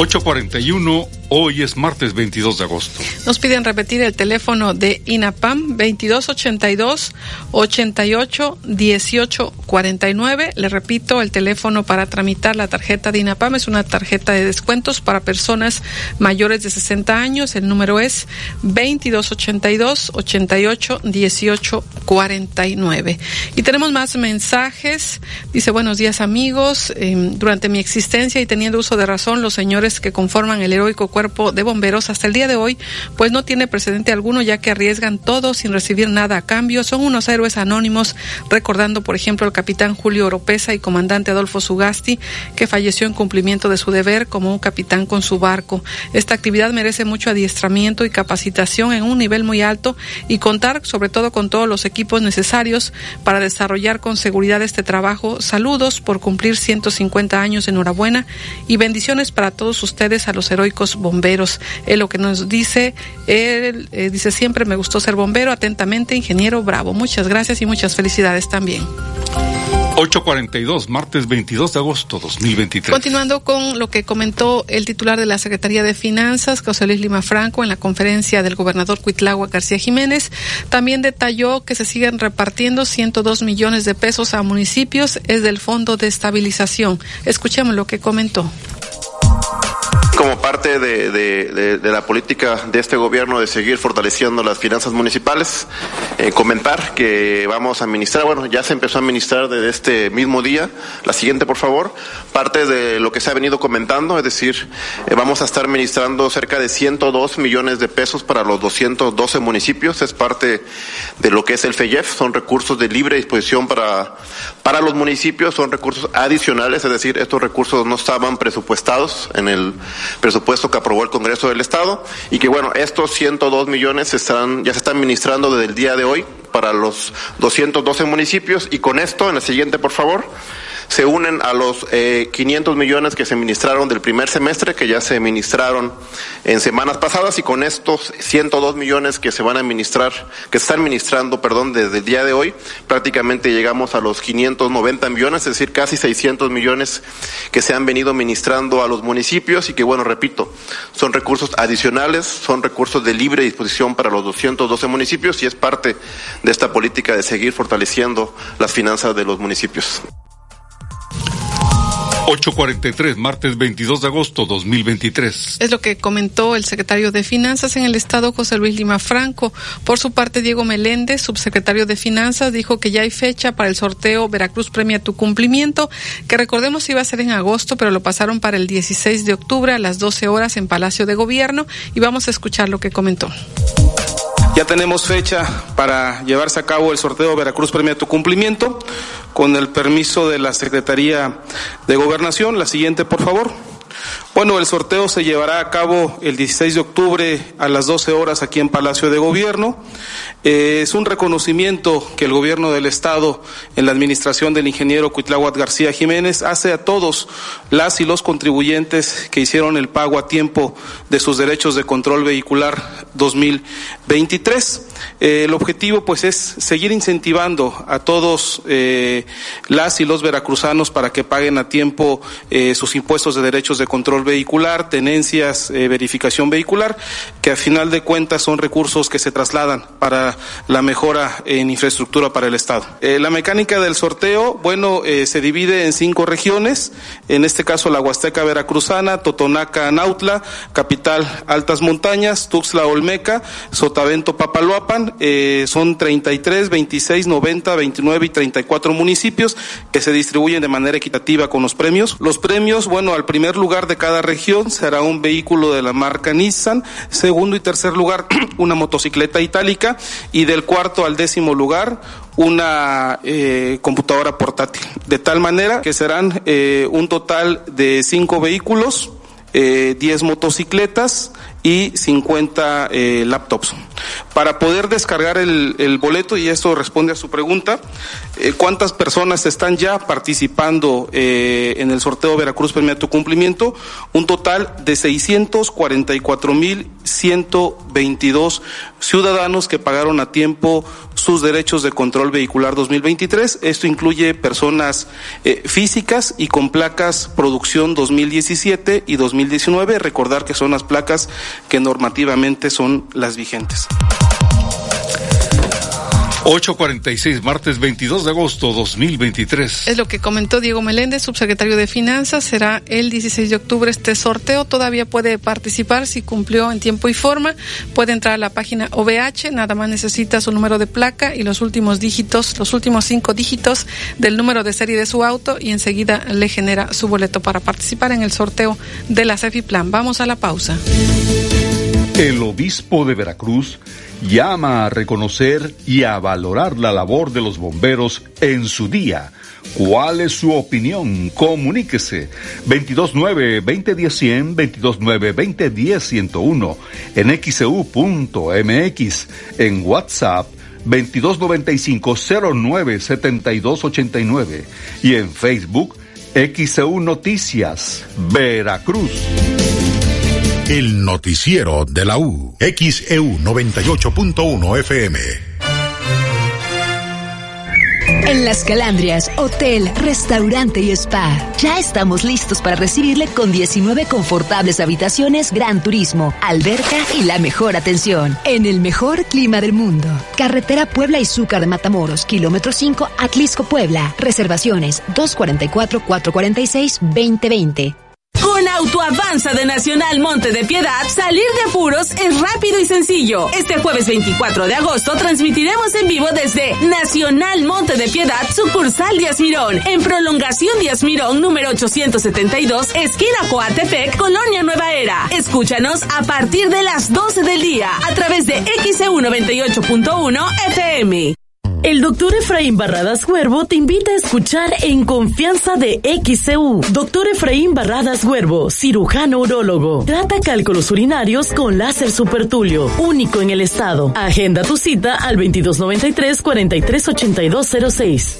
841 Hoy es martes 22 de agosto. Nos piden repetir el teléfono de INAPAM 2282 88 18 49. Le repito, el teléfono para tramitar la tarjeta de INAPAM es una tarjeta de descuentos para personas mayores de 60 años. El número es 2282 88 18 49. Y tenemos más mensajes. Dice, buenos días amigos. Em, durante mi existencia y teniendo uso de razón, los señores que conforman el heroico cuerpo de bomberos hasta el día de hoy, pues no tiene precedente alguno ya que arriesgan todo sin recibir nada a cambio. Son unos héroes anónimos, recordando por ejemplo al capitán Julio Oropesa y comandante Adolfo Sugasti, que falleció en cumplimiento de su deber como un capitán con su barco. Esta actividad merece mucho adiestramiento y capacitación en un nivel muy alto y contar sobre todo con todos los equipos necesarios para desarrollar con seguridad este trabajo. Saludos por cumplir 150 años, enhorabuena y bendiciones para todos ustedes, a los heroicos bomberos. Él lo que nos dice, él eh, dice siempre me gustó ser bombero, atentamente, ingeniero Bravo. Muchas gracias y muchas felicidades también. 842, martes 22 de agosto 2023. Continuando con lo que comentó el titular de la Secretaría de Finanzas, José Luis Lima Franco, en la conferencia del gobernador Cuitlagua García Jiménez, también detalló que se siguen repartiendo 102 millones de pesos a municipios, es del Fondo de Estabilización. Escuchemos lo que comentó como parte de, la política de este gobierno de seguir fortaleciendo las finanzas municipales, eh, comentar que vamos a administrar, bueno, ya se empezó a administrar desde este mismo día, la siguiente por favor, parte de lo que se ha venido comentando, es decir, eh, vamos a estar administrando cerca de 102 millones de pesos para los 212 municipios, es parte de lo que es el FEYEF, son recursos de libre disposición para, para los municipios, son recursos adicionales, es decir, estos recursos no estaban presupuestados en el presupuesto que aprobó el Congreso del Estado y que bueno, estos 102 millones están, ya se están administrando desde el día de hoy para los 212 municipios. Y con esto, en el siguiente por favor, se unen a los eh, 500 millones que se ministraron del primer semestre, que ya se ministraron en semanas pasadas, y con estos 102 millones que se van a administrar, que se están ministrando, perdón, desde el día de hoy, prácticamente llegamos a los 590 millones, es decir, casi 600 millones que se han venido ministrando a los municipios y que, bueno, repito, son recursos adicionales, son recursos de libre disposición para los 212 municipios y es parte de esta política de seguir fortaleciendo las finanzas de los municipios. 843, martes 22 de agosto 2023. Es lo que comentó el secretario de Finanzas en el Estado, José Luis Lima Franco. Por su parte, Diego Meléndez, subsecretario de Finanzas, dijo que ya hay fecha para el sorteo Veracruz Premia Tu Cumplimiento, que recordemos iba a ser en agosto, pero lo pasaron para el 16 de octubre a las 12 horas en Palacio de Gobierno y vamos a escuchar lo que comentó. Ya tenemos fecha para llevarse a cabo el sorteo Veracruz Premia Tu Cumplimiento con el permiso de la Secretaría de Gobernación. La siguiente, por favor. Bueno, el sorteo se llevará a cabo el 16 de octubre a las 12 horas aquí en Palacio de Gobierno. Eh, es un reconocimiento que el gobierno del Estado, en la administración del ingeniero Cuitláhuac García Jiménez, hace a todos las y los contribuyentes que hicieron el pago a tiempo de sus derechos de control vehicular 2023. Eh, el objetivo, pues, es seguir incentivando a todos eh, las y los veracruzanos para que paguen a tiempo sus impuestos de derechos de control vehicular, tenencias, eh, verificación vehicular, que a final de cuentas son recursos que se trasladan para la mejora en infraestructura para el Estado. Eh, la mecánica del sorteo, bueno, eh, se divide en cinco regiones, en este caso la Huasteca Veracruzana, Totonaca Nautla, Capital Altas Montañas, Tuxtla Olmeca, Sotavento Papaloapan, son 33, 26, 90, 29 y 34 municipios que se distribuyen de manera equitativa con los premios. Los premios, bueno, al primer lugar de cada región será un vehículo de la marca Nissan, segundo y tercer lugar <clears throat> una motocicleta itálica y del cuarto al décimo lugar una eh, computadora portátil. De tal manera que serán eh, un total de cinco vehículos, eh, 10 motocicletas y 50 eh, laptops. Para poder descargar el, boleto, y esto responde a su pregunta, eh, ¿cuántas personas están ya participando eh, en el sorteo Veracruz Premia Tu Cumplimiento? Un total de 644.122 ciudadanos que pagaron a tiempo sus derechos de control vehicular 2023. Esto incluye personas eh, físicas y con placas producción 2017 y 2019. Recordar que son las placas que normativamente son las vigentes. 846, martes 22 de agosto 2023. Es lo que comentó Diego Meléndez, subsecretario de Finanzas. Será el 16 de octubre este sorteo. Todavía puede participar si cumplió en tiempo y forma. Puede entrar a la página OVH. Nada más necesita su número de placa y los últimos dígitos, los últimos cinco dígitos del número de serie de su auto y enseguida le genera su boleto para participar en el sorteo de la Plan. Vamos a la pausa. El obispo de Veracruz llama a reconocer y a valorar la labor de los bomberos en su día. ¿Cuál es su opinión? Comuníquese 229-2010-100, 229-2010-101, en xcu.mx, e en WhatsApp 2295-097289 y en Facebook XEU Noticias, Veracruz. El noticiero de la U. XEU 98.1 FM. En Las Calandrias, hotel, restaurante y spa. Ya estamos listos para recibirle con 19 confortables habitaciones, gran turismo, alberca y la mejor atención. En el mejor clima del mundo. Carretera Puebla y Zúcar de Matamoros, kilómetro 5, Atlisco, Puebla. Reservaciones 244-446-2020. Con Autoavanza de Nacional Monte de Piedad, salir de apuros es rápido y sencillo. Este jueves 24 de agosto transmitiremos en vivo desde Nacional Monte de Piedad, sucursal Díaz Mirón, en prolongación Díaz Mirón, número 872, esquina Coatepec, Colonia Nueva Era. Escúchanos a partir de las 12 del día a través de XEU 98.1 FM. El doctor Efraín Barradas Huervo te invita a escuchar En Confianza de XCU. Doctor Efraín Barradas Huervo, cirujano urólogo. Trata cálculos urinarios con láser supertulio, único en el estado. Agenda tu cita al 2293 438206.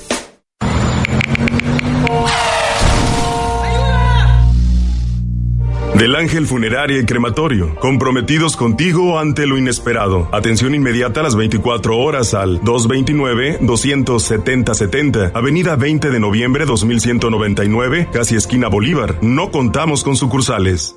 Del Ángel Funeraria y Crematorio, comprometidos contigo ante lo inesperado. Atención inmediata a las 24 horas al 229-270-70, Avenida 20 de noviembre 2199, casi esquina Bolívar. No contamos con sucursales.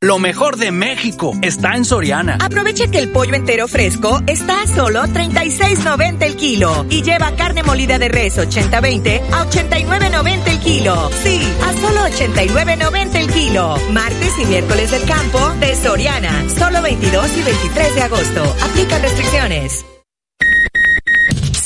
Lo mejor de México está en Soriana. Aprovecha que el pollo entero fresco está a solo 36.90 el kilo y lleva carne molida de res 80-20 a 89.90 el kilo. Sí, a solo 89.90 el kilo. Martes y miércoles del campo de Soriana. Solo 22 y 23 de agosto. Aplica restricciones.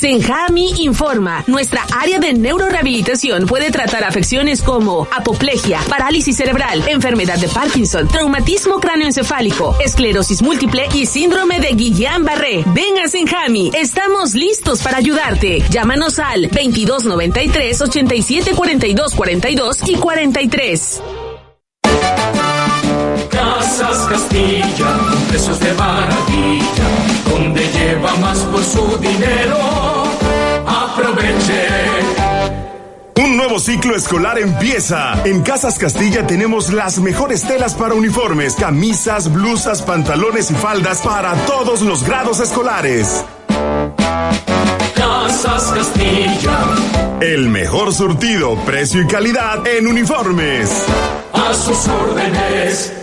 Senjami informa, nuestra área de neurorehabilitación puede tratar afecciones como apoplejia, parálisis cerebral, enfermedad de Parkinson, traumatismo cráneoencefálico, esclerosis múltiple y síndrome de Guillain-Barré. Ven a Senjami, estamos listos para ayudarte. Llámanos al 2293 87 42 42 y 43. Casas Castilla, precios de maravilla, donde lleva más por su dinero. Aproveche. Un nuevo ciclo escolar empieza. En Casas Castilla tenemos las mejores telas para uniformes, camisas, blusas, pantalones y faldas para todos los grados escolares. Casas Castilla. El mejor surtido, precio y calidad en uniformes. A sus órdenes.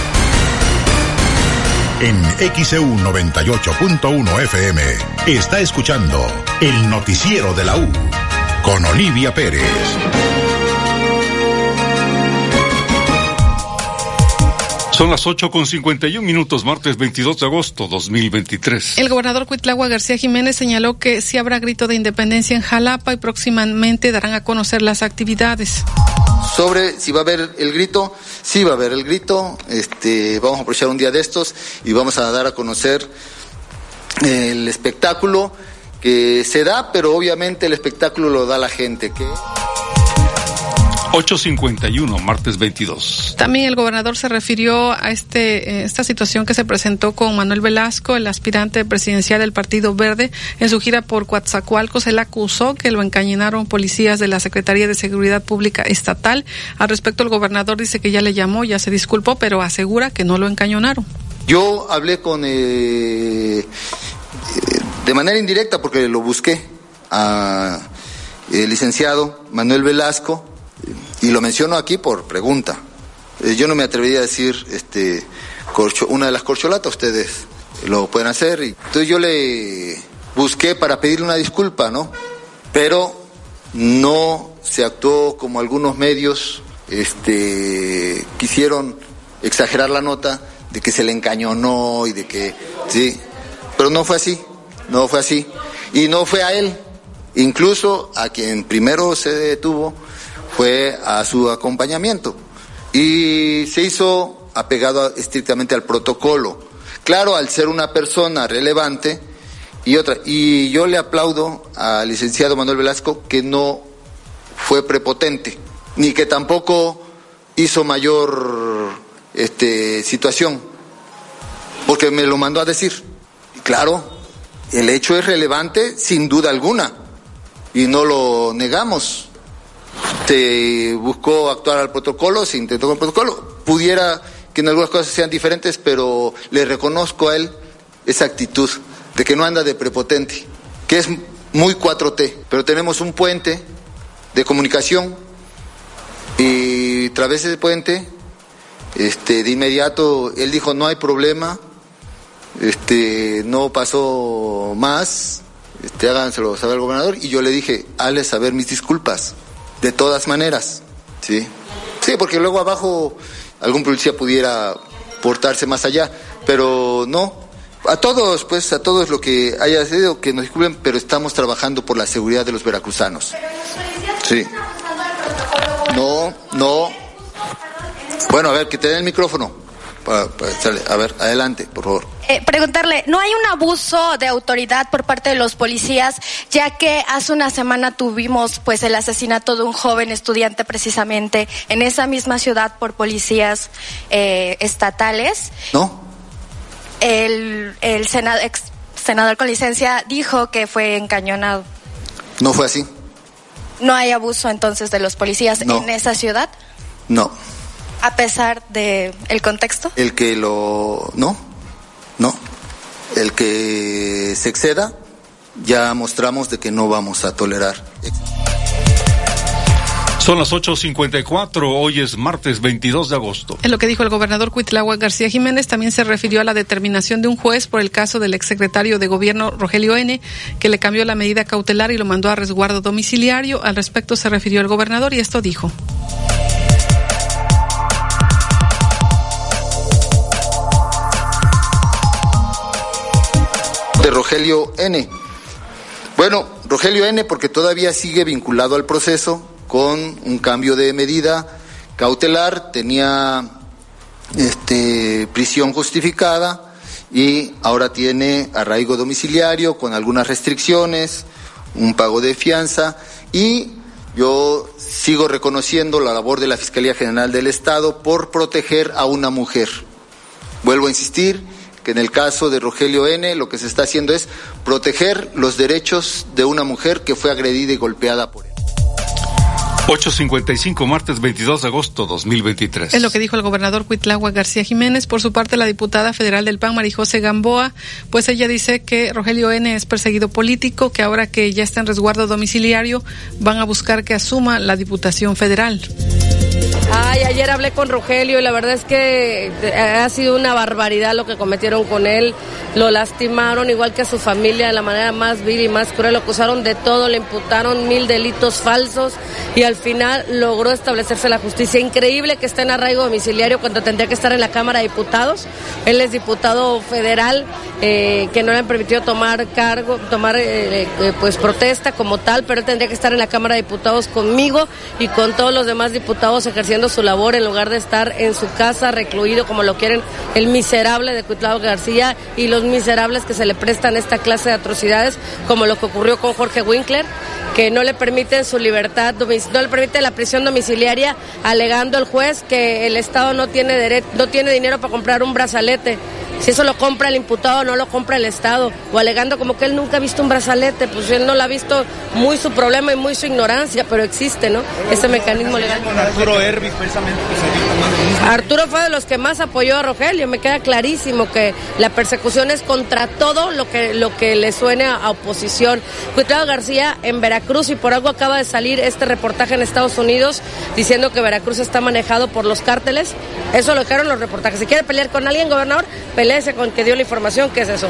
En XEU 98.1 FM está escuchando el noticiero de la U con Olivia Pérez. Son las 8 con 51 minutos, martes 22 de agosto 2023. El gobernador Cuitlagua García Jiménez señaló que sí habrá grito de independencia en Jalapa y próximamente darán a conocer las actividades. Sobre si va a haber el grito, sí va a haber el grito. Este, vamos a aprovechar un día de estos y vamos a dar a conocer el espectáculo que se da, pero obviamente el espectáculo lo da la gente. Que 8.51, martes 22. También el gobernador se refirió a este, eh, esta situación que se presentó con Manuel Velasco, el aspirante presidencial del Partido Verde, en su gira por Coatzacoalcos. Él acusó que lo encañonaron policías de la Secretaría de Seguridad Pública Estatal. Al respecto, el gobernador dice que ya le llamó, ya se disculpó, pero asegura que no lo encañonaron. Yo hablé con, eh, de manera indirecta, porque lo busqué, a el licenciado Manuel Velasco, y lo menciono aquí por pregunta. Eh, yo no me atrevería a decir este, corcho, una de las corcholatas, ustedes lo pueden hacer. Entonces yo le busqué para pedirle una disculpa, ¿no? Pero no se actuó como algunos medios este, quisieron exagerar la nota de que se le encañonó y de que, sí, pero no fue así, no fue así. Y no fue a él, incluso a quien primero se detuvo fue a su acompañamiento y se hizo apegado estrictamente al protocolo. Claro, al ser una persona relevante y otra. Y yo le aplaudo al licenciado Manuel Velasco que no fue prepotente, ni que tampoco hizo mayor este, situación, porque me lo mandó a decir. Claro, el hecho es relevante sin duda alguna, y no lo negamos se buscó actuar al protocolo, se intentó con el protocolo. Pudiera que en algunas cosas sean diferentes, pero le reconozco a él esa actitud de que no anda de prepotente, que es muy 4T, pero tenemos un puente de comunicación y través de ese puente, este, de inmediato él dijo no hay problema, este, no pasó más, este, háganselo saber al gobernador y yo le dije, hazle saber mis disculpas de todas maneras, ¿sí? Sí, porque luego abajo algún policía pudiera portarse más allá, pero no. A todos, pues, a todos lo que haya sido, que nos disculpen, pero estamos trabajando por la seguridad de los veracruzanos. Sí. No, no. Bueno, a ver, que te den el micrófono. A ver, adelante, por favor. Eh, preguntarle, ¿no hay un abuso de autoridad por parte de los policías, ya que hace una semana tuvimos pues el asesinato de un joven estudiante precisamente en esa misma ciudad por policías eh, estatales? No. El, el ex senador con licencia dijo que fue encañonado. No fue así. ¿No hay abuso entonces de los policías en esa ciudad? No. A pesar de el contexto. El que lo no, no, el que se exceda ya mostramos de que no vamos a tolerar. Son las 8.54, hoy es martes 22 de agosto. En lo que dijo el gobernador Cuitlagua García Jiménez, también se refirió a la determinación de un juez por el caso del exsecretario de gobierno Rogelio N., que le cambió la medida cautelar y lo mandó a resguardo domiciliario. Al respecto se refirió el gobernador y esto dijo. De Rogelio N. Bueno, Rogelio N porque todavía sigue vinculado al proceso con un cambio de medida cautelar, tenía este, prisión justificada y ahora tiene arraigo domiciliario con algunas restricciones, un pago de fianza y yo sigo reconociendo la labor de la Fiscalía General del Estado por proteger a una mujer. Vuelvo a insistir, que en el caso de Rogelio N lo que se está haciendo es proteger los derechos de una mujer que fue agredida y golpeada por él. 8.55, martes 22 de agosto 2023. Es lo que dijo el gobernador Cuitlagua García Jiménez. Por su parte, la diputada federal del PAN, Marijose Gamboa, pues ella dice que Rogelio N. es perseguido político, que ahora que ya está en resguardo domiciliario, van a buscar que asuma la diputación federal. Ay, ayer hablé con Rogelio y la verdad es que eh, ha sido una barbaridad lo que cometieron con él. Lo lastimaron igual que a su familia de la manera más vil y más cruel. Lo acusaron de todo, le imputaron mil delitos falsos y al final logró establecerse la justicia. Increíble que esté en arraigo domiciliario cuando tendría que estar en la Cámara de Diputados. Él es diputado federal eh, que no le han permitido tomar cargo, tomar eh, pues protesta como tal, pero él tendría que estar en la Cámara de Diputados conmigo y con todos los demás diputados ejerciendo su labor en lugar de estar en su casa recluido como lo quieren el miserable de Cuitlao García y los miserables que se le prestan esta clase de atrocidades como lo que ocurrió con Jorge Winkler que no le permiten su libertad, no permite la prisión domiciliaria, alegando el juez que el Estado no tiene no tiene dinero para comprar un brazalete. Si eso lo compra el imputado, no lo compra el Estado. O alegando como que él nunca ha visto un brazalete, pues él no lo ha visto muy su problema y muy su ignorancia, pero existe, ¿no? Ese mecanismo legal. Arturo Herbis, precisamente, Arturo fue de los que más apoyó a Rogelio. Me queda clarísimo que la persecución es contra todo lo que, lo que le suene a oposición. Cuitlao García en Veracruz y por algo acaba de salir este reportaje en Estados Unidos diciendo que Veracruz está manejado por los cárteles. Eso lo dijeron los reportajes. Si quiere pelear con alguien, gobernador, peleese con que dio la información, ¿qué es eso?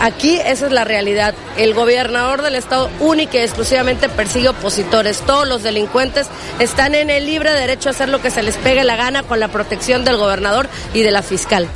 Aquí esa es la realidad. El gobernador del Estado única y exclusivamente persigue opositores. Todos los delincuentes están en el libre derecho a hacer lo que se les pegue la gana con la protección del gobernador y de la fiscal.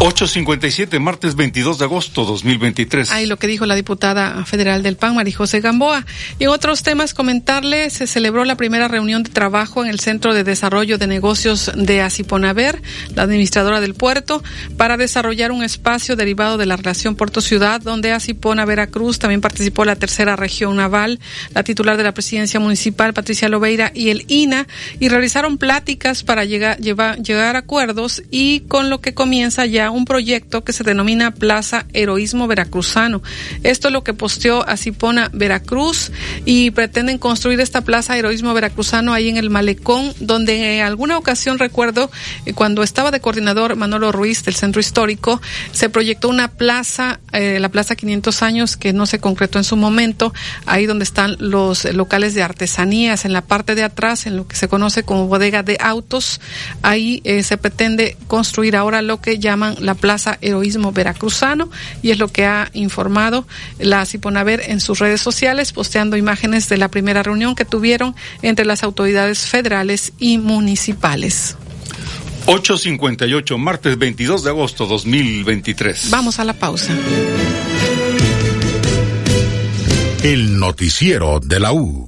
857, martes 22 de agosto 2023. Ahí lo que dijo la diputada federal del PAN, Marijose Gamboa. Y en otros temas, comentarle, se celebró la primera reunión de trabajo en el Centro de Desarrollo de Negocios de Asiponaver, la administradora del puerto, para desarrollar un espacio derivado de la relación puerto-ciudad, donde Asipona Veracruz también participó la tercera región naval, la titular de la presidencia municipal, Patricia Lobeira, y el INA, y realizaron pláticas para llegar, llegar a acuerdos y con lo que comienza ya un proyecto que se denomina Plaza Heroísmo Veracruzano. Esto es lo que posteó Asipona Veracruz y pretenden construir esta Plaza Heroísmo Veracruzano ahí en el Malecón, donde en alguna ocasión recuerdo eh, cuando estaba de coordinador Manolo Ruiz del Centro Histórico, se proyectó una plaza, eh, la Plaza 500 años, que no se concretó en su momento, ahí donde están los locales de artesanías, en la parte de atrás, en lo que se conoce como bodega de autos, ahí eh, se pretende construir ahora lo que llaman la Plaza Heroísmo Veracruzano y es lo que ha informado la Ciponaver en sus redes sociales, posteando imágenes de la primera reunión que tuvieron entre las autoridades federales y municipales. 858, martes 22 de agosto 2023. Vamos a la pausa. El noticiero de la U.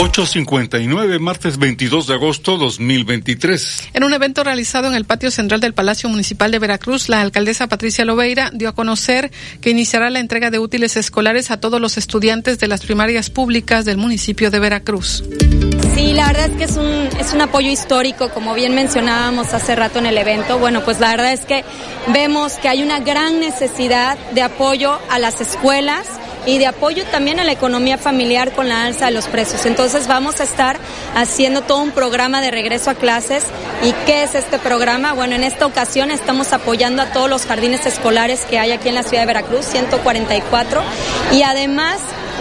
859, martes 22 de agosto 2023. En un evento realizado en el patio central del Palacio Municipal de Veracruz, la alcaldesa Patricia Lobeira dio a conocer que iniciará la entrega de útiles escolares a todos los estudiantes de las primarias públicas del municipio de Veracruz. Sí, la verdad es que es un, es un apoyo histórico, como bien mencionábamos hace rato en el evento. Bueno, pues la verdad es que vemos que hay una gran necesidad de apoyo a las escuelas y de apoyo también a la economía familiar con la alza de los precios. Entonces vamos a estar haciendo todo un programa de regreso a clases. ¿Y qué es este programa? Bueno, en esta ocasión estamos apoyando a todos los jardines escolares que hay aquí en la ciudad de Veracruz, 144, y además